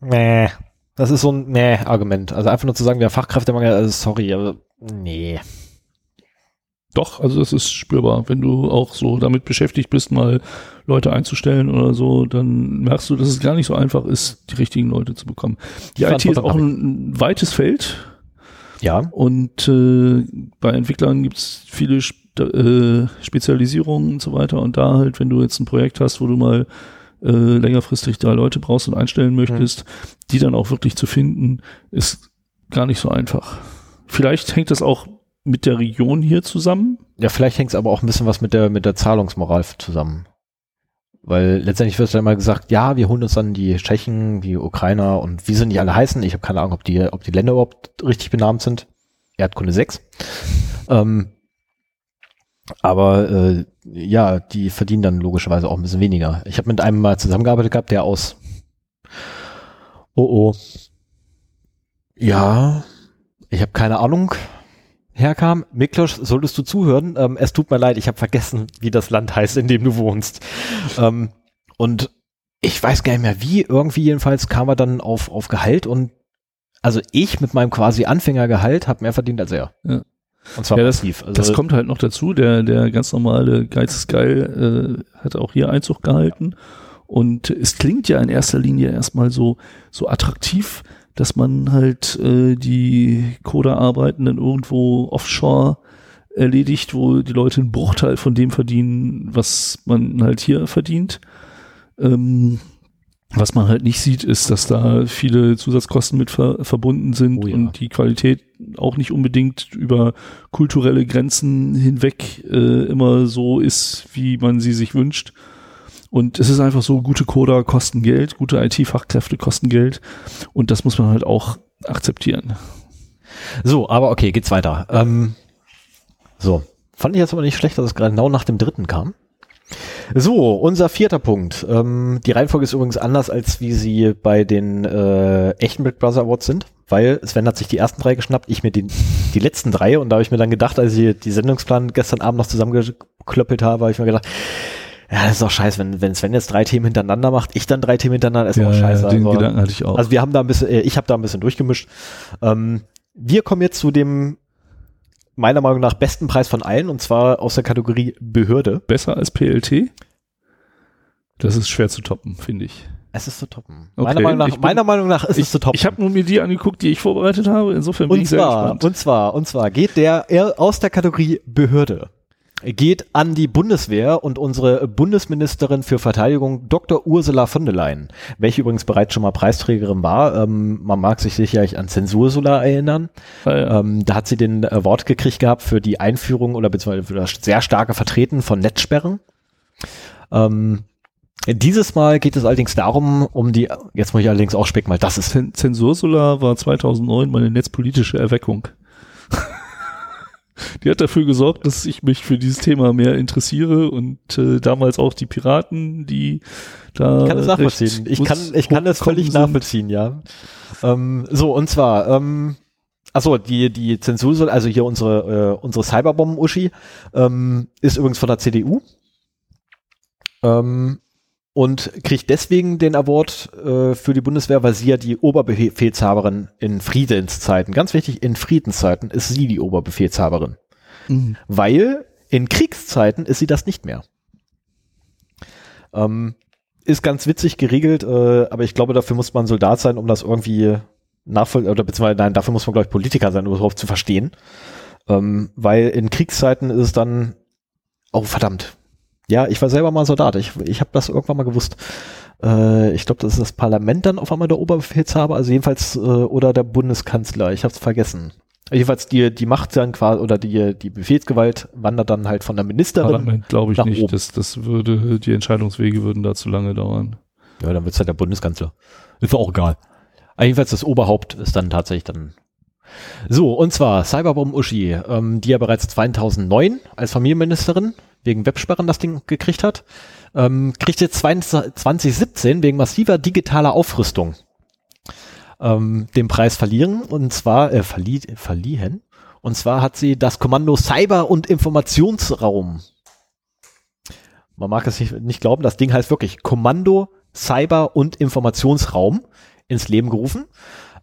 nee. Das ist so ein nee Argument. Also einfach nur zu sagen, wir haben Fachkräftemangel, also sorry, aber nee. Doch, also das ist spürbar. Wenn du auch so damit beschäftigt bist, mal Leute einzustellen oder so, dann merkst du, dass es gar nicht so einfach ist, die richtigen Leute zu bekommen. Die, IT ist auch ein, weites Feld Ja, und äh, bei Entwicklern gibt es viele äh, Spezialisierungen und so weiter. Und da halt, wenn du jetzt ein Projekt hast, wo du mal äh, längerfristig drei Leute brauchst und einstellen möchtest, die dann auch wirklich zu finden, ist gar nicht so einfach. Vielleicht hängt das auch mit der Region hier zusammen. ja, vielleicht hängt es aber auch ein bisschen was mit der mit der Zahlungsmoral zusammen. Weil letztendlich wird dann mal gesagt, ja, wir holen uns dann die Tschechen, die Ukrainer und wie sie nicht alle heißen. Ich habe keine Ahnung, ob die, ob die Länder überhaupt richtig benannt sind. Erdkunde 6. ähm, aber äh, ja, die verdienen dann logischerweise auch ein bisschen weniger. Ich habe mit einem mal zusammengearbeitet gehabt, der aus Oh oh. Ja, ich habe keine Ahnung herkam. Miklos, solltest du zuhören? Ähm, es tut mir leid, ich habe vergessen, wie das Land heißt, in dem du wohnst. Ähm, und ich weiß gar nicht mehr wie, irgendwie jedenfalls kam er dann auf, auf Gehalt und also ich mit meinem quasi Anfängergehalt habe mehr verdient als er. Ja. Und zwar Ja, das- massiv. Also, Das kommt halt noch dazu. Der, der ganz normale Geiz ist geil äh, hat auch hier Einzug gehalten. Und es klingt ja in erster Linie erstmal so, so attraktiv, dass man halt äh, die Coder-Arbeiten dann irgendwo offshore erledigt, wo die Leute einen Bruchteil von dem verdienen, was man halt hier verdient. Ähm, was man halt nicht sieht, ist, dass da viele Zusatzkosten mit ver verbunden sind Oh ja. und die Qualität auch nicht unbedingt über kulturelle Grenzen hinweg äh, immer so ist, wie man sie sich wünscht. Und es ist einfach so, gute Coder kosten Geld, gute IT-Fachkräfte kosten Geld und das muss man halt auch akzeptieren. so, aber okay, geht's weiter. Ähm, so, fand ich jetzt aber nicht schlecht, dass es genau nach dem dritten kam. So, unser vierter Punkt. Ähm, die Reihenfolge ist übrigens anders, als wie sie bei den äh, echten Big Brother Awards sind, weil Sven hat sich die ersten drei geschnappt, ich mir die, die letzten drei und da habe ich mir dann gedacht, als ich die Sendungsplan gestern Abend noch zusammengeklöppelt habe, habe ich mir gedacht, ja, das ist doch scheiße, wenn, wenn Sven jetzt drei Themen hintereinander macht, ich dann drei Themen hintereinander, ist auch scheiße. den Also- Gedanken hatte ich auch. also wir haben da ein bisschen, äh, ich habe da ein bisschen durchgemischt. Ähm, wir kommen jetzt zu dem meiner Meinung nach besten Preis von allen und zwar aus der Kategorie Behörde. Besser als PLT? Das ist schwer zu toppen, finde ich. Es ist zu toppen. Okay, meiner, Meinung nach, ich bin- meiner Meinung nach ist es zu toppen. Ich habe nur mir die angeguckt, die ich vorbereitet habe. Insofern bin und ich sehr zwar, gespannt. und zwar, und zwar geht der er aus der Kategorie Behörde geht an die Bundeswehr und unsere Bundesministerin für Verteidigung Dr. Ursula von der Leyen, welche übrigens bereits schon mal Preisträgerin war. Ähm, man mag sich sicherlich an Zensursula erinnern. Ah, ja. Ähm, da hat sie den Award gekriegt gehabt für die Einführung oder beziehungsweise für das sehr starke Vertreten von Netzsperren. Ähm, dieses Mal geht es allerdings darum, um die, jetzt muss ich allerdings auch specken, weil das ist Zen Zensursula war 2009 meine netzpolitische Erweckung. Die hat dafür gesorgt, dass ich mich für dieses Thema mehr interessiere und äh, damals auch die Piraten, die da. Ich kann das nachvollziehen. Ich kann, ich kann das völlig sind. nachvollziehen, ja. Ähm, so, und zwar, ähm, achso, die, die Zensur, also hier unsere, äh, unsere Cyberbomben-Uschi, ähm, ist übrigens von der CDU. Ähm, und kriegt deswegen den Award äh, für die Bundeswehr, weil sie ja die Oberbefehlshaberin in Friedenszeiten, ganz wichtig, in Friedenszeiten ist sie die Oberbefehlshaberin. Mhm. Weil in Kriegszeiten ist sie das nicht mehr. Ähm, ist ganz witzig geregelt, äh, aber ich glaube, dafür muss man Soldat sein, um das irgendwie nachvoll oder beziehungsweise nein, dafür muss man glaube ich Politiker sein, um überhaupt zu verstehen. Ähm, weil in Kriegszeiten ist es dann, oh verdammt, ja, ich war selber mal Soldat, ich, ich habe das irgendwann mal gewusst. Äh, ich glaube, das ist das Parlament dann auf einmal der Oberbefehlshaber, also jedenfalls äh, oder der Bundeskanzler, ich habe es vergessen. Jedenfalls die, die Macht dann quasi oder die, die Befehlsgewalt wandert dann halt von der Ministerin. Parlament glaube ich nach nicht. oben. Das, das würde, die Entscheidungswege würden da zu lange dauern. Ja, dann wird's halt der Bundeskanzler. Ist auch egal. Aber Jedenfalls das Oberhaupt ist dann tatsächlich dann. So, und zwar Cyberbomb Uschi, ähm, die ja bereits 2009 als Familienministerin wegen Websperren das Ding gekriegt hat, ähm, kriegt jetzt 20, 2017 wegen massiver digitaler Aufrüstung ähm, den Preis verlieren und zwar äh, verlie verliehen und zwar hat sie das Kommando Cyber- und Informationsraum. Man mag es nicht, nicht glauben, das Ding heißt wirklich Kommando Cyber- und Informationsraum ins Leben gerufen.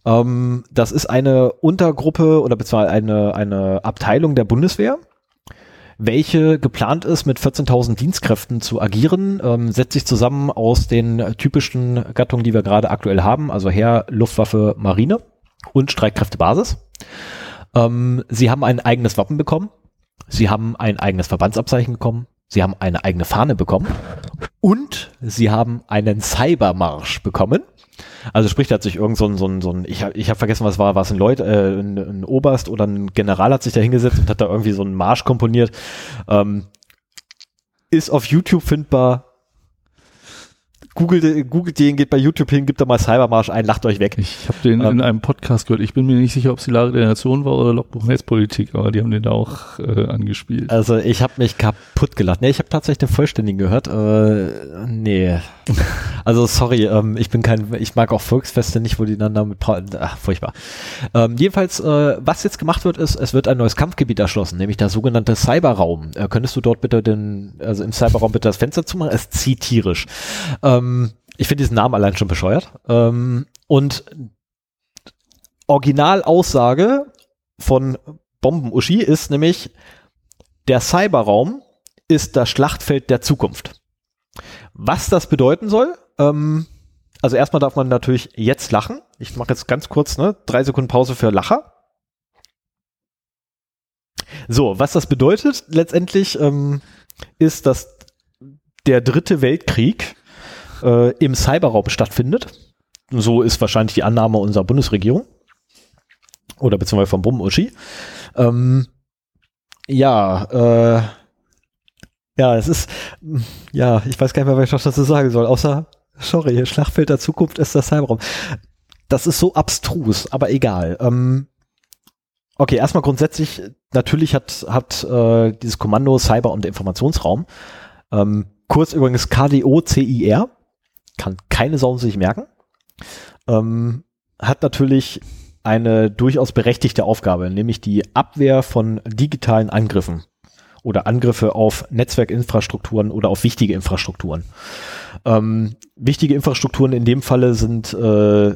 Ähm, das ist eine Untergruppe oder beziehungsweise eine, eine Abteilung der Bundeswehr, welche geplant ist, mit 14.000 Dienstkräften zu agieren, ähm, setzt sich zusammen aus den typischen Gattungen, die wir gerade aktuell haben, also Heer, Luftwaffe, Marine und Streitkräftebasis. Ähm, sie haben ein eigenes Wappen bekommen, sie haben ein eigenes Verbandsabzeichen bekommen, sie haben eine eigene Fahne bekommen und sie haben einen Cybermarsch bekommen. Also sprich, da hat sich irgend so ein, so ein, so ein ich habe ich hab vergessen, was war, war es ein Leut, äh, ein, ein Oberst oder ein General hat sich da hingesetzt und hat da irgendwie so einen Marsch komponiert. Ähm, ist auf YouTube findbar. Googelt, googelt den, geht bei YouTube hin, gibt da mal Cybermarsch ein, lacht euch weg. Ich habe den Ähm. in einem Podcast gehört. Ich bin mir nicht sicher, ob es die Lage der Nation war oder Logbuch Netzpolitik, aber die haben den da auch äh, angespielt. Also ich habe mich kaputt gelacht. Nee, ich habe tatsächlich den vollständigen gehört. Äh, nee. Also sorry, ähm, ich bin kein, ich mag auch Volksfeste nicht, wo die dann damit, ach, furchtbar. Ähm, jedenfalls, äh, was jetzt gemacht wird, ist, es wird ein neues Kampfgebiet erschlossen, nämlich der sogenannte Cyberraum. Äh, könntest du dort bitte den, also im Cyberraum bitte das Fenster zumachen? Es zieht tierisch. Ähm, ich finde diesen Namen allein schon bescheuert. Ähm, und Originalaussage von Bombenuschi ist nämlich, der Cyberraum ist das Schlachtfeld der Zukunft. Was das bedeuten soll, ähm, also erstmal darf man natürlich jetzt lachen. Ich mache jetzt ganz kurz, ne, drei Sekunden Pause für Lacher. So, was das bedeutet letztendlich, ähm, ist, dass der dritte Weltkrieg äh, im Cyberraum stattfindet. So ist wahrscheinlich die Annahme unserer Bundesregierung. Oder beziehungsweise vom Bombenuschi. Ähm, ja, äh, ja, es ist, ja, ich weiß gar nicht mehr, was ich dazu sagen soll, außer, sorry, Schlachtfeld der Zukunft ist das Cyberraum. Das ist so abstrus, aber egal. Ähm, okay, erstmal grundsätzlich, natürlich hat, hat äh, dieses Kommando Cyber- und Informationsraum, ähm, kurz übrigens KDO-CIR, kann keine Sau sich merken, ähm, hat natürlich eine durchaus berechtigte Aufgabe, nämlich die Abwehr von digitalen Angriffen oder Angriffe auf Netzwerkinfrastrukturen oder auf wichtige Infrastrukturen. Ähm, wichtige Infrastrukturen in dem Falle sind äh,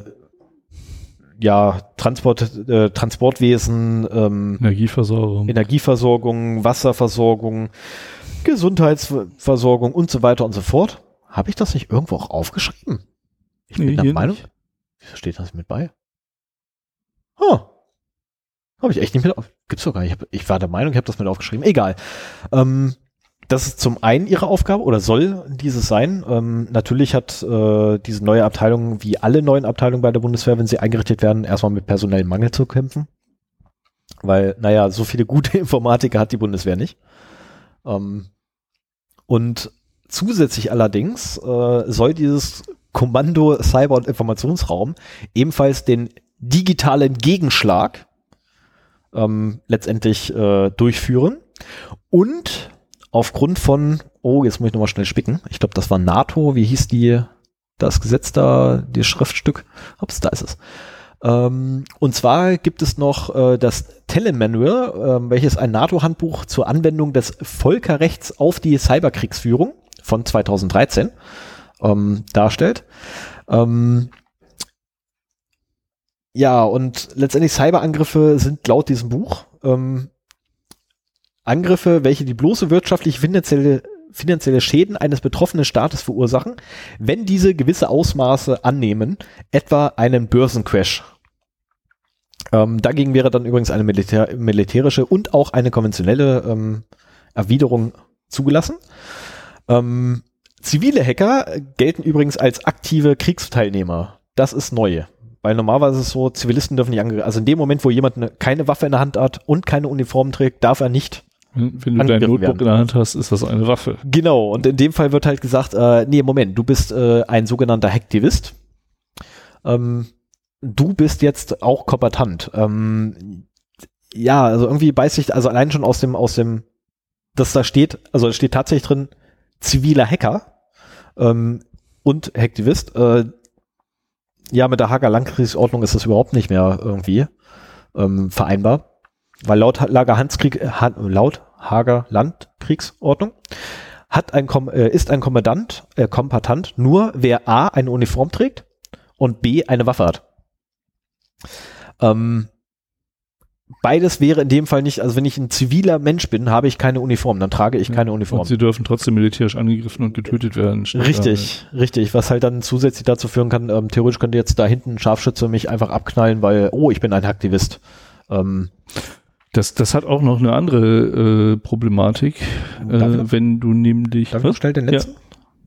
ja, Transport, äh, Transportwesen, ähm, Energieversorgung. Energieversorgung, Wasserversorgung, Gesundheitsversorgung und so weiter und so fort. Habe ich das nicht irgendwo auch aufgeschrieben? Ich bin Nee, der Meinung. nicht. Wieso steht das mit bei? Oh. Habe ich echt nicht mit auf. Gibt's doch gar nicht. Ich, hab, ich war der Meinung, ich habe das mit aufgeschrieben. Egal. Ähm, das ist zum einen ihre Aufgabe oder soll dieses sein. Ähm, natürlich hat äh, diese neue Abteilung, wie alle neuen Abteilungen bei der Bundeswehr, wenn sie eingerichtet werden, erstmal mit personellem Mangel zu kämpfen. Weil, naja, so viele gute Informatiker hat die Bundeswehr nicht. Ähm, und zusätzlich allerdings äh, soll dieses Kommando Cyber- und Informationsraum ebenfalls den digitalen Gegenschlag ähm, letztendlich äh, durchführen. Und aufgrund von, oh, jetzt muss ich nochmal schnell spicken. Ich glaube, das war NATO. Wie hieß die, das Gesetz da, das Schriftstück? Ups, da ist es. Ähm, und zwar gibt es noch äh, das Telemanual, ähm, welches ein NATO-Handbuch zur Anwendung des Völkerrechts auf die Cyberkriegsführung von 2013 ähm, darstellt. Ähm, ja, und letztendlich Cyberangriffe sind laut diesem Buch ähm, Angriffe, welche die bloße wirtschaftlich finanzielle, finanzielle Schäden eines betroffenen Staates verursachen, wenn diese gewisse Ausmaße annehmen, etwa einen Börsencrash. Ähm, dagegen wäre dann übrigens eine Militär, militärische und auch eine konventionelle ähm, Erwiderung zugelassen. Ähm, zivile Hacker gelten übrigens als aktive Kriegsteilnehmer. Das ist neu. Weil normalerweise ist es so, Zivilisten dürfen nicht angegriffen. Also in dem Moment, wo jemand eine, keine Waffe in der Hand hat und keine Uniform trägt, darf er nicht. Wenn du dein Notebook werden. in der Hand hast, ist das eine Waffe. Genau. Und in dem Fall wird halt gesagt, äh, nee, Moment, du bist äh, ein sogenannter Hacktivist. Ähm, du bist jetzt auch kombatant. Ähm, ja, also irgendwie beißt sich, also allein schon aus dem, aus dem, dass da steht, also es steht tatsächlich drin, ziviler Hacker ähm, und Hacktivist. Äh, ja, mit der Hager Landkriegsordnung ist das überhaupt nicht mehr irgendwie ähm, vereinbar. Weil laut Lager Hanskrieg, äh, Han, laut Hager Landkriegsordnung hat ein Kom äh, ist ein Kommandant, äh, Kompatant nur, wer A eine Uniform trägt und B eine Waffe hat. Ähm, beides wäre in dem Fall nicht, also wenn ich ein ziviler Mensch bin, habe ich keine Uniform, dann trage ich keine Uniform. Und sie dürfen trotzdem militärisch angegriffen und getötet werden. Steht da. Richtig, richtig. Was halt dann zusätzlich dazu führen kann, ähm, theoretisch könnte jetzt da hinten ein Scharfschütze mich einfach abknallen, weil, oh, ich bin ein Aktivist. Ähm, Das, das hat auch noch eine andere äh, Problematik, noch- äh, wenn du nämlich. Darf ich schnell den Ja. letzten?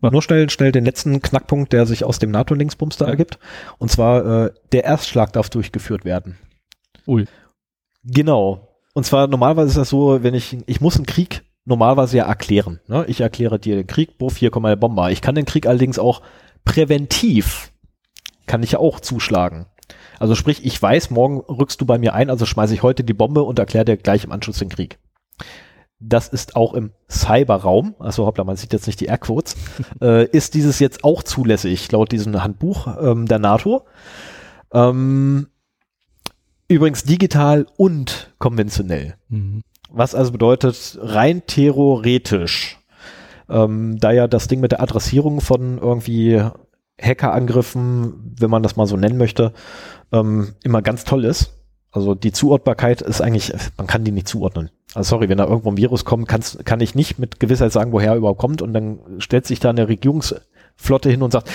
Mach. Nur schnell, schnell den letzten Knackpunkt, der sich aus dem NATO-Linksbums da Ja. ergibt. Und zwar, äh, der Erstschlag darf durchgeführt werden. Ui. Genau. Und zwar normalerweise ist das so, wenn ich, ich muss einen Krieg normalerweise ja erklären. Ne? Ich erkläre dir den Krieg, buff, hier kommt meine Bombe. Ich kann den Krieg allerdings auch präventiv, kann ich ja auch zuschlagen. Also sprich, ich weiß, morgen rückst du bei mir ein, also schmeiße ich heute die Bombe und erkläre dir gleich im Anschluss den Krieg. Das ist auch im Cyberraum, also hoppla, man sieht jetzt nicht die Airquotes, äh, ist dieses jetzt auch zulässig, laut diesem Handbuch ähm, der NATO. Ähm, übrigens digital und konventionell. Mhm. Was also bedeutet, rein theoretisch, ähm, da ja das Ding mit der Adressierung von irgendwie Hackerangriffen, wenn man das mal so nennen möchte, ähm, immer ganz toll ist. Also die Zuordbarkeit ist eigentlich, man kann die nicht zuordnen. Also sorry, wenn da irgendwo ein Virus kommt, kann's, kann ich nicht mit Gewissheit sagen, woher er überhaupt kommt und dann stellt sich da eine Regierungsflotte hin und sagt,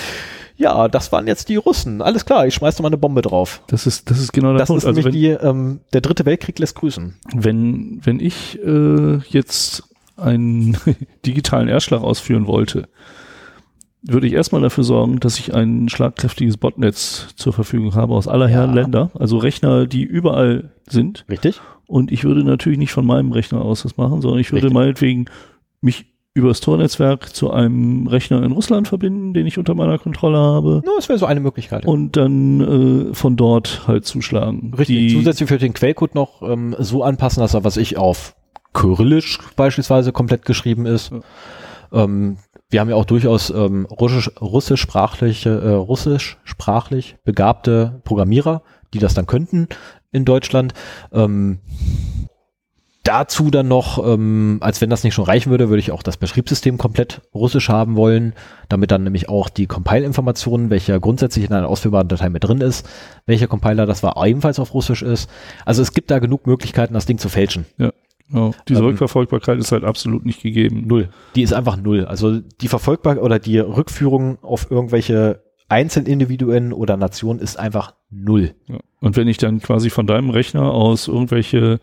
ja, das waren jetzt die Russen. Alles klar, ich schmeiß da mal eine Bombe drauf. Das ist, das ist genau der Das Punkt. ist Also nämlich wenn, die, ähm, der dritte Weltkrieg lässt grüßen. wenn, wenn ich äh, jetzt einen digitalen Erstschlag ausführen wollte, würde ich erstmal dafür sorgen, dass ich ein schlagkräftiges Botnetz zur Verfügung habe aus aller Herren Ja. Länder, also Rechner, die überall sind. Richtig? Und ich würde natürlich nicht von meinem Rechner aus das machen, sondern ich würde Richtig. meinetwegen mich über das Tornetzwerk zu einem Rechner in Russland verbinden, den ich unter meiner Kontrolle habe. No, das wäre so eine Möglichkeit. Und dann äh, von dort halt zuschlagen. Richtig. Die, Zusätzlich für den Quellcode noch ähm, so anpassen, dass er, was ich auf Kyrillisch beispielsweise komplett geschrieben ist. Ähm, wir haben ja auch durchaus ähm, russisch, russischsprachliche, äh, russischsprachlich begabte Programmierer, die das dann könnten in Deutschland. Ähm, dazu dann noch, ähm, als wenn das nicht schon reichen würde, würde ich auch das Betriebssystem komplett russisch haben wollen, damit dann nämlich auch die Compile-Informationen, welcher grundsätzlich in einer ausführbaren Datei mit drin ist, welcher Compiler das war, ebenfalls auf russisch ist. Also es gibt da genug Möglichkeiten, das Ding zu fälschen. Ja. Ja, diese ähm, Rückverfolgbarkeit ist halt absolut nicht gegeben. Null. Die ist einfach null. Also die Verfolgbarkeit oder die Rückführung auf irgendwelche Einzelindividuen oder Nationen ist einfach null. Ja. Und wenn ich dann quasi von deinem Rechner aus irgendwelche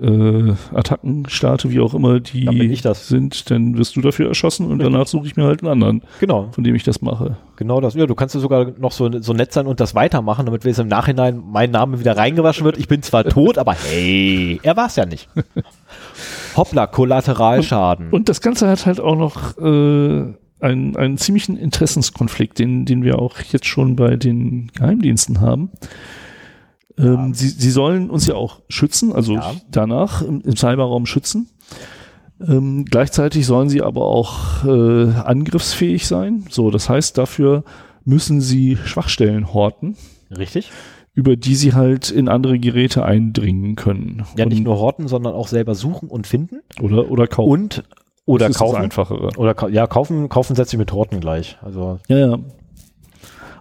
äh, Attacken starte, wie auch immer die dann sind, dann wirst du dafür erschossen und danach suche ich mir halt einen anderen, genau. von dem ich das mache. Genau das. Ja, du kannst ja sogar noch so, so nett sein und das weitermachen, damit wenn es im Nachhinein mein Name wieder reingewaschen wird. Ich bin zwar tot, aber hey, er war es ja nicht. Hoppla, Kollateralschaden. Und, und, das Ganze hat halt auch noch äh, einen, einen ziemlichen Interessenskonflikt, den, den wir auch jetzt schon bei den Geheimdiensten haben. Ähm, sie, sie sollen uns ja auch schützen, also ja. danach im, im Cyberraum schützen. Ähm, gleichzeitig sollen sie aber auch äh, angriffsfähig sein. So, das heißt, dafür müssen sie Schwachstellen horten. Richtig. Über die sie halt in andere Geräte eindringen können. Ja, und nicht nur horten, sondern auch selber suchen und finden. Oder, oder kaufen. Und oder das kaufen. einfachere. Oder ja, kaufen, kaufen setze ich mit Horten gleich. Also ja, ja.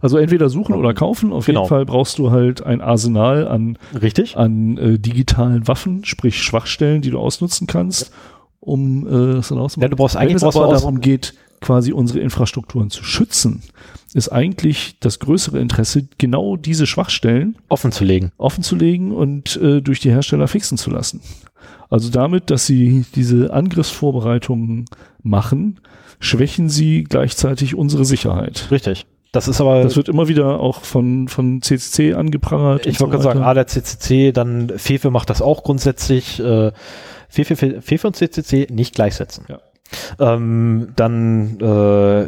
Also entweder suchen oder kaufen. Auf genau. jeden Fall brauchst du halt ein Arsenal an, Richtig. an äh, digitalen Waffen, sprich Schwachstellen, die du ausnutzen kannst, ja. um äh, das dann auszumachen. Ja, du brauchst eigentlich Wenn es aber darum geht, quasi unsere Infrastrukturen zu schützen, ist eigentlich das größere Interesse, genau diese Schwachstellen offen zu legen, offen zu legen und äh, durch die Hersteller fixen zu lassen. Also damit, dass sie diese Angriffsvorbereitungen machen, schwächen sie gleichzeitig unsere Sicherheit. Richtig. Das ist aber. Das wird immer wieder auch von, von CCC angeprangert. Ich wollte so gerade sagen, ah, der CCC, dann Fefe macht das auch grundsätzlich. Äh, Fefe, Fefe und CCC nicht gleichsetzen. Ja. Ähm, dann, äh,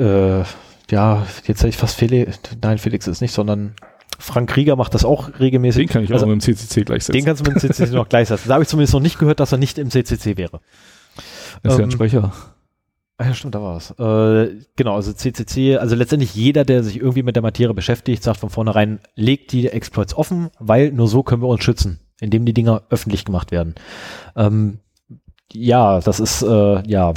äh, ja, jetzt hätte ich fast Felix, nein, Felix ist nicht, sondern Frank Krieger macht das auch regelmäßig. Den kann ich also, auch mit dem CCC gleichsetzen. Den kannst du mit dem CCC noch gleichsetzen. Da habe ich zumindest noch nicht gehört, dass er nicht im CCC wäre. Das ist ähm, ja ein ähm, Sprecher. Ah ja, stimmt, da war es. Äh, genau, also CCC, also letztendlich jeder, der sich irgendwie mit der Materie beschäftigt, sagt von vornherein, legt die Exploits offen, weil nur so können wir uns schützen, indem die Dinger öffentlich gemacht werden. Ähm, ja, das ist, äh, ja,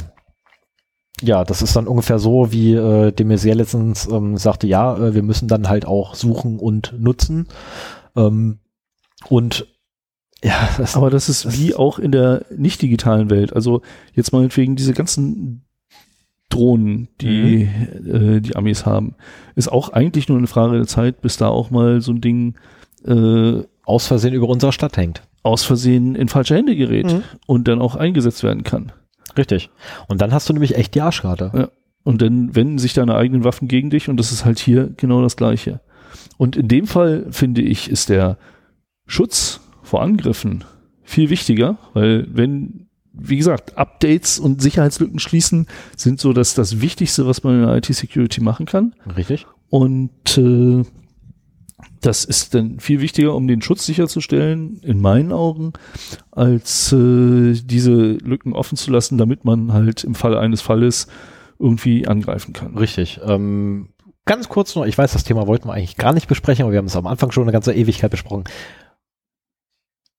ja, das ist dann ungefähr so, wie äh, mir sehr letztens ähm, sagte, ja, äh, wir müssen dann halt auch suchen und nutzen. Ähm, und ja, das, aber das ist das wie auch in der nicht digitalen Welt. Also jetzt meinetwegen diese ganzen Drohnen, die mhm. äh, die Amis haben, ist auch eigentlich nur eine Frage der Zeit, bis da auch mal so ein Ding äh, aus Versehen über unserer Stadt hängt. Aus Versehen in falsche Hände gerät mhm. und dann auch eingesetzt werden kann. Richtig. Und dann hast du nämlich echt die Arschkarte. Ja. Und dann wenden sich deine eigenen Waffen gegen dich und das ist halt hier genau das Gleiche. Und in dem Fall finde ich, ist der Schutz vor Angriffen viel wichtiger, weil wenn wie gesagt, Updates und Sicherheitslücken schließen sind so das, das Wichtigste, was man in der IT-Security machen kann. Richtig. Und äh, das ist dann viel wichtiger, um den Schutz sicherzustellen, in meinen Augen, als äh, diese Lücken offen zu lassen, damit man halt im Falle eines Falles irgendwie angreifen kann. Richtig. Ähm, ganz kurz noch, ich weiß, das Thema wollten wir eigentlich gar nicht besprechen, aber wir haben es am Anfang schon eine ganze Ewigkeit besprochen.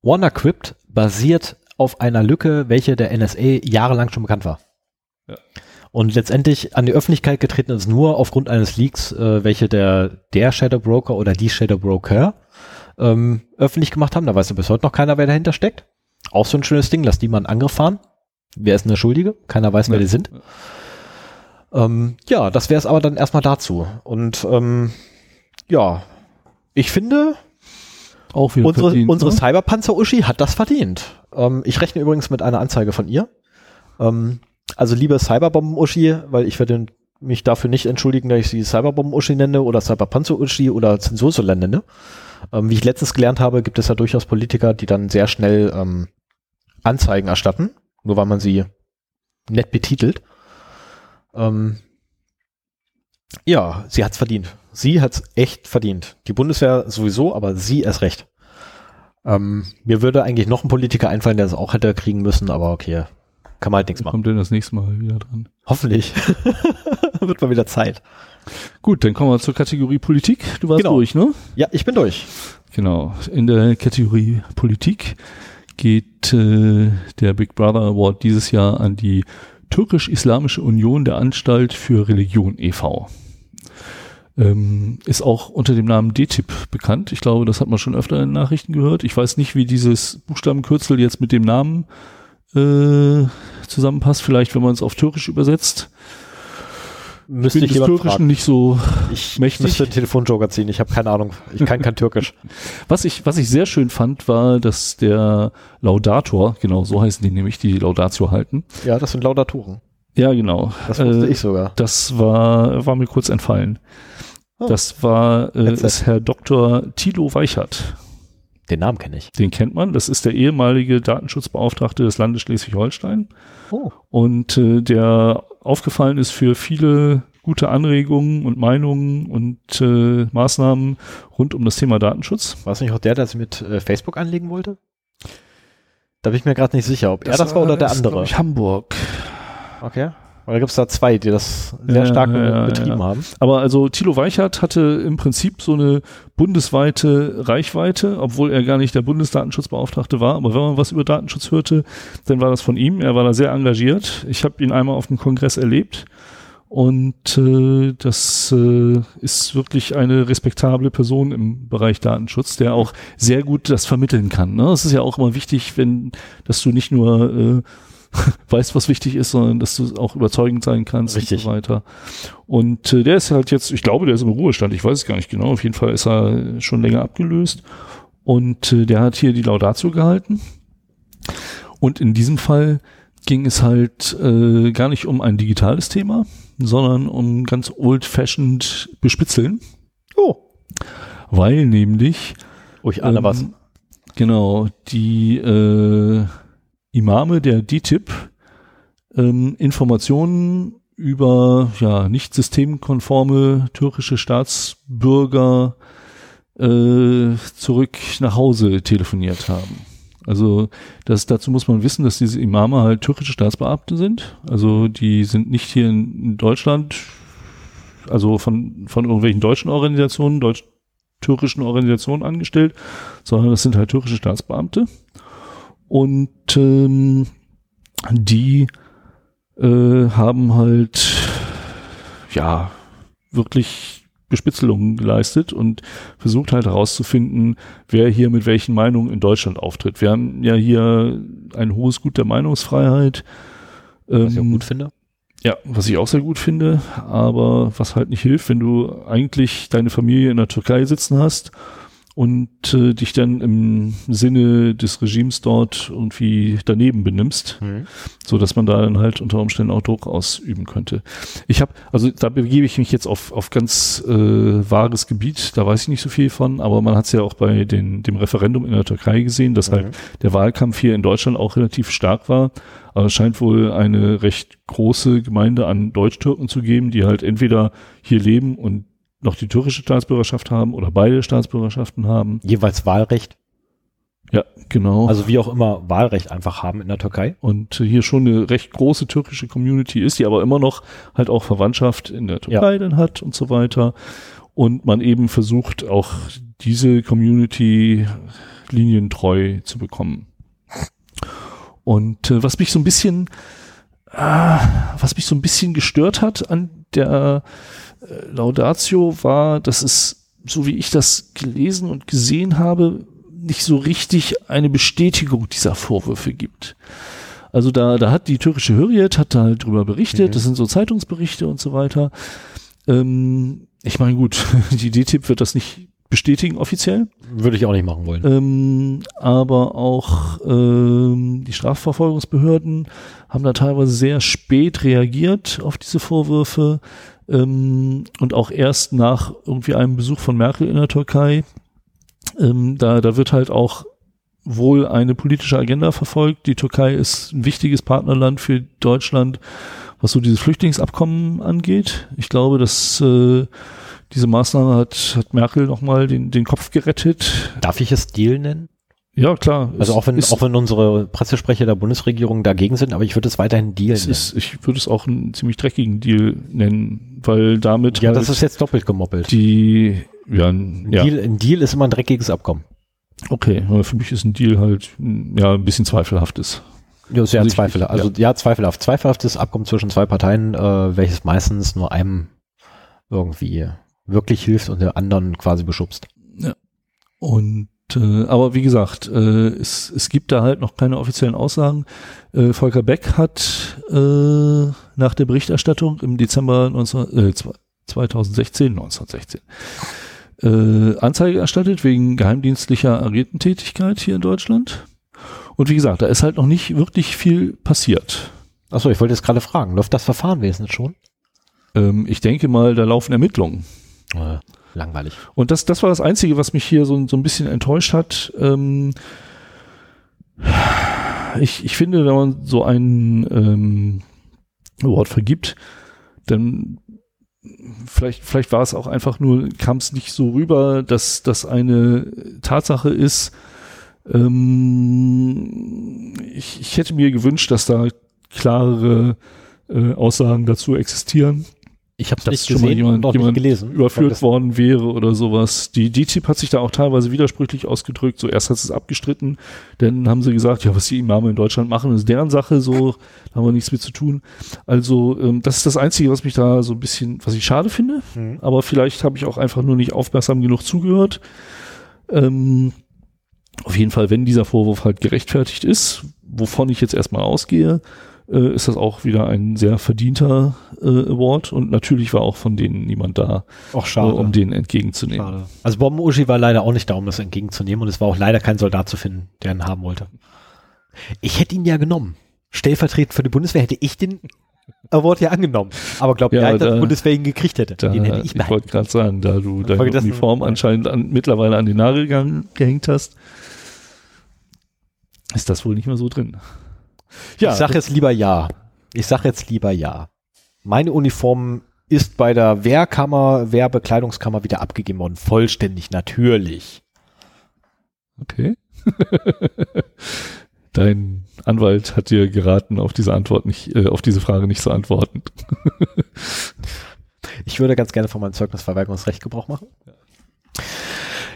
WannaCrypt basiert auf einer Lücke, welche der NSA jahrelang schon bekannt war. Ja. Und letztendlich an die Öffentlichkeit getreten ist nur aufgrund eines Leaks, äh, welche der, der Shadow Broker oder die Shadow Broker ähm, öffentlich gemacht haben. Da weiß ja bis heute noch keiner, wer dahinter steckt. Auch so ein schönes Ding, lass die mal einen Angriff fahren. Wer ist denn der Schuldige? Keiner weiß, wer ja. die sind. Ähm, ja, das wäre es aber dann erstmal dazu. Und ähm, ja, ich finde, auch unsere, verdient, unsere ne? Cyberpanzer-Uschi hat das verdient. Ähm, ich rechne übrigens mit einer Anzeige von ihr. Ähm, also liebe Cyberbomben-Uschi, weil ich werde mich dafür nicht entschuldigen, dass ich sie Cyberbomben-Uschi nenne oder Cyberpanzer-Uschi oder Zensursolen nenne. Ähm, wie ich letztens gelernt habe, gibt es ja durchaus Politiker, die dann sehr schnell ähm, Anzeigen erstatten, nur weil man sie nett betitelt. Ähm, ja, sie hat's verdient. Sie hat's echt verdient. Die Bundeswehr sowieso, aber sie erst recht. Ähm, mir würde eigentlich noch ein Politiker einfallen, der es auch hätte kriegen müssen, aber okay, kann man halt nichts machen. Kommt denn das nächste Mal wieder dran? Hoffentlich. Wird mal wieder Zeit. Gut, dann kommen wir zur Kategorie Politik. Du warst genau. durch, ne? Ja, ich bin durch. Genau. In der Kategorie Politik geht äh, der Big Brother Award dieses Jahr an die Türkisch-Islamische Union der Anstalt für Religion e.V. Ähm, ist auch unter dem Namen DTIP bekannt. Ich glaube, das hat man schon öfter in Nachrichten gehört. Ich weiß nicht, wie dieses Buchstabenkürzel jetzt mit dem Namen äh, zusammenpasst. Vielleicht, wenn man es auf Türkisch übersetzt. Müsste ich ich des jemand Türkischen fragen. nicht so Ich mächtig. müsste einen Telefonjoker ziehen. Ich habe keine Ahnung. Ich kann kein Türkisch. Was ich, was ich sehr schön fand, war, dass der Laudator, genau so heißen die nämlich, die Laudatio halten. Ja, das sind Laudatoren. Ja, genau. Das wusste Äh, ich sogar. Das war, war mir kurz entfallen. Oh. Das war äh, Headset. ist Herr Dr. Thilo Weichert. Den Namen kenne ich. Den kennt man. Das ist der ehemalige Datenschutzbeauftragte des Landes Schleswig-Holstein. Oh. Und äh, der aufgefallen ist für viele gute Anregungen und Meinungen und äh, Maßnahmen rund um das Thema Datenschutz. War es nicht auch der, der sich mit äh, Facebook anlegen wollte? Da bin ich mir gerade nicht sicher, ob er das war oder der andere. Ich, Hamburg. Okay. Da gibt es da zwei, die das sehr stark ja, betrieben ja. haben. Aber also Thilo Weichert hatte im Prinzip so eine bundesweite Reichweite, obwohl er gar nicht der Bundesdatenschutzbeauftragte war. Aber wenn man was über Datenschutz hörte, dann war das von ihm. Er war da sehr engagiert. Ich habe ihn einmal auf dem Kongress erlebt. Und äh, das äh, ist wirklich eine respektable Person im Bereich Datenschutz, der auch sehr gut das vermitteln kann. Ne? Es ist ja auch immer wichtig, wenn, dass du nicht nur äh, weißt, was wichtig ist, sondern dass du auch überzeugend sein kannst Richtig. und so weiter. Und äh, der ist halt jetzt, ich glaube, der ist im Ruhestand, ich weiß es gar nicht genau, auf jeden Fall ist er schon länger abgelöst. Und äh, der hat hier die Laudatio gehalten. Und in diesem Fall ging es halt äh, gar nicht um ein digitales Thema, sondern um ganz old-fashioned Bespitzeln, Oh. weil nämlich ich ahne ähm, was. Genau, die äh, Imame der DTIP ähm, Informationen über ja nicht systemkonforme türkische Staatsbürger äh, zurück nach Hause telefoniert haben. Also das, dazu muss man wissen, dass diese Imame halt türkische Staatsbeamte sind. Also die sind nicht hier in, Deutschland, also von, von irgendwelchen deutschen Organisationen, deutsch-türkischen Organisationen angestellt, sondern das sind halt türkische Staatsbeamte. Und ähm, die äh, haben halt ja wirklich Bespitzelungen geleistet und versucht halt herauszufinden, wer hier mit welchen Meinungen in Deutschland auftritt. Wir haben ja hier ein hohes Gut der Meinungsfreiheit. Was ich auch Ähm, gut finde. ja, was ich auch sehr gut finde, aber was halt nicht hilft, wenn du eigentlich deine Familie in der Türkei sitzen hast und äh, dich dann im Sinne des Regimes dort irgendwie daneben benimmst, Mhm. so dass man da dann halt unter Umständen auch Druck ausüben könnte. Ich habe, also da begebe ich mich jetzt auf, auf ganz äh, wahres Gebiet, da weiß ich nicht so viel von, aber man hat es ja auch bei den, dem Referendum in der Türkei gesehen, dass halt Mhm. der Wahlkampf hier in Deutschland auch relativ stark war. Aber es scheint wohl eine recht große Gemeinde an Deutsch-Türken zu geben, die halt entweder hier leben und noch die türkische Staatsbürgerschaft haben oder beide Staatsbürgerschaften haben. Jeweils Wahlrecht. Ja, genau. Also wie auch immer Wahlrecht einfach haben in der Türkei. und hier schon eine recht große türkische Community ist, die aber immer noch halt auch Verwandtschaft in der Türkei dann hat und so weiter. Und man eben versucht auch diese Community linientreu zu bekommen. Und äh, was mich so ein bisschen, äh, was mich so ein bisschen gestört hat an der äh, Laudatio war, dass es, so wie ich das gelesen und gesehen habe, nicht so richtig eine Bestätigung dieser Vorwürfe gibt. Also da, da hat die türkische Hürriyet hat da halt drüber berichtet, Mhm. das sind so Zeitungsberichte und so weiter. Ähm, ich meine, gut, die DTIP wird das nicht bestätigen offiziell, Würde ich auch nicht machen wollen. ähm, aber auch ähm, die Strafverfolgungsbehörden haben da teilweise sehr spät reagiert auf diese Vorwürfe ähm, und auch erst nach irgendwie einem Besuch von Merkel in der Türkei. Ähm, da, da wird halt auch wohl eine politische Agenda verfolgt. Die Türkei ist ein wichtiges Partnerland für Deutschland, was so dieses Flüchtlingsabkommen angeht. Ich glaube, dass äh, diese Maßnahme hat, hat Merkel nochmal den, den Kopf gerettet. Darf ich es Deal nennen? Ja, klar. Also auch wenn, ist, auch wenn unsere Pressesprecher der Bundesregierung dagegen sind, aber ich würde es weiterhin Deal es nennen. ist, ich würde es auch einen ziemlich dreckigen Deal nennen, weil damit ja, halt das ist jetzt doppelt gemoppelt. die, ja, Ein, ja, Deal, ein Deal ist immer ein dreckiges Abkommen. Okay, aber für mich ist ein Deal halt ja ein bisschen zweifelhaftes. Ja, sehr Also zweifelhaft. Also ja. zweifelhaft. Zweifelhaftes Abkommen zwischen zwei Parteien, äh, welches meistens nur einem irgendwie wirklich hilft und der anderen quasi beschubst. Und äh, aber wie gesagt, äh, es, es gibt da halt noch keine offiziellen Aussagen. Äh, Volker Beck hat äh, nach der Berichterstattung im Dezember 19, äh, zwe- 2016, 1916 äh, Anzeige erstattet wegen geheimdienstlicher Agententätigkeit hier in Deutschland. Und wie gesagt, da ist halt noch nicht wirklich viel passiert. Achso, ich wollte jetzt gerade fragen, läuft das Verfahren wesentlich schon? Ähm, ich denke mal, da laufen Ermittlungen. Äh, langweilig. Und das, das war das Einzige, was mich hier so, so ein bisschen enttäuscht hat. Ähm, ich, ich finde, wenn man so ein ähm, Award vergibt, dann vielleicht, vielleicht war es auch einfach nur, kam es nicht so rüber, dass das eine Tatsache ist. Ähm, ich, ich hätte mir gewünscht, dass da klarere äh, Aussagen dazu existieren Ich habe nicht schon mal jemand- jemand überführt Das- worden wäre oder sowas. Die DTIP hat sich da auch teilweise widersprüchlich ausgedrückt. So erst hat sie es abgestritten, dann haben sie gesagt, ja, was die Imame in Deutschland machen, ist deren Sache, so da haben wir nichts mit zu tun. Also ähm, das ist das Einzige, was mich da so ein bisschen, was ich schade finde. Mhm. Aber vielleicht habe ich auch einfach nur nicht aufmerksam genug zugehört. Ähm, auf jeden Fall, wenn dieser Vorwurf halt gerechtfertigt ist, wovon ich jetzt erstmal ausgehe, äh, ist das auch wieder ein sehr verdienter äh, Award und natürlich war auch von denen niemand da, Auch äh, schade. um den entgegenzunehmen. schade. Also Bomben-Uschi war leider auch nicht da, um das entgegenzunehmen und es war auch leider kein Soldat zu finden, der ihn haben wollte. Ich hätte ihn ja genommen. Stellvertretend für die Bundeswehr hätte ich den Award ja angenommen. Aber glaub mir, Ja, ja, dass da- die Bundeswehr ihn gekriegt hätte. Da, den hätte ich ich wollte gerade sagen, da du deine Uniform anscheinend an, mittlerweile an den Nagel gehängt hast, ist das wohl nicht mehr so drin. Ja, ich sag jetzt lieber ja. Ich sag jetzt lieber ja. Meine Uniform ist bei der Wehrkammer, Wehrbekleidungskammer wieder abgegeben worden. Vollständig, natürlich. Okay. Dein Anwalt hat dir geraten, auf diese Antwort nicht, äh, auf diese Frage nicht zu antworten. Ich würde ganz gerne von meinem Zeugnisverweigerungsrecht Gebrauch machen.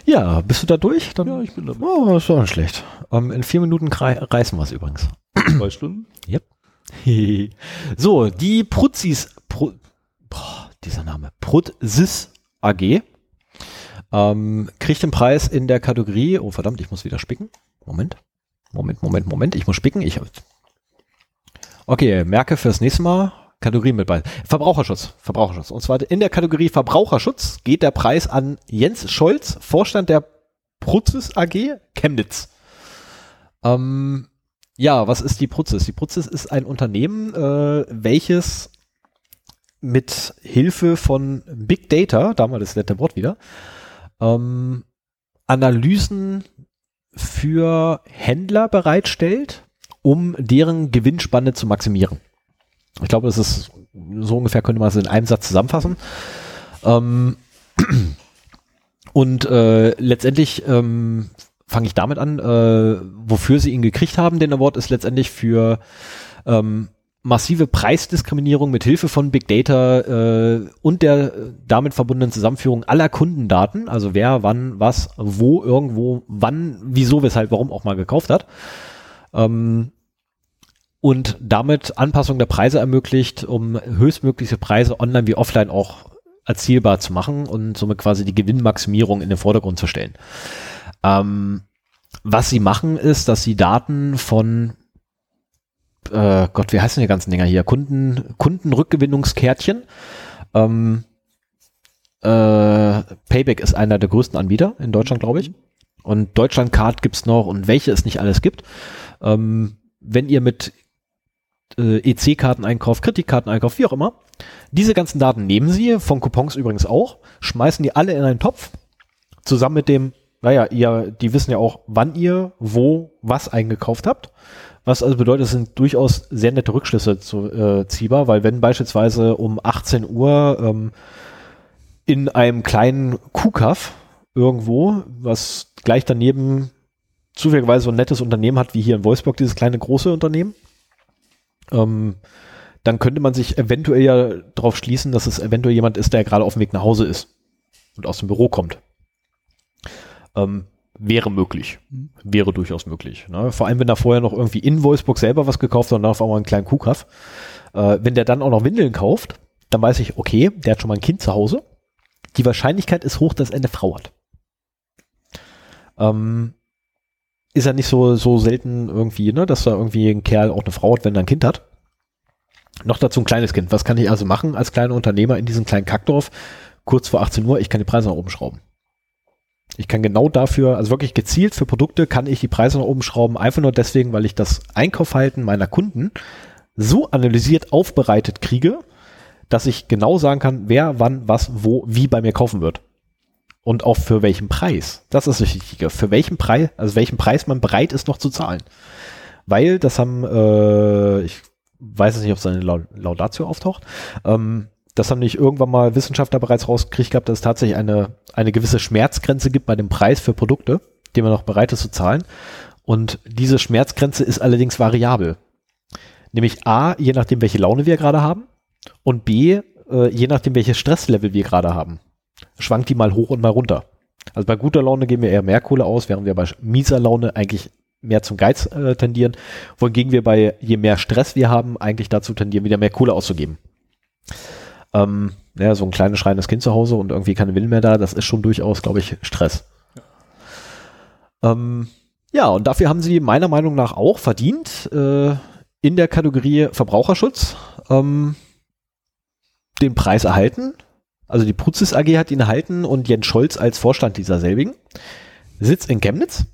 Ja, bist du da durch? Dann, Ja, ich bin dabei. Oh, ist doch nicht schlecht. Ähm, in vier Minuten reißen wir es übrigens. Zwei Stunden. so, die Pruzis, Pro, boah, dieser Name, Pruzis AG, ähm, kriegt den Preis in der Kategorie, oh verdammt, ich muss wieder spicken. Moment, Moment, Moment, Moment, ich muss spicken. Ich, okay, merke fürs nächste Mal, Kategorie mit bei. Verbraucherschutz, Verbraucherschutz. Und zwar in der Kategorie Verbraucherschutz geht der Preis an Jens Scholz, Vorstand der Pruzis AG, Chemnitz. Ähm, ja, was ist die Pruzis? Die Pruzis ist ein Unternehmen, äh, welches mit Hilfe von Big Data, da haben wir das nette Wort wieder, ähm, Analysen für Händler bereitstellt, um deren Gewinnspanne zu maximieren. Ich glaube, das ist so ungefähr könnte man es in einem Satz zusammenfassen. Ähm, und äh, letztendlich ähm, fange ich damit an, äh, wofür sie ihn gekriegt haben. Den Award ist letztendlich für ähm, massive Preisdiskriminierung mit Hilfe von Big Data äh, und der äh, damit verbundenen Zusammenführung aller Kundendaten, also wer, wann, was, wo, irgendwo, wann, wieso, weshalb, warum auch mal gekauft hat. Ähm, und damit Anpassung der Preise ermöglicht, um höchstmögliche Preise online wie offline auch erzielbar zu machen und somit quasi die Gewinnmaximierung in den Vordergrund zu stellen. Ähm, was sie machen, ist, dass sie Daten von äh, Gott, wie heißen die ganzen Dinger hier? Kunden, Kundenrückgewinnungskärtchen. Ähm, äh, Payback ist einer der größten Anbieter in Deutschland, glaube ich. Und Deutschlandcard gibt's noch und welche es nicht alles gibt. Ähm, wenn ihr mit äh, EC-Karten einkauft, Kreditkarten einkauft, wie auch immer, diese ganzen Daten nehmen sie, von Coupons übrigens auch, schmeißen die alle in einen Topf, zusammen mit dem, naja, ihr, die wissen ja auch, wann ihr, wo, was eingekauft habt. Was also bedeutet, es sind durchaus sehr nette Rückschlüsse zu, äh, ziehbar, weil wenn beispielsweise um 18 Uhr ähm, in einem kleinen Kuhkaff irgendwo, was gleich daneben zufälligerweise so ein nettes Unternehmen hat, wie hier in Wolfsburg, dieses kleine große Unternehmen, ähm, dann könnte man sich eventuell ja darauf schließen, dass es eventuell jemand ist, der gerade auf dem Weg nach Hause ist und aus dem Büro kommt. Ähm, wäre möglich. Wäre durchaus möglich. Ne? Vor allem, wenn er vorher noch irgendwie in Wolfsburg selber was gekauft hat und dann auf einmal einen kleinen Kuhkaff. Äh, wenn der dann auch noch Windeln kauft, dann weiß ich, okay, der hat schon mal ein Kind zu Hause. Die Wahrscheinlichkeit ist hoch, dass er eine Frau hat. Ähm, ist ja nicht so, so selten irgendwie, ne, dass da irgendwie ein Kerl auch eine Frau hat, wenn er ein Kind hat. Noch dazu ein kleines Kind. Was kann ich also machen als kleiner Unternehmer in diesem kleinen Kackdorf? Kurz vor 18 Uhr, ich kann die Preise nach oben schrauben. Ich kann genau dafür, also wirklich gezielt für Produkte, kann ich die Preise nach oben schrauben, einfach nur deswegen, weil ich das Einkaufverhalten meiner Kunden so analysiert aufbereitet kriege, dass ich genau sagen kann, wer, wann, was, wo, wie bei mir kaufen wird. Und auch für welchen Preis. Das ist das Wichtige. Für welchen Preis, also welchen Preis man bereit ist noch zu zahlen. Weil das haben, äh, ich weiß es nicht, ob es eine Laudatio auftaucht, ähm, das haben nicht irgendwann mal Wissenschaftler bereits rausgekriegt gehabt, dass es tatsächlich eine, eine gewisse Schmerzgrenze gibt bei dem Preis für Produkte, den man noch bereit ist zu zahlen. Und diese Schmerzgrenze ist allerdings variabel. Nämlich A, je nachdem, welche Laune wir gerade haben und B, äh, je nachdem, welches Stresslevel wir gerade haben. Schwankt die mal hoch und mal runter. Also bei guter Laune geben wir eher mehr Kohle aus, während wir bei mieser Laune eigentlich mehr zum Geiz äh, tendieren, wohingegen wir bei je mehr Stress wir haben, eigentlich dazu tendieren, wieder mehr Kohle auszugeben. Ähm, ja, so ein kleines schreiendes Kind zu Hause und irgendwie keine Willen mehr da, das ist schon durchaus, glaube ich, Stress. Ja. Ähm, ja, und dafür haben sie meiner Meinung nach auch verdient äh, in der Kategorie Verbraucherschutz ähm, den Preis erhalten. Also die Puzis AG hat ihn erhalten und Jens Scholz als Vorstand dieser selbigen. Sitzt in Chemnitz.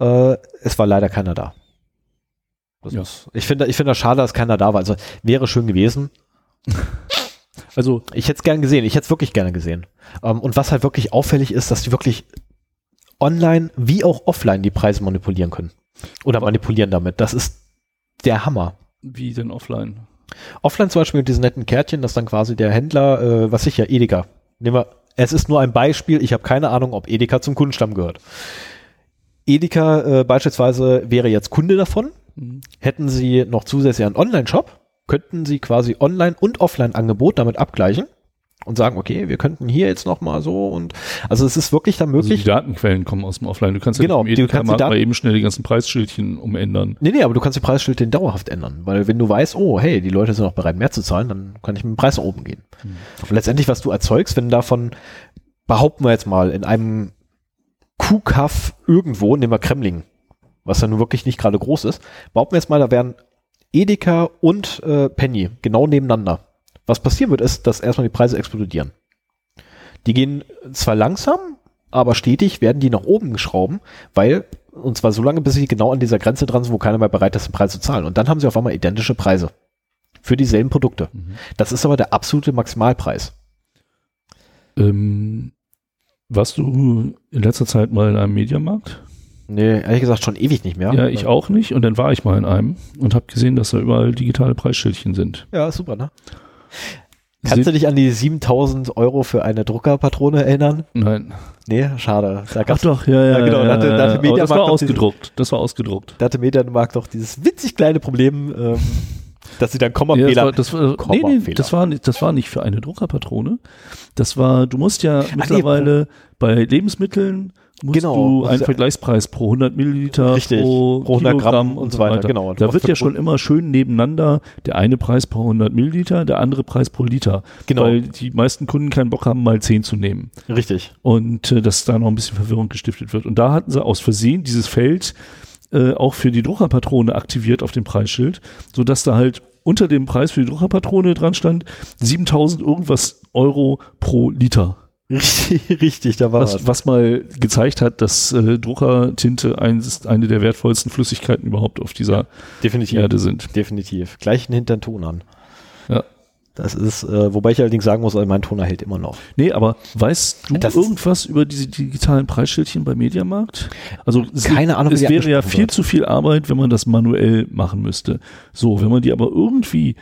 Äh, es war leider keiner da. Ja. Ist, ich finde ich finde das schade, dass keiner da war. Also wäre schön gewesen. Also ich hätte es gern gesehen, ich hätte es wirklich gerne gesehen. Ähm, und was halt wirklich auffällig ist, dass die wirklich online wie auch offline die Preise manipulieren können. Oder manipulieren damit. Das ist der Hammer. Wie denn offline? Offline zum Beispiel mit diesen netten Kärtchen, dass dann quasi der Händler, äh, was sicher, Edeka. Nehmen wir, es ist nur ein Beispiel, ich habe keine Ahnung, ob Edeka zum Kundenstamm gehört. Edeka äh, beispielsweise wäre jetzt Kunde davon. Mhm. Hätten sie noch zusätzlich einen Online-Shop, könnten sie quasi Online- und Offline-Angebot damit abgleichen und sagen, okay, wir könnten hier jetzt noch mal so und also es ist wirklich dann möglich. Also die Datenquellen kommen aus dem Offline. Du kannst ja genau, nicht du kannst mal eben schnell die ganzen Preisschildchen umändern. Nee, nee, aber du kannst die Preisschildchen dauerhaft ändern, weil wenn du weißt, oh, hey, die Leute sind auch bereit mehr zu zahlen, dann kann ich mit dem Preis nach oben gehen. Hm. Und letztendlich, was du erzeugst, wenn davon behaupten wir jetzt mal in einem Kuhkaff irgendwo, nehmen wir Kremling, was ja nun wirklich nicht gerade groß ist, behaupten wir jetzt mal, da wären Edeka und äh, Penny genau nebeneinander. Was passieren wird, ist, dass erstmal die Preise explodieren. Die gehen zwar langsam, aber stetig werden die nach oben geschrauben, weil, und zwar so lange, bis sie genau an dieser Grenze dran sind, wo keiner mehr bereit ist, den Preis zu zahlen. Und dann haben sie auf einmal identische Preise. Für dieselben Produkte. Mhm. Das ist aber der absolute Maximalpreis. Ähm, warst du in letzter Zeit mal in einem Mediamarkt? Nee, ehrlich gesagt schon ewig nicht mehr. Ja, ich auch nicht. Und dann war ich mal in einem und habe gesehen, dass da überall digitale Preisschildchen sind. Ja, super, ne? Kannst du dich an die 7000 Euro für eine Druckerpatrone erinnern? Nein. Nee, schade. Da Ach doch, ja, ja. ja genau. Da hatte, da hatte das war ausgedruckt. Diese, das war ausgedruckt. Da hatte Mediamarkt doch dieses witzig kleine Problem, ähm, dass sie dann Kommafehler. Ja, das war, das war, nee, nee, das war, das war nicht für eine Druckerpatrone. Das war, du musst ja mittlerweile nee, bei Lebensmitteln musst genau, du einen Vergleichspreis pro 100 Milliliter, richtig, pro, pro 100 Gramm und so weiter. weiter. Genau. Da wird ja schon immer schön nebeneinander der eine Preis pro 100 Milliliter, der andere Preis pro Liter. Genau. Weil die meisten Kunden keinen Bock haben, mal 10 zu nehmen. Richtig. Und äh, dass da noch ein bisschen Verwirrung gestiftet wird. Und da hatten sie aus Versehen dieses Feld äh, auch für die Druckerpatrone aktiviert auf dem Preisschild, sodass da halt unter dem Preis für die Druckerpatrone dran stand 7000 irgendwas Euro pro Liter. Richtig, richtig, da war was. Was, was mal gezeigt hat, dass äh, Druckertinte eins, eine der wertvollsten Flüssigkeiten überhaupt auf dieser definitiv, Erde sind. Definitiv. Gleich einen hinteren Ton an. Ja. Das ist, äh, wobei ich allerdings sagen muss, also mein Toner hält immer noch. Nee, aber weißt du das irgendwas über diese digitalen Preisschildchen bei Mediamarkt? Also keine Ahnung. Es wäre ja viel wird. zu viel Arbeit, wenn man das manuell machen müsste. So, wenn man die aber irgendwie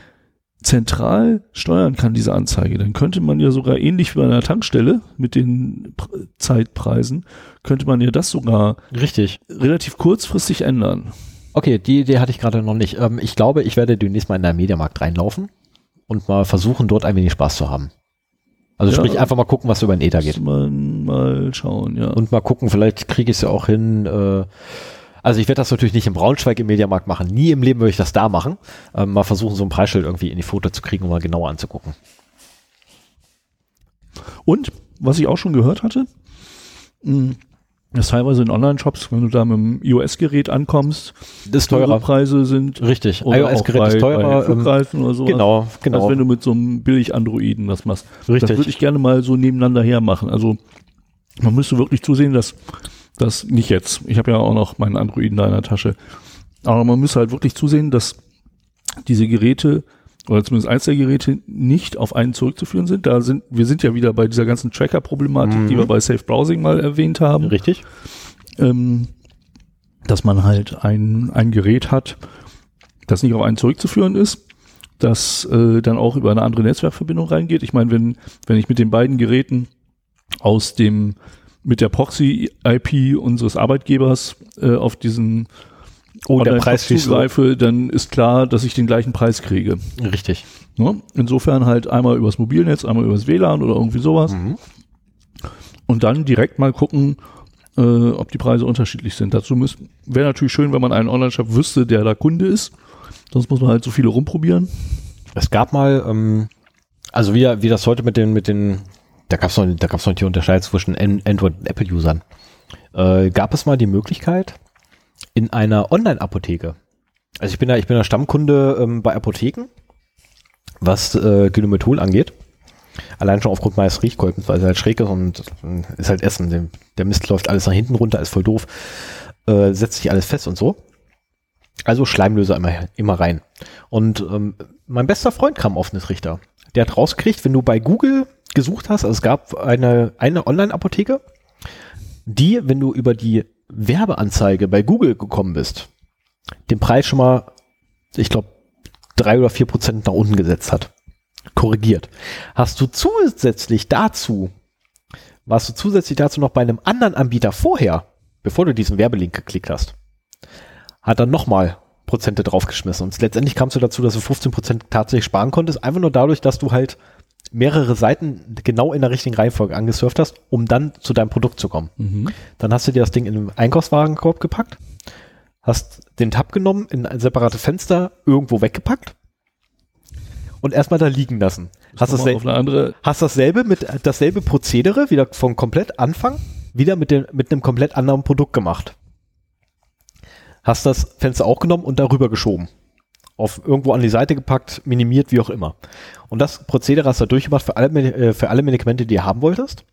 zentral steuern kann, diese Anzeige, dann könnte man ja sogar ähnlich wie bei einer Tankstelle mit den Zeitpreisen, könnte man ja das sogar richtig relativ kurzfristig ändern. Okay, die Idee hatte ich gerade noch nicht. Ähm, ich glaube, ich werde demnächst mal in den Mediamarkt reinlaufen und mal versuchen, dort ein wenig Spaß zu haben. Also Ja. sprich, einfach mal gucken, was über den Ether geht. Man mal schauen, ja. Und mal gucken, vielleicht kriege ich es ja auch hin. Äh, also ich werde das natürlich nicht im Braunschweig im Mediamarkt machen. Nie im Leben würde ich das da machen. Ähm, mal versuchen, so ein Preisschild irgendwie in die Foto zu kriegen, um mal genauer anzugucken. Und was ich auch schon gehört hatte, mh, dass teilweise in Online-Shops, wenn du da mit dem iOS-Gerät ankommst, Das teurer. Preise sind. Richtig. Oder iOS-Gerät ist teurer. Bei Ähm, oder sowas. genau, genau. Als wenn du mit so einem billig Androiden das machst. Das Richtig. würde ich gerne mal so nebeneinander her machen. Also man müsste wirklich zusehen, dass das nicht jetzt. Ich habe ja auch noch meinen Androiden da in der Tasche. Aber man müsste halt wirklich zusehen, dass diese Geräte oder zumindest eins der Geräte nicht auf einen zurückzuführen sind. Da sind wir sind ja wieder bei dieser ganzen Tracker-Problematik, die wir bei Safe Browsing mal erwähnt haben Richtig. ähm, dass man halt ein, ein Gerät hat, das nicht auf einen zurückzuführen ist, das äh, dann auch über eine andere Netzwerkverbindung reingeht. Ich meine, wenn, wenn ich mit den beiden Geräten aus dem, mit der Proxy-IP unseres Arbeitgebers äh, auf diesen Oh, der Preis zugreife, dann ist klar, dass ich den gleichen Preis kriege. Richtig. Ne? Insofern halt einmal übers Mobilnetz, einmal übers WLAN oder irgendwie sowas. Mhm. Und dann direkt mal gucken, äh, ob die Preise unterschiedlich sind. Dazu wäre natürlich schön, wenn man einen Online-Shop wüsste, der da Kunde ist. Sonst muss man halt so viele rumprobieren. Es gab mal, ähm, also wie, wie das heute mit den, mit den, da gab es noch, da gab's noch die Unterscheidung zwischen An- Android- und Apple-Usern. Äh, gab es mal die Möglichkeit, in einer Online-Apotheke, also ich bin da, ich bin da Stammkunde ähm, bei Apotheken, was äh, Glynomethol angeht. Allein schon aufgrund meines Riechkolbens, weil es halt schräg ist und äh, ist halt Essen. Der, der Mist läuft alles nach hinten runter, ist voll doof. Äh, setzt sich alles fest und so. Also Schleimlöser immer, immer rein. Und ähm, mein bester Freund kam auf Richter. Der hat rausgekriegt, wenn du bei Google gesucht hast, also es gab eine, eine Online-Apotheke, die, wenn du über die Werbeanzeige bei Google gekommen bist, den Preis schon mal, ich glaube, drei oder vier Prozent nach unten gesetzt hat. Korrigiert. Hast du zusätzlich dazu, warst du zusätzlich dazu noch bei einem anderen Anbieter vorher, bevor du diesen Werbelink geklickt hast, hat dann nochmal Prozente draufgeschmissen. Und letztendlich kamst du dazu, dass du 15 Prozent tatsächlich sparen konntest, einfach nur dadurch, dass du halt mehrere Seiten genau in der richtigen Reihenfolge angesurft hast, um dann zu deinem Produkt zu kommen. Dann hast du dir das Ding in den Einkaufswagenkorb gepackt, hast den Tab genommen, in ein separates Fenster irgendwo weggepackt und erstmal da liegen lassen. Hast, dasselbe, hast dasselbe mit dasselbe Prozedere wieder von komplett Anfang wieder mit dem mit einem komplett anderen Produkt gemacht. Hast das Fenster auch genommen und darüber geschoben. Auf irgendwo an die Seite gepackt, minimiert, wie auch immer. Und das Prozedere hast du durchgemacht für alle, äh, für alle Medikamente, die du haben wolltest.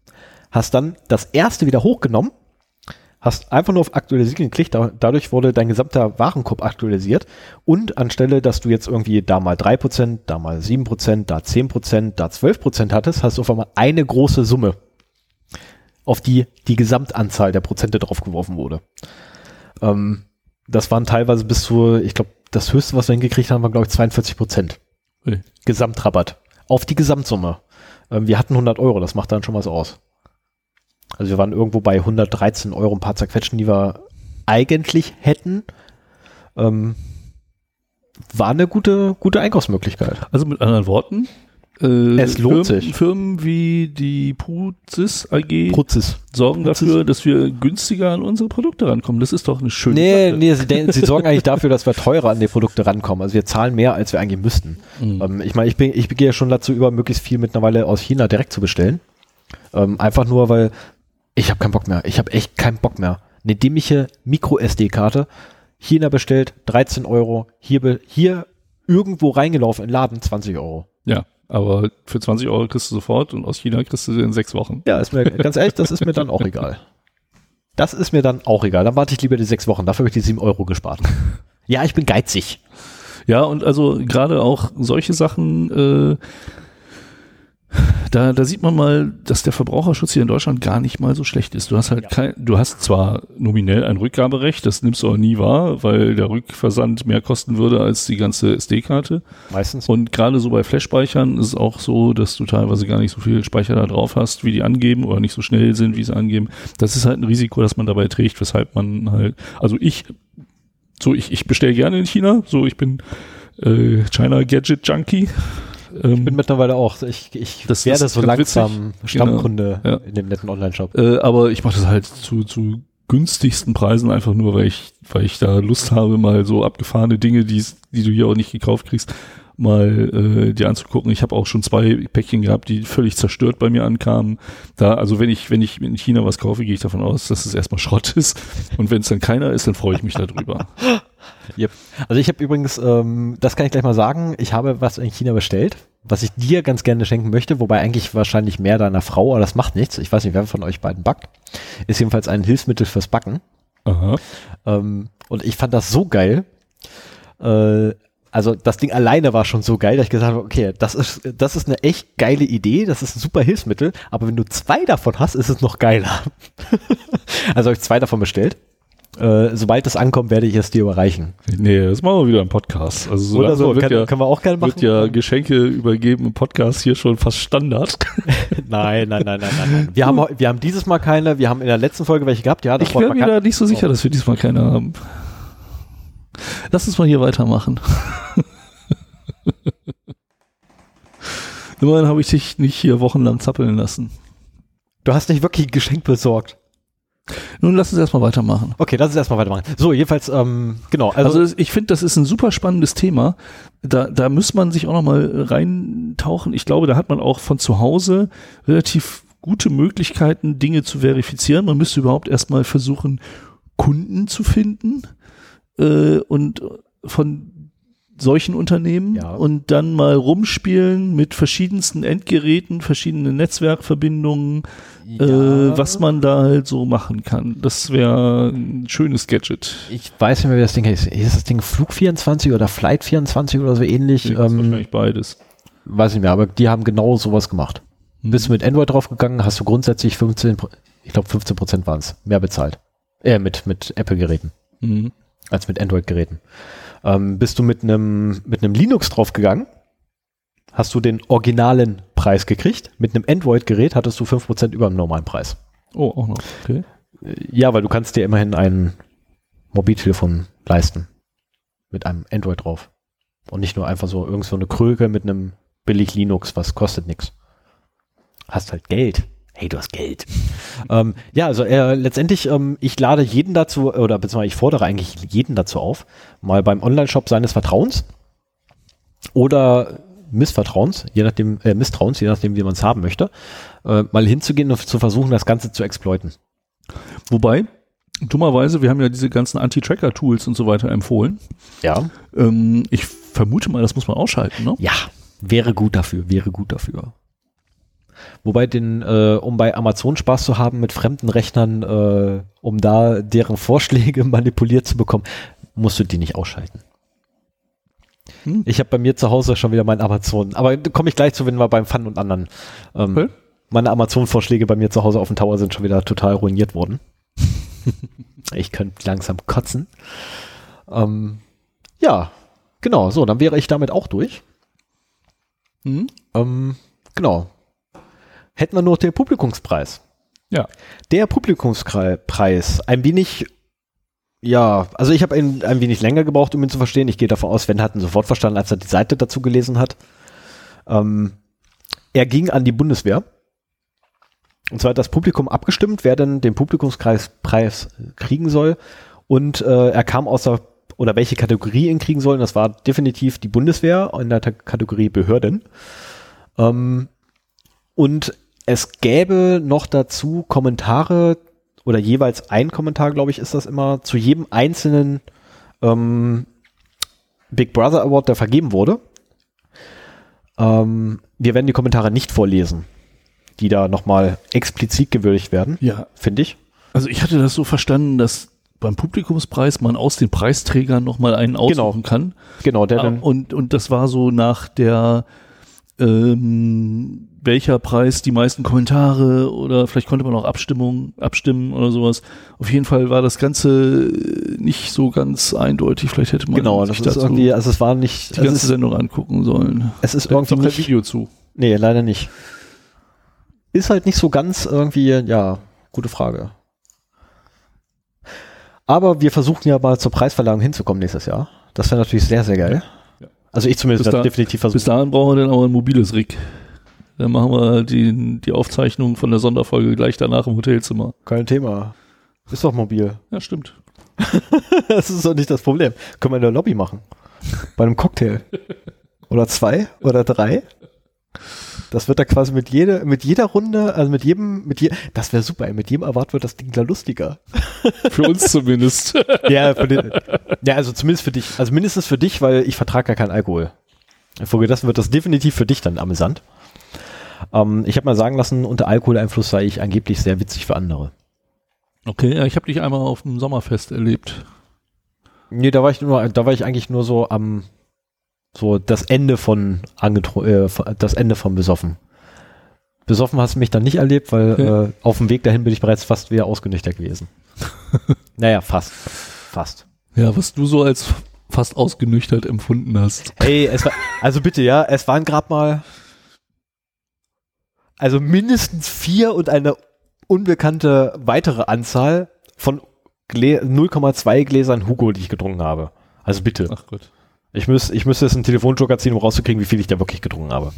Hast dann das erste wieder hochgenommen, hast einfach nur auf Aktualisieren geklickt, da, dadurch wurde dein gesamter Warenkorb aktualisiert und anstelle, dass du jetzt irgendwie da mal 3%, da mal 7%, da 10%, da 12% hattest, hast du auf einmal eine große Summe, auf die die Gesamtanzahl der Prozente draufgeworfen wurde. Ähm, das waren teilweise bis zu, ich glaube, das höchste, was wir hingekriegt haben, war glaube ich 42 Prozent. Ui. Gesamtrabatt. Auf die Gesamtsumme. Ähm, wir hatten 100 Euro, das macht dann schon was aus. Also wir waren irgendwo bei 113 Euro ein paar zerquetschen, die wir eigentlich hätten. Ähm, war eine gute, gute Einkaufsmöglichkeit. also mit anderen Worten, äh, Es lohnt Firmen, sich. Firmen wie die Pruzis AG Prozis. sorgen Pruzis. dafür, dass wir günstiger an unsere Produkte rankommen. Das ist doch eine schöne Nee, Sache. nee, sie, sie sorgen eigentlich dafür, dass wir teurer an die Produkte rankommen. Also wir zahlen mehr, als wir eigentlich müssten. Mhm. Ähm, ich meine, ich, bin, ich gehe ja schon dazu über, möglichst viel mittlerweile aus China direkt zu bestellen. Ähm, einfach nur, weil ich habe keinen Bock mehr. Ich habe echt keinen Bock mehr. Eine dämliche Micro-SD-Karte, China bestellt, 13 Euro, hier, hier irgendwo reingelaufen in den Laden, 20 Euro. Ja, aber für 20 Euro kriegst du sofort und aus China kriegst du sie in sechs Wochen. Ja, ist mir ganz ehrlich, das ist mir dann auch egal. Das ist mir dann auch egal. Dann warte ich lieber die sechs Wochen. Dafür habe ich die sieben Euro gespart. Ja, ich bin geizig. Ja, und also gerade auch solche Sachen, äh, da, da sieht man mal, dass der Verbraucherschutz hier in Deutschland gar nicht mal so schlecht ist. Du hast halt kein, du hast zwar nominell ein Rückgaberecht, das nimmst du auch nie wahr, weil der Rückversand mehr kosten würde als die ganze SD-Karte. Meistens. Und gerade so bei Flash-Speichern ist es auch so, dass du teilweise gar nicht so viel Speicher da drauf hast, wie die angeben oder nicht so schnell sind, wie sie angeben. Das ist halt ein Risiko, das man dabei trägt, weshalb man halt, also ich, so ich, ich bestelle gerne in China, so ich bin äh, China Gadget Junkie. Ähm, Ich bin mittlerweile auch. Ich, ich Das werde ist so langsam witzig. Stammkunde Genau, ja. in dem netten Online-Shop. Äh, aber ich mache das halt zu, zu günstigsten Preisen einfach nur, weil ich, weil ich da Lust habe, mal so abgefahrene Dinge, die, die du hier auch nicht gekauft kriegst, mal äh, dir anzugucken. Ich habe auch schon zwei Päckchen gehabt, die völlig zerstört bei mir ankamen. Da, also wenn ich, wenn ich in China was kaufe, gehe ich davon aus, dass es erstmal Schrott ist. Und wenn es dann keiner ist, dann freue ich mich darüber. Yep. Also ich habe übrigens, ähm, das kann ich gleich mal sagen, ich habe was in China bestellt, was ich dir ganz gerne schenken möchte, wobei eigentlich wahrscheinlich mehr deiner Frau, aber das macht nichts. Ich weiß nicht, wer von euch beiden backt. Ist jedenfalls ein Hilfsmittel fürs Backen. Aha. Ähm, und ich fand das so geil. Äh, also das Ding alleine war schon so geil, dass ich gesagt habe, okay, das ist, das ist eine echt geile Idee, das ist ein super Hilfsmittel, aber wenn du zwei davon hast, ist es noch geiler. also habe ich zwei davon bestellt. Äh, sobald das ankommt, werde ich es dir überreichen. Nee, das machen wir wieder im Podcast. Also so Oder so, kann, ja, können wir auch gerne machen. wird ja Geschenke übergeben im Podcast hier schon fast Standard. Nein, nein, nein, nein, nein. Wir haben, wir haben dieses Mal keine, wir haben in der letzten Folge welche gehabt, ja, das Ich wäre mir da nicht so sicher, dass wir diesmal keine haben. Lass uns mal hier weitermachen. Immerhin habe ich dich nicht hier wochenlang zappeln lassen. Du hast nicht wirklich ein Geschenk besorgt. Nun lass uns erstmal weitermachen. Okay, lass uns erstmal weitermachen. So, jedenfalls, ähm, genau, also, Also, ich finde, das ist ein super spannendes Thema. Da, da muss man sich auch nochmal reintauchen. Ich glaube, da hat man auch von zu Hause relativ gute Möglichkeiten, Dinge zu verifizieren. Man müsste überhaupt erstmal versuchen, Kunden zu finden äh, und von solchen Unternehmen Ja. und dann mal rumspielen mit verschiedensten Endgeräten, verschiedenen Netzwerkverbindungen, äh, was man da halt so machen kann. Das wäre ein schönes Gadget. Ich weiß nicht mehr, wie das Ding heißt. Ist das Ding Flug 24 oder Flight 24 oder so ähnlich? Ist Ähm, wahrscheinlich beides. weiß nicht mehr, aber die haben genau sowas gemacht. Mhm. Bist du mit Android draufgegangen, hast du grundsätzlich 15, Pro- ich glaube 15 Prozent waren es, mehr bezahlt. Äh, mit, mit Apple-Geräten Mhm. als mit Android-Geräten. Ähm, bist du mit einem mit einem Linux draufgegangen, hast du den originalen Preis gekriegt. Mit einem Android-Gerät hattest du 5% über dem normalen Preis. Oh, auch noch. Okay. Äh, Ja, weil du kannst dir immerhin ein Mobiltelefon leisten. Mit einem Android drauf. Und nicht nur einfach so irgend so eine Kröge mit einem billig Linux, was kostet nix. Hast halt Geld. Hey, du hast Geld. ähm, ja, also äh, letztendlich, ähm, ich lade jeden dazu, oder beziehungsweise ich fordere eigentlich jeden dazu auf, mal beim Online-Shop seines Vertrauens oder Missvertrauens, je nachdem, äh, Misstrauens, je nachdem, wie man es haben möchte, äh, mal hinzugehen und zu versuchen, das Ganze zu exploiten. Wobei, dummerweise, wir haben ja diese ganzen Anti-Tracker-Tools und so weiter empfohlen. Ja. Ähm, ich vermute mal, das muss man ausschalten, ne? Ja, wäre gut dafür, wäre gut dafür. Wobei den, äh, um bei Amazon Spaß zu haben mit fremden Rechnern, äh, um da deren Vorschläge manipuliert zu bekommen, musst du die nicht ausschalten. Hm. Ich habe bei mir zu Hause schon wieder mein Amazon, aber da komme ich gleich zu, wenn wir beim Fun und anderen. Ähm, Okay. Meine Amazon-Vorschläge bei mir zu Hause auf dem Tower sind schon wieder total ruiniert worden. ich könnte langsam kotzen. Ähm, ja, genau, so, dann wäre ich damit auch durch. Mhm. Ähm, genau. Hätten wir nur den Publikumspreis. Ja. Der Publikumspreis, ein wenig, ja, also ich habe ein, ein wenig länger gebraucht, um ihn zu verstehen. Ich gehe davon aus, Sven hat ihn sofort verstanden, als er die Seite dazu gelesen hat. Ähm, er ging an die Bundeswehr. Und zwar hat das Publikum abgestimmt, wer denn den Publikumspreis Preis kriegen soll. Und äh, er kam aus der, oder welche Kategorie ihn kriegen soll. Und das war definitiv die Bundeswehr in der Kategorie Behörden. Ähm, und es gäbe noch dazu Kommentare oder jeweils ein Kommentar, glaube ich, ist das immer, zu jedem einzelnen ähm, Big Brother Award, der vergeben wurde. Ähm, wir werden die Kommentare nicht vorlesen, die da nochmal explizit gewürdigt werden, Ja. finde ich. Also ich hatte das so verstanden, dass beim Publikumspreis man aus den Preisträgern nochmal einen aussuchen kann. Genau, der Ah, dann, und, und das war so nach der ähm, welcher Preis die meisten Kommentare oder vielleicht konnte man auch Abstimmung abstimmen oder sowas. Auf jeden Fall war das Ganze nicht so ganz eindeutig. Vielleicht hätte man genau, sich das ist dazu irgendwie, also es war nicht, die es ganze ist, Sendung angucken sollen. es ist Da irgendwie auch kein Video zu. nee, leider nicht. Ist halt nicht so ganz irgendwie, ja, gute Frage. Aber wir versuchen ja mal zur Preisverleihung hinzukommen nächstes Jahr. Das wäre natürlich sehr, sehr geil. Also ich zumindest Bis da- definitiv Bis versucht. dahin brauchen wir dann aber ein mobiles Rig. Dann machen wir die, die Aufzeichnung von der Sonderfolge gleich danach im Hotelzimmer. Kein Thema. Ist doch mobil. Ja, stimmt. Das ist doch nicht das Problem. Können wir in der Lobby machen. Bei einem Cocktail. Oder zwei oder drei. Das wird da quasi mit jeder, mit jeder Runde, also mit jedem, mit je, das wäre super, mit jedem Award wird das Ding da lustiger. Für uns zumindest. Ja, für den, ja, also zumindest für dich, also mindestens für dich, weil ich vertrage ja keinen Alkohol. Infolgedessen wird das definitiv für dich dann amüsant. Ähm, ich habe mal sagen lassen, unter Alkoholeinfluss sei ich angeblich sehr witzig für andere. Okay, ja, ich habe dich einmal auf dem Sommerfest erlebt. Nee, da war ich nur, da war ich eigentlich nur so am, so das Ende von angetro äh, das Ende von besoffen. Besoffen hast du mich dann nicht erlebt, weil Ja. äh, auf dem Weg dahin bin ich bereits fast wieder ausgenüchtert gewesen. naja, fast. Fast. Ja, was du so als fast ausgenüchtert empfunden hast. Hey, es war, also bitte, ja, es waren gerade mal, also mindestens vier und eine unbekannte weitere Anzahl von Glä 0,2 Gläsern Hugo, die ich getrunken habe. Also bitte. Ach Gott. Ich, müß, ich müsste jetzt einen Telefonjoker ziehen, um rauszukriegen, wie viel ich da wirklich getrunken habe.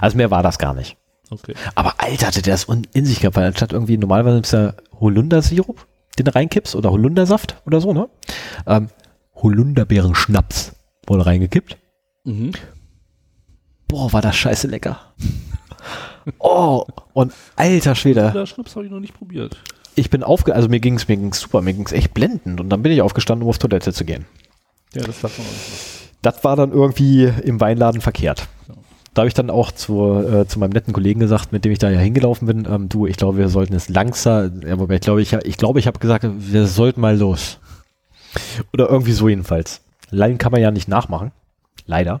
Also mehr war das gar nicht. Okay. Aber Alter, hatte der un- in sich gehabt, weil anstatt irgendwie normalerweise ist ja Holundersirup, den du reinkippst, oder Holundersaft oder so, ne? Ähm, Holunderbeeren-Schnaps wurde reingekippt. Mhm. Boah, war das scheiße lecker. Oh, und alter Schwede, Der Schnaps habe ich noch nicht probiert. ich bin aufge... Also mir ging's mir ging's super, mir ging's echt blendend. Und dann bin ich aufgestanden, um auf Toilette zu gehen. Ja, das darf man auch nicht. Das war dann irgendwie im Weinladen verkehrt. Ja. Da habe ich dann auch zu, äh, zu meinem netten Kollegen gesagt, mit dem ich da ja hingelaufen bin, ähm, du, ich glaube, wir sollten es langsam, ja, wobei ich glaube, ich, ich glaube, ich habe gesagt, wir sollten mal los. Oder irgendwie so jedenfalls. Laien kann man ja nicht nachmachen. Leider.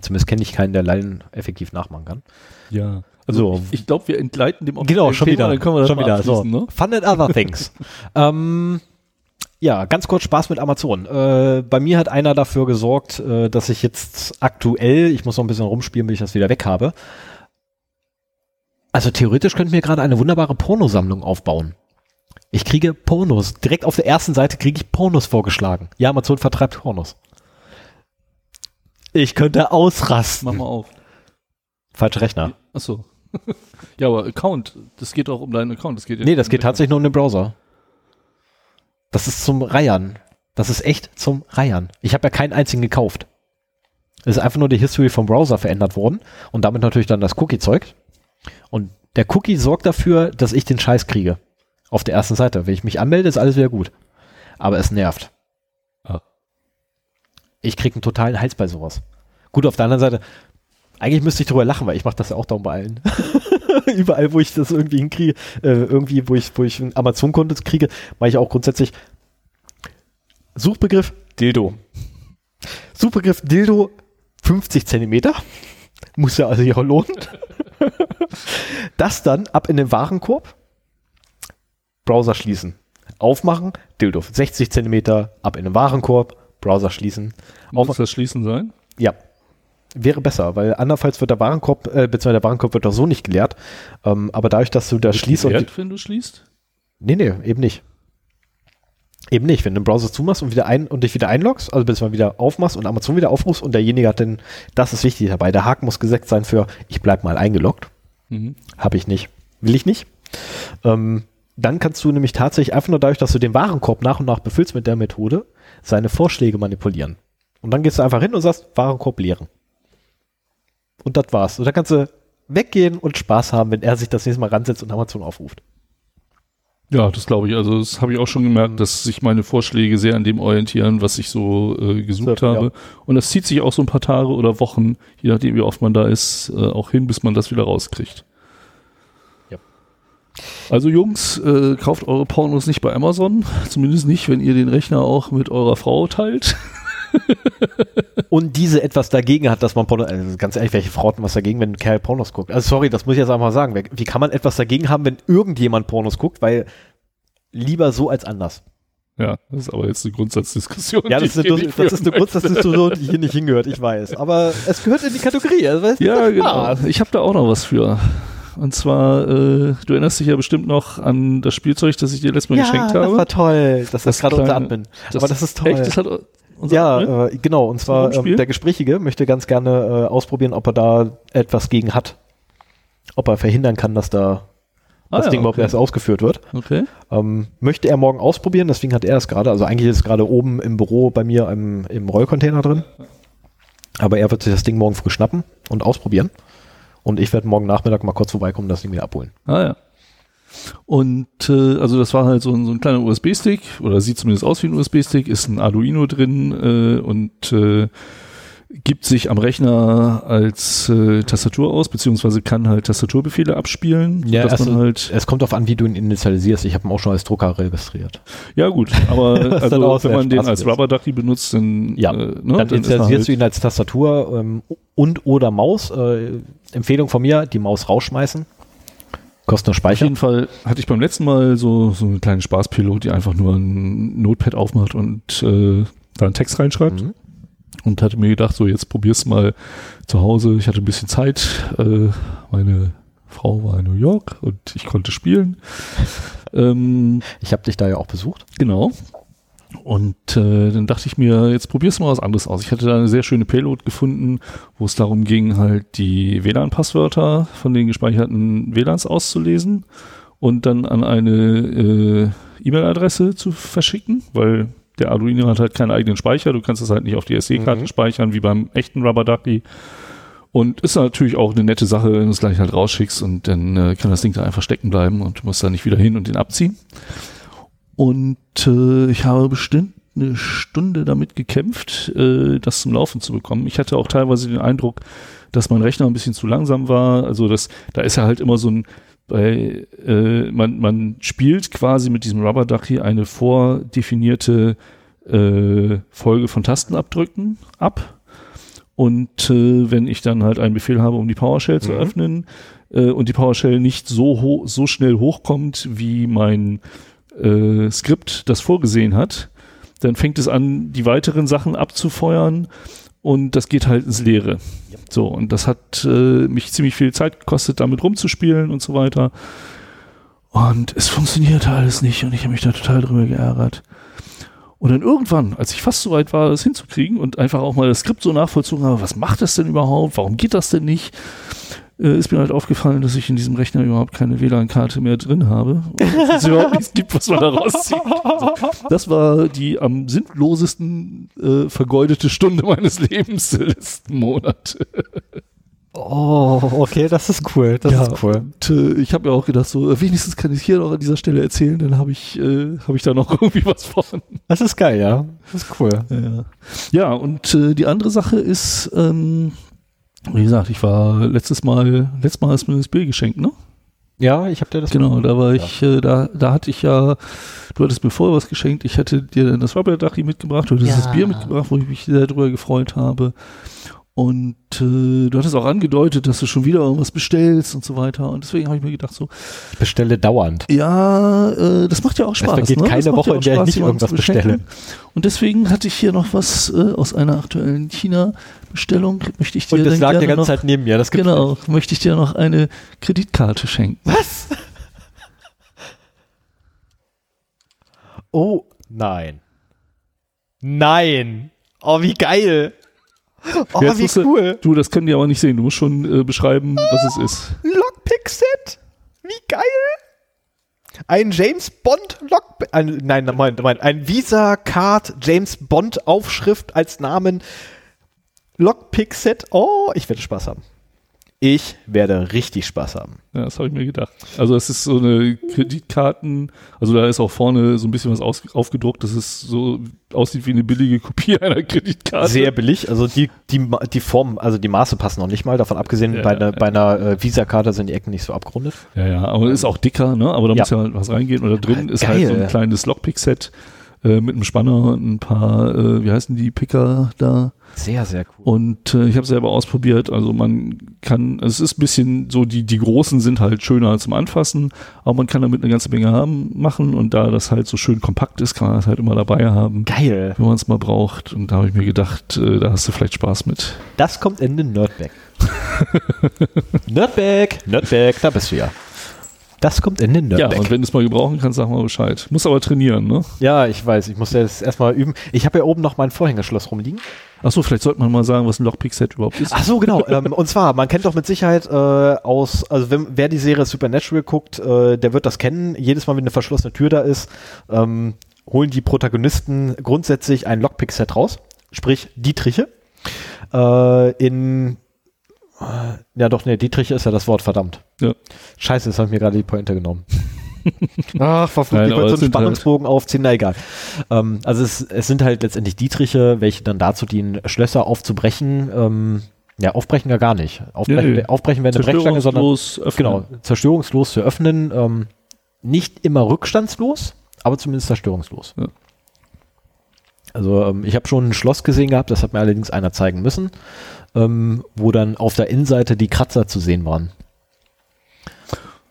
Zumindest kenne ich keinen, der Laien effektiv nachmachen kann. Ja. So. Also ich, ich glaube, wir entgleiten dem Genau, schon Thema, wieder. Dann können wir das schon mal wieder. So. ne? Fun and other things. ähm, ja, ganz kurz Spaß mit Amazon. Äh, bei mir hat einer dafür gesorgt, äh, dass ich jetzt aktuell, ich muss noch ein bisschen rumspielen, bis ich das wieder weg habe. Also theoretisch könnte ich mir gerade eine wunderbare Pornosammlung aufbauen. Ich kriege Pornos. Direkt auf der ersten Seite kriege ich Pornos vorgeschlagen. Ja, Amazon vertreibt Pornos. Ich könnte ausrasten. Mach mal auf. Falscher Rechner. Achso. ja, aber Account, das geht auch um deinen Account. Das geht ja Nee, das um geht tatsächlich nur um den Browser. Das ist zum Reiern. Das ist echt zum Reiern. Ich habe ja keinen einzigen gekauft. Es ist einfach nur die History vom Browser verändert worden und damit natürlich dann das Cookie-Zeug. Und der Cookie sorgt dafür, dass ich den Scheiß kriege. Auf der ersten Seite. Wenn ich mich anmelde, ist alles wieder gut. Aber es nervt. Ich krieg einen totalen Hals bei sowas. Gut, auf der anderen Seite, eigentlich müsste ich drüber lachen, weil ich mache das ja auch darum bei allen. Überall, wo ich das irgendwie hinkriege, äh, irgendwie, wo ich, wo ich ein Amazon-Konto kriege, mache ich auch grundsätzlich Suchbegriff Dildo. Suchbegriff Dildo 50 Zentimeter. Muss ja also hier auch lohnen. das dann ab in den Warenkorb. Browser schließen. Aufmachen, Dildo 60 Zentimeter, ab in den Warenkorb, Browser schließen. Muss das schließen sein? Ja. Wäre besser, weil andernfalls wird der Warenkorb, äh, beziehungsweise der Warenkorb wird doch so nicht geleert. Ähm, aber dadurch, dass du da schließt und. Wert, wenn du schließt? Nee, nee, eben nicht. Eben nicht. Wenn du den Browser zumachst und wieder ein und dich wieder einloggst, also bis man wieder aufmachst und Amazon wieder aufrufst und derjenige hat dann, das ist wichtig dabei, der Haken muss gesetzt sein für ich bleib mal eingeloggt. Mhm. Habe ich nicht. Will ich nicht. Ähm, dann kannst du nämlich tatsächlich einfach nur dadurch, dass du den Warenkorb nach und nach befüllst mit der Methode, seine Vorschläge manipulieren. Und dann gehst du einfach hin und sagst, Warenkorb leeren. Und das war's. Und dann kannst du weggehen und Spaß haben, wenn er sich das nächste Mal ransetzt und Amazon aufruft. Ja, das glaube ich. Also das habe ich auch schon gemerkt, dass sich meine Vorschläge sehr an dem orientieren, was ich so äh, gesucht So, ja. habe. Und das zieht sich auch so ein paar Tage oder Wochen, je nachdem wie oft man da ist, äh, auch hin, bis man das wieder rauskriegt. Also Jungs, äh, kauft eure Pornos nicht bei Amazon, zumindest nicht, wenn ihr den Rechner auch mit eurer Frau teilt. und diese etwas dagegen hat, dass man Porno, also ganz ehrlich, welche Frau hat denn was dagegen, wenn ein Kerl Pornos guckt? Also sorry, das muss ich jetzt einfach mal sagen. Wie kann man etwas dagegen haben, wenn irgendjemand Pornos guckt? Weil lieber so als anders. Ja, das ist aber jetzt eine Grundsatzdiskussion. Ja, das ist eine, das nicht ist eine. Grundsatzdiskussion, die hier nicht hingehört, ich weiß. Aber es gehört in die Kategorie. Also, Ja, genau. Ich habe da auch noch was für. Und zwar, äh, du erinnerst dich ja bestimmt noch an das Spielzeug, das ich dir letztes Mal Ja, geschenkt das habe. war toll, dass das, Das gerade unter kleine- Admin. Aber das ist toll. Echt, das hat, Unser, Ja, äh, genau. Und zwar ähm, der Gesprächige möchte ganz gerne äh, ausprobieren, ob er da etwas gegen hat. Ob er verhindern kann, dass da Ah, das ja, Ding überhaupt okay. erst ausgeführt wird. Okay. Ähm, möchte er morgen ausprobieren, deswegen hat er es gerade, also eigentlich ist es gerade oben im Büro bei mir im, im Rollcontainer drin. Aber er wird sich das Ding morgen früh schnappen und ausprobieren. Und ich werde morgen Nachmittag mal kurz vorbeikommen das Ding wieder abholen. Ah ja. Und äh, also das war halt so ein, so ein kleiner USB-Stick, oder sieht zumindest aus wie ein USB-Stick, ist ein Arduino drin äh, und äh, gibt sich am Rechner als äh, Tastatur aus, beziehungsweise kann halt Tastaturbefehle abspielen, Ja, dass man also- halt, Es kommt darauf an, wie du ihn initialisierst. Ich habe ihn auch schon als Drucker registriert. ja gut, aber also, wenn man den als gemacht. Rubber Ducky benutzt, dann, Ja, äh, ne, dann dann er installierst halt, du ihn als Tastatur ähm, und oder Maus. Äh, Empfehlung von mir, die Maus rausschmeißen. Kostet nur Auf Speicher. jeden Fall hatte ich beim letzten Mal so, so eine kleine Spaßpilot, die einfach nur ein Notepad aufmacht und äh, da einen Text reinschreibt. Mhm. Und hatte mir gedacht, so jetzt probier's mal zu Hause. Ich hatte ein bisschen Zeit. Äh, meine Frau war in New York und ich konnte spielen. ähm, Ich habe dich da ja auch besucht. Genau. Und äh, dann dachte ich mir, jetzt probierst du mal was anderes aus. Ich hatte da eine sehr schöne Payload gefunden, wo es darum ging, halt die WLAN-Passwörter von den gespeicherten WLANs auszulesen und dann an eine äh, E-Mail-Adresse zu verschicken, weil der Arduino hat halt keinen eigenen Speicher. Du kannst es halt nicht auf die SD-Karte Mhm. speichern, wie beim echten Rubber Ducky. Und ist natürlich auch eine nette Sache, wenn du es gleich halt rausschickst und dann äh, kann das Ding da einfach stecken bleiben und du musst da nicht wieder hin und den abziehen. Und äh, ich habe bestimmt eine Stunde damit gekämpft, äh, das zum Laufen zu bekommen. Ich hatte auch teilweise den Eindruck, dass mein Rechner ein bisschen zu langsam war. Also das, da ist ja halt immer so ein, bei, äh, man, man spielt quasi mit diesem Rubber Ducky eine vordefinierte äh, Folge von Tastenabdrücken ab. Und äh, wenn ich dann halt einen Befehl habe, um die PowerShell zu Mhm. öffnen äh, und die PowerShell nicht so, so schnell hochkommt, wie mein äh, Skript das vorgesehen hat, dann fängt es an, die weiteren Sachen abzufeuern und das geht halt ins Leere. So, und das hat äh, mich ziemlich viel Zeit gekostet, damit rumzuspielen und so weiter. Und es funktionierte alles nicht und ich habe mich da total drüber geärgert. Und dann irgendwann, als ich fast so weit war, das hinzukriegen und einfach auch mal das Skript so nachvollzogen habe, was macht das denn überhaupt? Warum geht das denn nicht? Äh, ist mir halt aufgefallen, dass ich in diesem Rechner überhaupt keine WLAN-Karte mehr drin habe. Und es überhaupt nichts gibt, was man da rauszieht. Also, das war die am sinnlosesten äh, vergeudete Stunde meines Lebens der letzten Monate. Oh, okay, das ist cool. Das Ja, ist cool. Und äh, ich habe mir auch gedacht, so äh, wenigstens kann ich hier noch an dieser Stelle erzählen, dann habe ich, äh, hab ich da noch irgendwie was von. Das ist geil, ja. Das ist cool. Ja, ja und äh, die andere Sache ist, ähm, wie gesagt, ich war letztes Mal, letztes Mal hast du mir das Bier geschenkt, ne? Ja, ich habe dir das. Genau, da war ich, äh, da, da hatte ich ja, du hattest mir vorher was geschenkt, ich hatte dir dann das Rubberdachi mitgebracht, du hattest Ja. das Bier mitgebracht, wo ich mich sehr drüber gefreut habe. Und äh, du hattest auch angedeutet, dass du schon wieder irgendwas bestellst und so weiter. Und deswegen habe ich mir gedacht, so, Ich bestelle dauernd. ja, äh, das macht ja auch Spaß. vergeht ne? keine Woche, ja in der ich nicht irgendwas beschenken. Und deswegen hatte ich hier noch was äh, aus einer aktuellen China-Bestellung. Möchte ich dir Und das lag gerne die ganze Zeit neben mir. Das gibt's Genau, möchte ich dir noch eine Kreditkarte schenken. Was? Oh, nein. Nein. Oh, wie geil. Oh, Jetzt wie musst du- cool. Du, das können die aber nicht sehen. Du musst schon äh, beschreiben, was es ist. Lockpick-Set. Wie geil. Ein James Bond Lock, ein, nein, Moment, Moment, ein Visa Card James Bond Aufschrift als Namen Lockpick Set. Oh, ich werde Spaß haben. Ich werde richtig Spaß haben. Ja, das habe ich mir gedacht. Also es ist so eine Kreditkarten, also da ist auch vorne so ein bisschen was aus, aufgedruckt, dass es so aussieht wie eine billige Kopie einer Kreditkarte. Sehr billig. Also die, die, die Form, also die Maße passen noch nicht mal. Davon abgesehen, Ja, bei, einer, ja. bei einer äh, Visa-Karte sind die Ecken nicht so abgerundet. Ja, ja, aber ist auch dicker, ne? Aber da muss ja halt was reingehen. Und da drin ist halt so geil. ein kleines Lockpick-Set äh, mit einem Spanner und ein paar, äh, wie heißen die Picker da? Sehr, sehr cool. Und äh, ich habe selber ausprobiert. Also man kann, es ist ein bisschen so, die, die großen sind halt schöner zum Anfassen, aber man kann damit eine ganze Menge haben, machen. Und da das halt so schön kompakt ist, kann man das halt immer dabei haben, Geil. wenn man es mal braucht. Und da habe ich mir gedacht, äh, da hast du vielleicht Spaß mit. Das kommt in den Nerdbag. Nerdbag, Nerdbag, da bist du ja. Das kommt in den Ja, Nürnberg. und wenn du es mal gebrauchen kannst, sag mal Bescheid. Muss aber trainieren, ne? Ja, ich weiß, ich muss jetzt erstmal üben. Ich habe ja oben noch mein Vorhängeschloss rumliegen. Achso, vielleicht sollte man mal sagen, was ein Lockpick-Set überhaupt ist. Ach so, genau. ähm, und zwar, man kennt doch mit Sicherheit äh, aus, also wenn, wer die Serie Supernatural guckt, äh, der wird das kennen. Jedes Mal, wenn eine verschlossene Tür da ist, ähm, holen die Protagonisten grundsätzlich ein Lockpick-Set raus. Sprich, Dietriche. Äh, in ja doch, nee, Dietriche ist ja das Wort, verdammt. Ja. Scheiße, das habe ich mir gerade die Pointe genommen. Ach, verflucht, ich aber wollte so einen halt- Spannungsbogen aufziehen, na egal. Ähm, also es, es sind halt letztendlich Dietriche, welche dann dazu dienen, Schlösser aufzubrechen. Ähm, ja, aufbrechen ja gar nicht. Aufbrechen, nee. aufbrechen wäre eine Brechstange, sondern Zerstörungslos öffnen. genau, zerstörungslos zu öffnen. Ähm, nicht immer rückstandslos, aber zumindest zerstörungslos. Ja. Also ähm, ich habe schon ein Schloss gesehen gehabt, das hat mir allerdings einer zeigen müssen, ähm, wo dann auf der Innenseite die Kratzer zu sehen waren.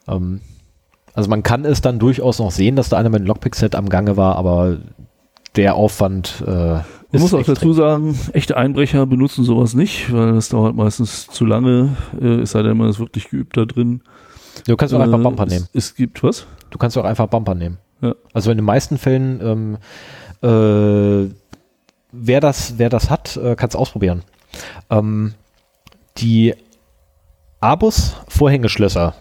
Ähm, also man kann es dann durchaus noch sehen, dass da einer mit einem Lockpick-Set am Gange war, aber der Aufwand äh, ist muss auch dazu sagen, echte Einbrecher benutzen sowas nicht, weil das dauert meistens zu lange, äh, es sei denn, man ist wirklich geübt da drin. Du kannst auch einfach Äh, Bumper es, nehmen. Es gibt was? Du kannst auch einfach Bumper nehmen. Ja. Also in den meisten Fällen, ähm, äh, wer das, wer das hat, äh, kann es ausprobieren. Ähm, die Abus Vorhängeschlösser,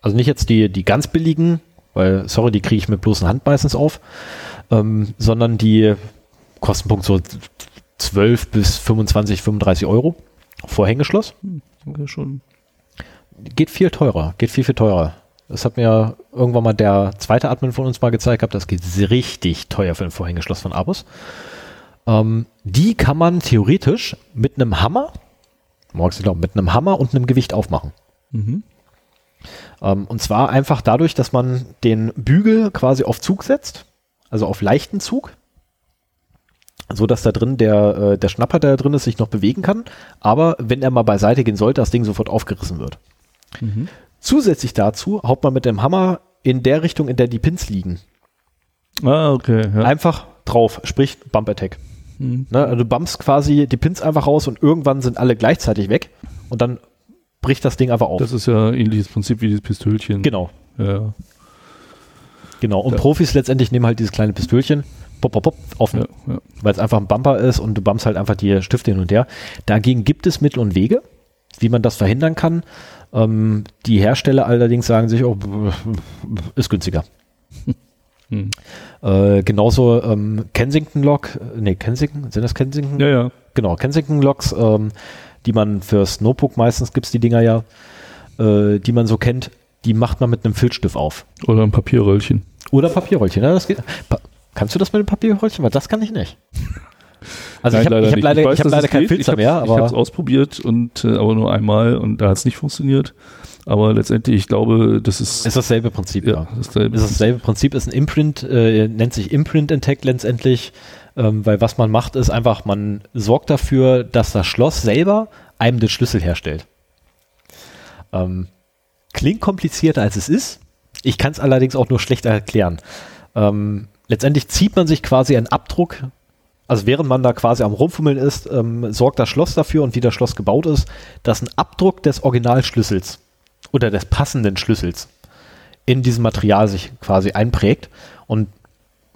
also nicht jetzt die, die ganz billigen, weil, sorry, die kriege ich mit bloßen Hand meistens auf, ähm, sondern die Kostenpunkt so 12 bis 25, 35 Euro. Vorhängeschloss Okay, schon. geht viel teurer, geht viel, viel teurer. Das hat mir irgendwann mal der zweite Admin von uns mal gezeigt gehabt, das geht richtig teuer für ein Vorhängeschloss von Abus. Ähm, die kann man theoretisch mit einem Hammer, magst du glauben, mit einem Hammer und einem Gewicht aufmachen. Mhm. Ähm, und zwar einfach dadurch, dass man den Bügel quasi auf Zug setzt, also auf leichten Zug, so dass da drin der, äh, der Schnapper, der da drin ist, sich noch bewegen kann, aber wenn er mal beiseite gehen sollte, das Ding sofort aufgerissen wird. Mhm. Zusätzlich dazu haut man mit dem Hammer in der Richtung, in der die Pins liegen, Ah, okay. Ja. einfach drauf, sprich Bump Attack. Mhm. Ne? Also du bumpst quasi die Pins einfach raus und irgendwann sind alle gleichzeitig weg und dann bricht das Ding einfach auf. Das ist ja ähnliches Prinzip wie dieses Pistölchen. genau, Ja, genau. Und Ja. Profis letztendlich nehmen halt dieses kleine Pistölchen, pop, pop, pop, auf, ja, ja. weil es einfach ein Bumper ist und du bumpst halt einfach die Stifte hin und her. Dagegen gibt es Mittel und Wege, wie man das verhindern kann. Ähm, die Hersteller allerdings sagen sich, oh, ist günstiger. Hm. Äh, genauso ähm, Kensington Lock, äh, nee, Kensington, sind das Kensington? ja, ja. Genau, Kensington Locks, ähm, die man fürs Notebook meistens gibt's die Dinger ja, äh, die man so kennt, die macht man mit einem Filzstift auf. Oder ein Papierröllchen. Oder Papierröllchen. Ja, das geht. Pa kannst du das mit dem Papierröllchen? Weil das kann ich nicht. Also Nein, ich habe hab leider, weiß, ich hab dass leider keinen ich mehr, Ich habe es aber ausprobiert und äh, aber nur einmal und da hat es nicht funktioniert. Aber letztendlich, ich glaube, das ist, ist dasselbe Prinzip. ja, Ja. das ist, der, Ist dasselbe Prinzip, ist ein Imprint, äh, nennt sich Imprint Intact letztendlich, ähm, weil was man macht, ist einfach, man sorgt dafür, dass das Schloss selber einem den Schlüssel herstellt. Ähm, klingt komplizierter als es ist. Ich kann es allerdings auch nur schlecht erklären. Ähm, letztendlich zieht man sich quasi einen Abdruck, also während man da quasi am Rumfummeln ist, ähm, sorgt das Schloss dafür und wie das Schloss gebaut ist, dass ein Abdruck des Originalschlüssels oder des passenden Schlüssels in diesem Material sich quasi einprägt und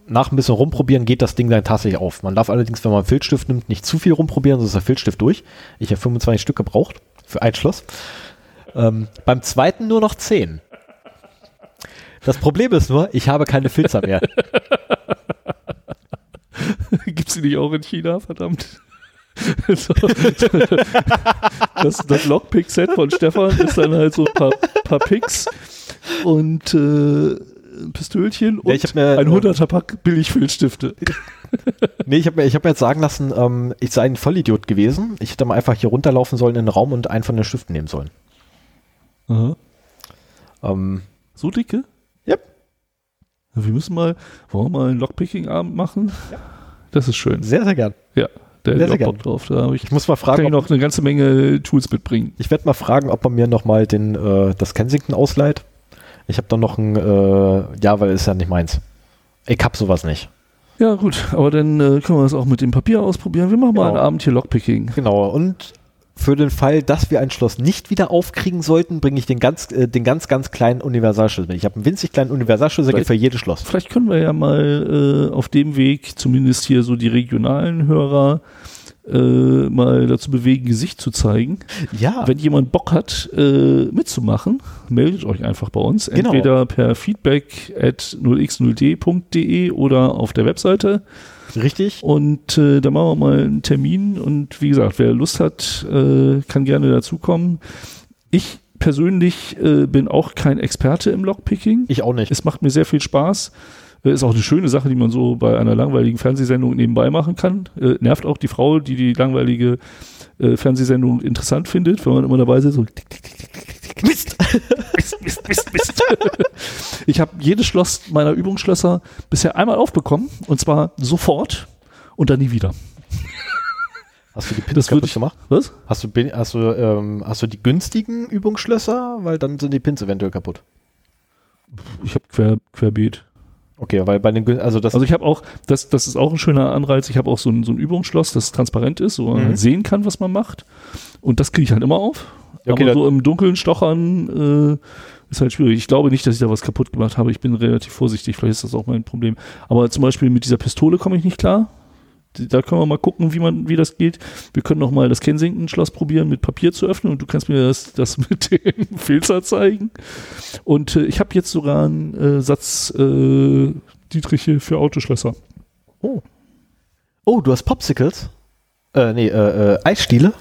nach ein bisschen rumprobieren geht das Ding dann tatsächlich auf. Man darf allerdings, wenn man einen Filzstift nimmt, nicht zu viel rumprobieren, sonst ist der Filzstift durch. Ich habe 25 Stück gebraucht für ein Schloss. Ähm, beim zweiten nur noch 10. Das Problem ist nur, ich habe keine Filzer mehr. Gibt's die nicht auch in China, verdammt? so, das das Lockpick-Set von Stefan ist dann halt so ein paar, paar Picks und äh, ein Pistölchen und Ja, mir- ein 100er Pack Billigfilzstifte. Nee, ich habe mir, ich hab mir jetzt sagen lassen, ähm, ich sei ein Vollidiot gewesen. Ich hätte mal einfach hier runterlaufen sollen in den Raum und einen von den Stiften nehmen sollen. Aha. Ähm, So dicke? Yep. Ja, Wir müssen mal, wollen wir mal einen Lockpicking-Abend machen? Das ist schön. sehr, sehr gern. Ja, da Sehr, hätte ich auch Bock drauf. Da habe ich, Ich muss mal kann fragen, ich ob, noch eine ganze Menge Tools mitbringen. ich werde mal fragen, ob man mir nochmal den, äh, das Kensington ausleiht. Ich habe dann noch ein, äh, ja, weil ist ja nicht meins. Ich hab sowas nicht. Ja, gut, aber dann äh, können wir das auch mit dem Papier ausprobieren. Wir machen mal Genau. einen Abend hier Lockpicking. Genau, und für den Fall, dass wir ein Schloss nicht wieder aufkriegen sollten, bringe ich den ganz, äh, den ganz, ganz kleinen Universalschlüssel. mit. Ich habe einen winzig kleinen Universalschlüssel der geht für jedes Schloss. Vielleicht können wir ja mal äh, auf dem Weg zumindest hier so die regionalen Hörer äh, mal dazu bewegen, Gesicht zu zeigen. Ja. Wenn jemand Bock hat, äh, mitzumachen, meldet euch einfach bei uns. Genau. Entweder per feedback at 0x0d.de oder auf der Webseite. Richtig. Und äh, da machen wir mal einen Termin. Und wie gesagt, wer Lust hat, äh, kann gerne dazukommen. Ich persönlich äh, bin auch kein Experte im Lockpicking. Ich auch nicht. Es macht mir sehr viel Spaß. Äh, Ist auch eine schöne Sache, die man so bei einer langweiligen Fernsehsendung nebenbei machen kann. Äh, nervt auch die Frau, die die langweilige äh, Fernsehsendung interessant findet, wenn man immer dabei sitzt. So Mist! Mist, Mist, Mist, Mist. ich habe jedes Schloss meiner Übungsschlösser bisher einmal aufbekommen und zwar sofort und dann nie wieder. Hast du die Pins kaputt ich gemacht? Was? Hast du, hast, du, ähm, hast du die günstigen Übungsschlösser? Weil dann sind die Pins eventuell kaputt. Ich habe quer, querbeet. Okay, weil bei den, also das, Also ich habe auch, das, das ist auch ein schöner Anreiz, ich habe auch so ein, so ein Übungsschloss, das transparent ist, wo man Mhm. halt sehen kann, was man macht. Und das kriege ich halt immer auf. Okay, Aber so im Dunkeln stochern äh, ist halt schwierig. Ich glaube nicht, dass ich da was kaputt gemacht habe. Ich bin relativ vorsichtig, vielleicht ist das auch mein Problem. Aber zum Beispiel mit dieser Pistole komme ich nicht klar. Da können wir mal gucken, wie man, wie das geht. Wir können noch mal das Kensington-Schloss probieren, mit Papier zu öffnen und du kannst mir das, das mit dem Filzer zeigen. Und äh, ich habe jetzt sogar einen äh, Satz äh, Dietriche für Autoschlösser. oh. oh, du hast Popsicles? Äh, nee, äh, äh, Eisstiele?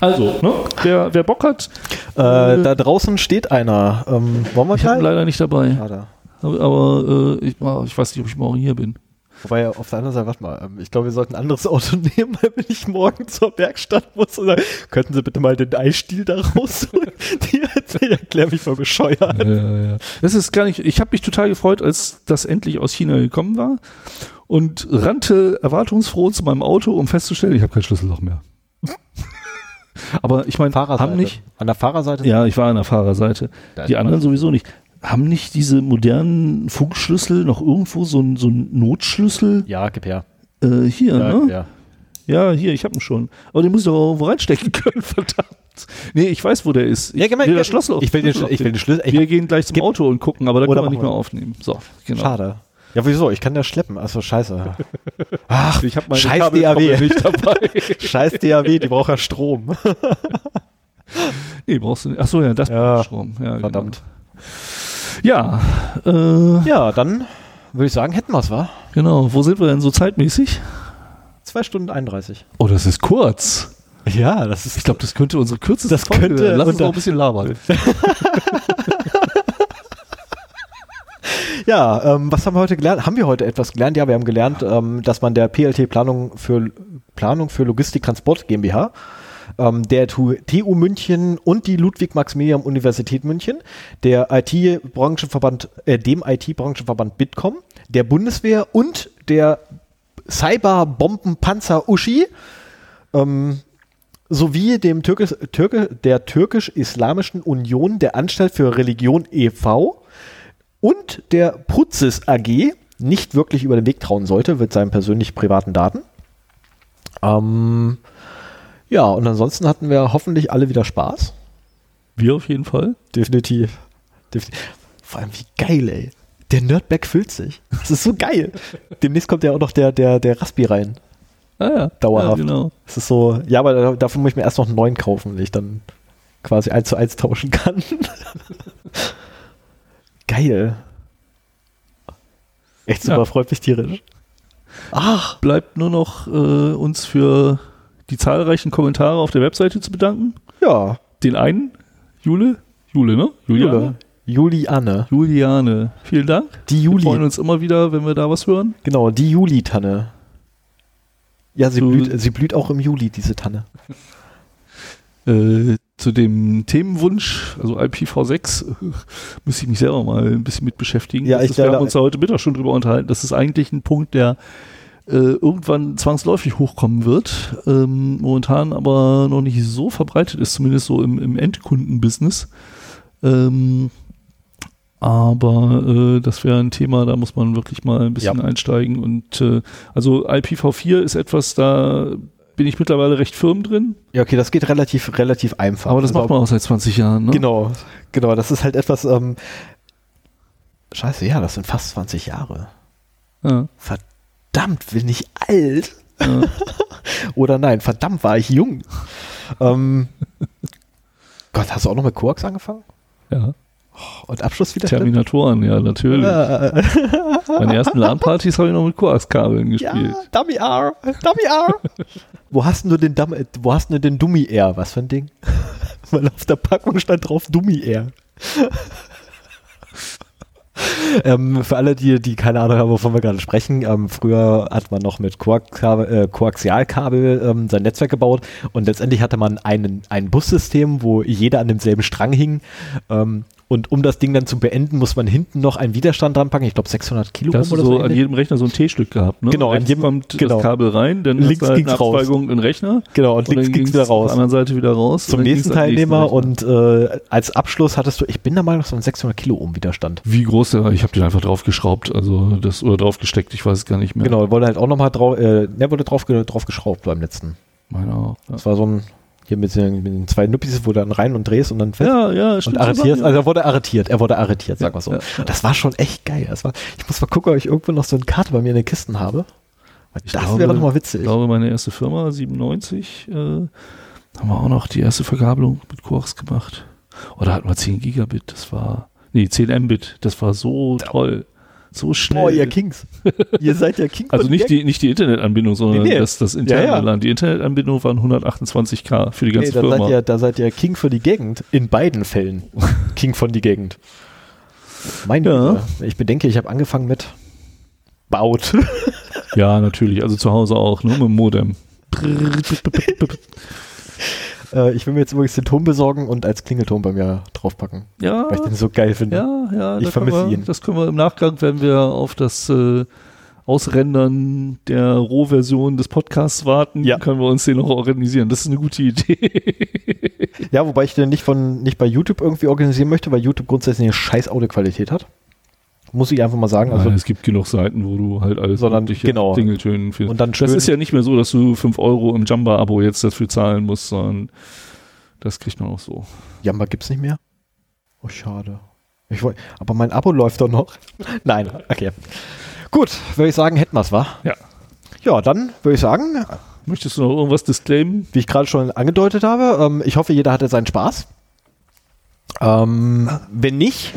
Also, ne, wer, wer Bock hat, Äh, Äh, da draußen steht einer. Ähm, wollen wir ich gleich? leider nicht dabei. Schade. Aber, aber äh, ich, ah, ich weiß nicht, ob ich morgen hier bin. Wobei auf der anderen Seite, warte mal, ähm, ich glaube, wir sollten ein anderes Auto nehmen, weil wenn ich morgen zur Werkstatt muss, und sagen, könnten Sie bitte mal den Eisstiel da rausholen? Die die erklären mich mal bescheuert. Ja, ja. Das ist gar nicht. Ich habe mich total gefreut, als das endlich aus China gekommen war und rannte erwartungsfroh zu meinem Auto, um festzustellen, ich habe kein Schlüsselloch mehr. Aber ich meine, haben nicht. An der Fahrerseite? Ja, ich war an der Fahrerseite. Die anderen sowieso nicht. Haben nicht diese modernen Funkschlüssel noch irgendwo so einen so Notschlüssel? Ja, gib her. Äh, hier, Ja, ne? ja. Ja, hier, ich habe ihn schon. Aber den muss ich doch irgendwo reinstecken können, verdammt. Nee, ich weiß, wo der ist. Ich Ja, geh mal- will das Schlossloch. Ich will den, ich will den Schlüssel. Wir gehen gleich zum Auto und gucken, aber da können wir nicht mehr aufnehmen. So, genau. Schade. Ja, wieso? Ich kann ja schleppen. Also scheiße. Ach, Ich habe meine Scheiß DAW. nicht dabei. scheiß DAW, die braucht ja Strom. nee, brauchst du nicht. Achso, ja, das Ja, braucht Strom. Ja, Verdammt. Genau. Ja, äh, Ja, dann würde ich sagen, hätten wir es, wa? genau. Wo sind wir denn so zeitmäßig? Zwei Stunden 31. Oh, das ist kurz. Ja, das ist. Ich glaube, das könnte unsere kürzeste Das Folge könnte werden. Lass uns noch ein bisschen labern. Ja, ähm, was haben wir heute gelernt? Haben wir heute etwas gelernt? Ja, wir haben gelernt, ähm, dass man der PLT Planung für Planung für Logistik Transport GmbH, ähm, der TU, München und die Ludwig-Maximilian Universität München, der IT-Branchenverband, äh, dem IT-Branchenverband Bitkom, der Bundeswehr und der Cyber-Bombenpanzer Uschi ähm, sowie dem Türkisch, Türke, der türkisch-islamischen Union der Anstalt für Religion e.V. und der Pruzis AG nicht wirklich über den Weg trauen sollte, mit seinen persönlich privaten Daten. Ähm, ja, und ansonsten hatten wir hoffentlich alle wieder Spaß. Wir auf jeden Fall. Definitiv. Definitiv. Vor allem wie geil, ey. Der Nerdback füllt sich. Das ist so geil. Demnächst kommt ja auch noch der, der, der Raspi rein. Ah ja. Dauerhaft. Ja, genau. Das ist so, ja, aber da- dafür muss ich mir erst noch einen neuen kaufen, wenn ich dann quasi eins zu eins tauschen kann. Geil. Echt super, Ja. freut mich tierisch. Ach, Bleibt nur noch äh, uns für die zahlreichen Kommentare auf der Webseite zu bedanken. ja. Den einen, Jule, Jule, ne? Jule. Juliane. Juliane, vielen Dank. Die Wir freuen Juli. uns immer wieder, wenn wir da was hören. Genau, die Juli-Tanne. Ja, sie, So- blüht, sie blüht auch im Juli, diese Tanne. Äh, zu dem Themenwunsch, also IPv6, äh, muss ich mich selber mal ein bisschen mit beschäftigen. Ja, Das ich ist, wir haben uns da heute Mittag schon drüber unterhalten. Das ist eigentlich ein Punkt, der irgendwann zwangsläufig hochkommen wird, ähm, momentan aber noch nicht so verbreitet ist, zumindest so im, im Endkundenbusiness. Ähm, aber äh, das wäre ein Thema, da muss man wirklich mal ein bisschen Ja. einsteigen. Und äh, also IPv4 ist etwas, da bin ich mittlerweile recht firm drin. Ja, okay, das geht relativ, relativ einfach. Aber das macht man auch seit 20 Jahren, ne? Genau, genau. Das ist halt etwas, ähm, scheiße, ja, das sind fast 20 Jahre. Ja. Verdammt, bin ich alt. Ja. Oder nein, verdammt, war ich jung. ähm, Gott, hast du auch noch mit Koax angefangen? ja. Und Abschlusswiderstand? Terminatoren, ja, natürlich. Meine ersten LAN-Partys habe ich noch mit Koax-Kabeln ja, gespielt. Dummy R, Dummy R. wo hast du den Dum wo hast du den Dummy Air? Was für ein Ding? Weil auf der Packung stand drauf Dummy Air. ähm, für alle, die, die keine Ahnung haben, wovon wir gerade sprechen, ähm, früher hat man noch mit Koax äh, Koaxialkabel ähm, sein Netzwerk gebaut und letztendlich hatte man einen, ein Bussystem, wo jeder an demselben Strang hing. Ähm, und um das Ding dann zu beenden, muss man hinten noch einen Widerstand dran packen. Ich glaube 600 Kilo Da hast du so so. an jedem Rechner so ein T-Stück gehabt, ne? Genau, an jedem- kommt genau. das Kabel rein, dann Links halt ging's raus. In Rechner. Genau, und Und links dann ging's wieder Auf raus. der anderen Seite wieder raus. Zum dann nächsten Teilnehmer Rechner. und äh, als Abschluss hattest du, ich bin der Meinung, so ein 600 Kilo Ohm Widerstand. Wie groß der war, ich habe den einfach draufgeschraubt, also das oder draufgesteckt, ich weiß es gar nicht mehr. Genau, wurde halt auch nochmal drauf, äh, der wurde drauf, drauf geschraubt beim letzten. Meiner auch. Ja. Das war so ein, hier mit den, mit den zwei Nuppis, wo du dann rein und drehst und dann fest. Ja, ja, und so also er wurde arretiert, er wurde arretiert, sagen wir so. Ja, ja. Das war schon echt geil. Das war, ich muss mal gucken, ob ich irgendwo noch so eine Karte bei mir in den Kisten habe. Ich das glaube- wäre nochmal Ich witzig. glaube, meine erste Firma, 97, äh, haben wir auch noch die erste Vergabelung mit Quarks gemacht. Oder hatten wir 10 Gigabit, das war, nee, 10 Mbit, das war so toll. So schnell. Boah, ihr Kings. ihr seid ja King also nicht die, nicht die Internetanbindung, sondern Nee, nee. Das, das interne Ja, ja. LAN. Die Internetanbindung waren 128k für die Nee, ganze da Firma. seid, ihr, da seid ihr King für die Gegend. In beiden Fällen. King von die Gegend. Mein Ja. Güte. Ich bedenke, ich habe angefangen mit Baut. ja, natürlich. Also zu Hause auch, nur mit dem Modem. äh, ich will mir jetzt übrigens den Ton besorgen und als Klingelton bei mir draufpacken. Ja, Weil ich den so geil finde. ja, ja. Ich vermisse wir, ihn. Das können wir im Nachgang, wenn wir auf das äh, Ausrendern der Rohversion des Podcasts warten, Ja. können wir uns den noch organisieren. Das ist eine gute Idee. Ja, wobei ich den nicht von nicht bei YouTube irgendwie organisieren möchte, weil YouTube grundsätzlich eine scheiß Audioqualität hat. Muss ich einfach mal sagen. Also Nein, es gibt genug Seiten, wo du halt alles Sondern, genau. Dingeltönen findest. Und dann das ist ja nicht mehr so, dass du 5 Euro im Jamba-Abo jetzt dafür zahlen musst, sondern das kriegt man auch so. Jamba gibt's nicht mehr. Oh, schade. Ich wollt, aber mein Abo läuft doch noch. Nein, okay. Gut, würde ich sagen, hätten wir's, wa? Ja. Ja, dann würde ich sagen, Möchtest du noch irgendwas disclaimen? wie ich gerade schon angedeutet habe, ähm, ich hoffe, jeder hatte seinen Spaß. Ähm, wenn nicht,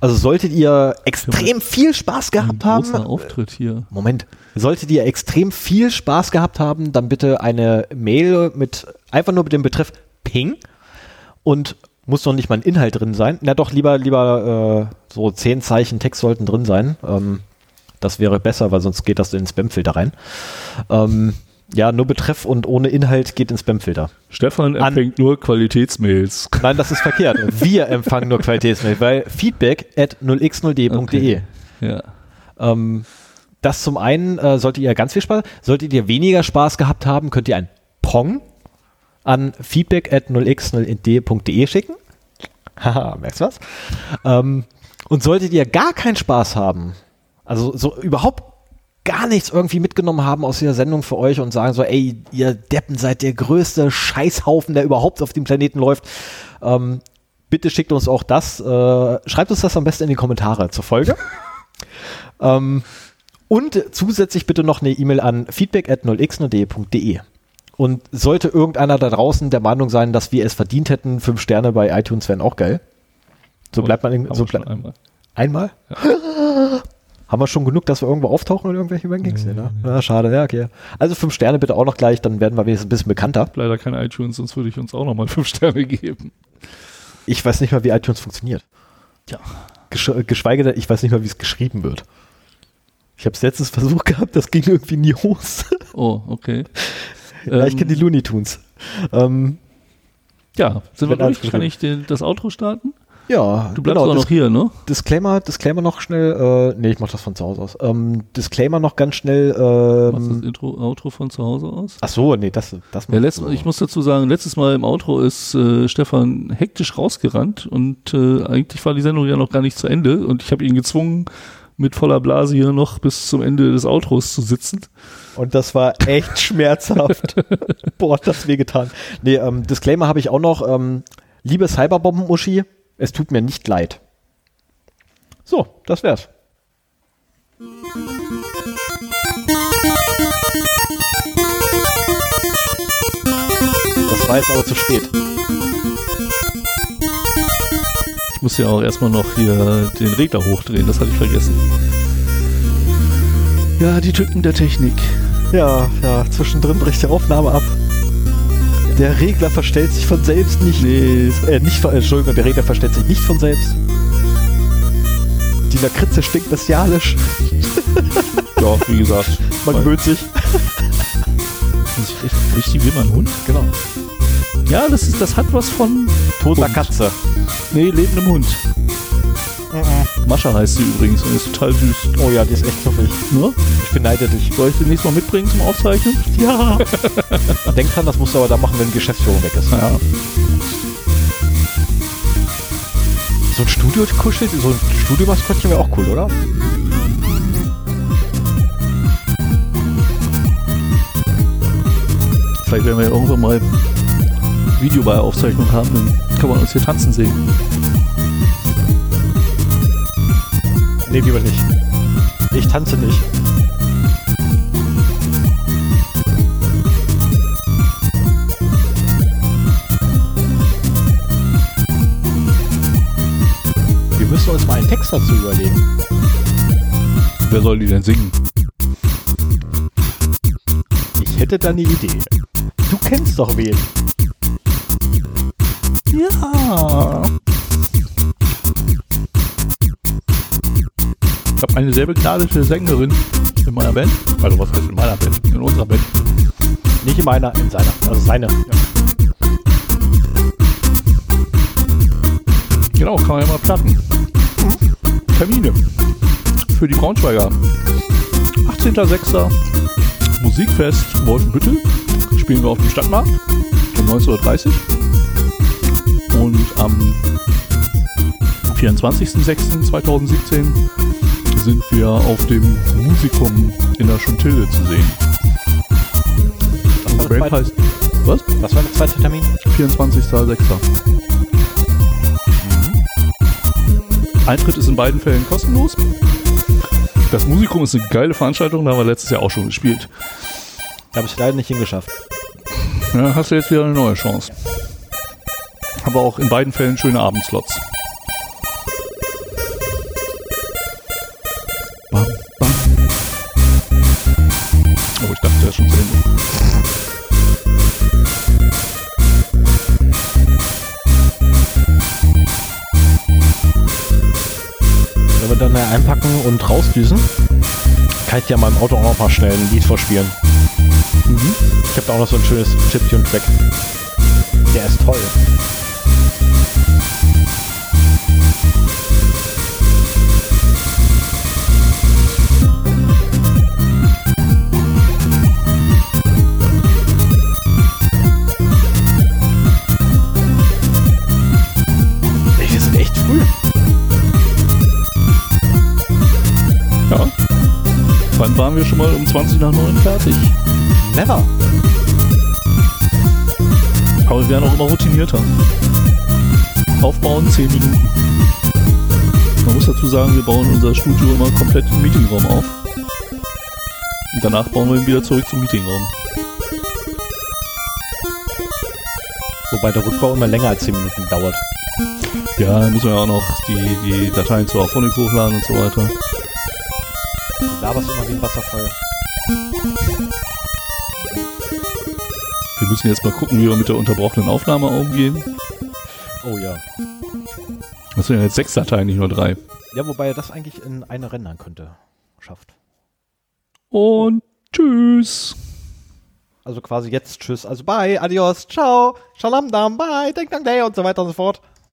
also solltet ihr extrem viel Spaß Ein gehabt haben. großer Auftritt hier. Moment. Solltet ihr extrem viel Spaß gehabt haben, dann bitte eine Mail mit einfach nur mit dem Betreff Ping und muss noch nicht mal ein Inhalt drin sein. Na doch, lieber, lieber äh, so zehn Zeichen Text sollten drin sein. Ähm, das wäre besser, weil sonst geht das in den Spamfilter rein. Ähm, ja, nur Betreff und ohne Inhalt geht in den Spamfilter. Stefan An- empfängt nur Qualitätsmails. Nein, das ist verkehrt. Wir empfangen nur Qualitätsmail, weil feedback at 0x0d.de. Okay. Ja. Ähm, das zum einen äh, solltet ihr ganz viel Spaß, solltet ihr weniger Spaß gehabt haben, könnt ihr ein Pong an feedback at 0x0d.de schicken. Haha, merkst du was? Ähm, und solltet ihr gar keinen Spaß haben, also so überhaupt gar nichts irgendwie mitgenommen haben aus dieser Sendung für euch und sagen so, ey, ihr Deppen seid der größte Scheißhaufen, der überhaupt auf dem Planeten läuft, ähm, bitte schickt uns auch das. Äh, schreibt uns das am besten in die Kommentare zur Folge. ähm, und zusätzlich bitte noch eine E-Mail an feedback at 0x0d.de. Und sollte irgendeiner da draußen der Meinung sein, dass wir es verdient hätten, fünf Sterne bei iTunes wären auch geil. So bleibt man, in, so wir schon bleib, einmal. einmal? Haben wir schon genug, dass wir irgendwo auftauchen oder irgendwelche Rankings? Nee, ne? Na, schade, ja, okay. Also fünf Sterne bitte auch noch gleich, dann werden wir wenigstens ein bisschen bekannter. Leider kein iTunes, sonst würde ich uns auch nochmal fünf Sterne geben. Ich weiß nicht mal, wie iTunes funktioniert. Ja. Gesch geschweige denn, ich weiß nicht mal, wie es geschrieben wird. Ich habe es letztens versucht gehabt, das ging irgendwie nie los. Oh, okay. ja, ich Ähm, kenne die Looney Tunes. Ähm, Ja, sind wir durch? Kann ich den, das Outro starten? Ja, Du bleibst genau, noch hier, ne? Disclaimer, Disclaimer noch schnell, äh, nee, ich mach das von zu Hause aus. Ähm, Disclaimer noch ganz schnell, Machst das ähm, Intro, Outro von zu Hause aus? ach so, nee, das, das Ja, letzt, ich muss dazu sagen, letztes Mal im Outro ist äh, Stefan hektisch rausgerannt und äh, eigentlich war die Sendung ja noch gar nicht zu Ende und ich habe ihn gezwungen, mit voller Blase hier noch bis zum Ende des Outros zu sitzen. Und das war echt schmerzhaft. Boah, hat das wehgetan. Nee, ähm, Disclaimer habe ich auch noch. Ähm, liebe Cyberbomben-Uschi, es tut mir nicht leid. So, das wär's. Das war jetzt aber zu spät. Ich muss ja auch erstmal noch hier den Regler hochdrehen, das hatte ich vergessen. Ja, die Tücken der Technik. Ja, ja, zwischendrin bricht die Aufnahme ab. Der Regler verstellt sich von selbst nicht. Nee, Äh, nicht von, Entschuldigung, der Regler verstellt sich nicht von selbst. Die Lakritze stinkt bestialisch. ja, wie gesagt. Man gewöhnt sich. Richtig wie mein Hund. Genau. Ja, das, ist, das hat was von. Toter Hund. Katze. Nee, lebendem Hund. Mascha heißt sie übrigens und ist total süß. Oh ja, die ist echt knuffig. Ne? Ich beneide dich. Soll ich den nächstes Mal mitbringen zum Aufzeichnen? Ja. Denk dran, das musst du aber da machen, wenn Geschäftsführung weg ist. Ja. So ein Studio-Kuschel, so ein Studiomaskottchen wäre auch cool, oder? Vielleicht werden wir ja irgendwann mal Video bei Aufzeichnung haben, dann kann man uns hier tanzen sehen. Nee, lieber nicht. Ich tanze nicht. Wir müssen uns mal einen Text dazu überlegen. Wer soll die denn singen? Ich hätte da eine Idee. Du kennst doch wen. Ja. Ich habe eine sehr begnadete Sängerin in meiner Band. Also was heißt in meiner Band? In unserer Band. Nicht in meiner, in seiner. Also seine. Genau, kann man ja mal platten. Termine. Für die Braunschweiger. 18.06. Musikfest Wolfenbüttel. Spielen wir auf dem Stadtmarkt um 19.30 Uhr. Und am 24.06.2017 sind wir auf dem Musikum in der Schontille zu sehen. der Band heißt. Was? Was war der zweite Termin? 24.06. Eintritt ist in beiden Fällen kostenlos. Das Musikum ist eine geile Veranstaltung, da haben wir letztes Jahr auch schon gespielt. Da habe ich leider nicht hingeschafft. Ja, hast du jetzt wieder eine neue Chance. Aber auch in beiden Fällen schöne Abendslots. Rausdüsen, kann ich mal im Auto auch noch mal schnell ein Lied vorspielen. Mhm. Ich habe da auch noch so ein schönes Chiptune-Track. Der ist toll. Wir schon mal um 20 nach 9 fertig? Never. Aber wir werden auch immer routinierter. Aufbauen 10 Minuten. Man muss dazu sagen, wir bauen unser Studio immer komplett im Meetingraum auf. Und danach bauen wir ihn wieder zurück zum Meetingraum. Wobei der Rückbau immer länger als 10 Minuten dauert. Ja, dann müssen wir ja auch noch die, die Dateien zur Auphonic hochladen und so weiter. Laberst immer wie ein Wasserfall. Wir müssen jetzt mal gucken, wie wir mit der unterbrochenen Aufnahme umgehen. Oh ja. Das sind ja jetzt sechs Dateien, nicht nur drei. Ja, wobei er das eigentlich in eine rendern könnte. Schafft. Und tschüss. Also quasi jetzt tschüss. Also bye, adios, ciao, shalom dam, bye, denk dang day und so weiter und so fort.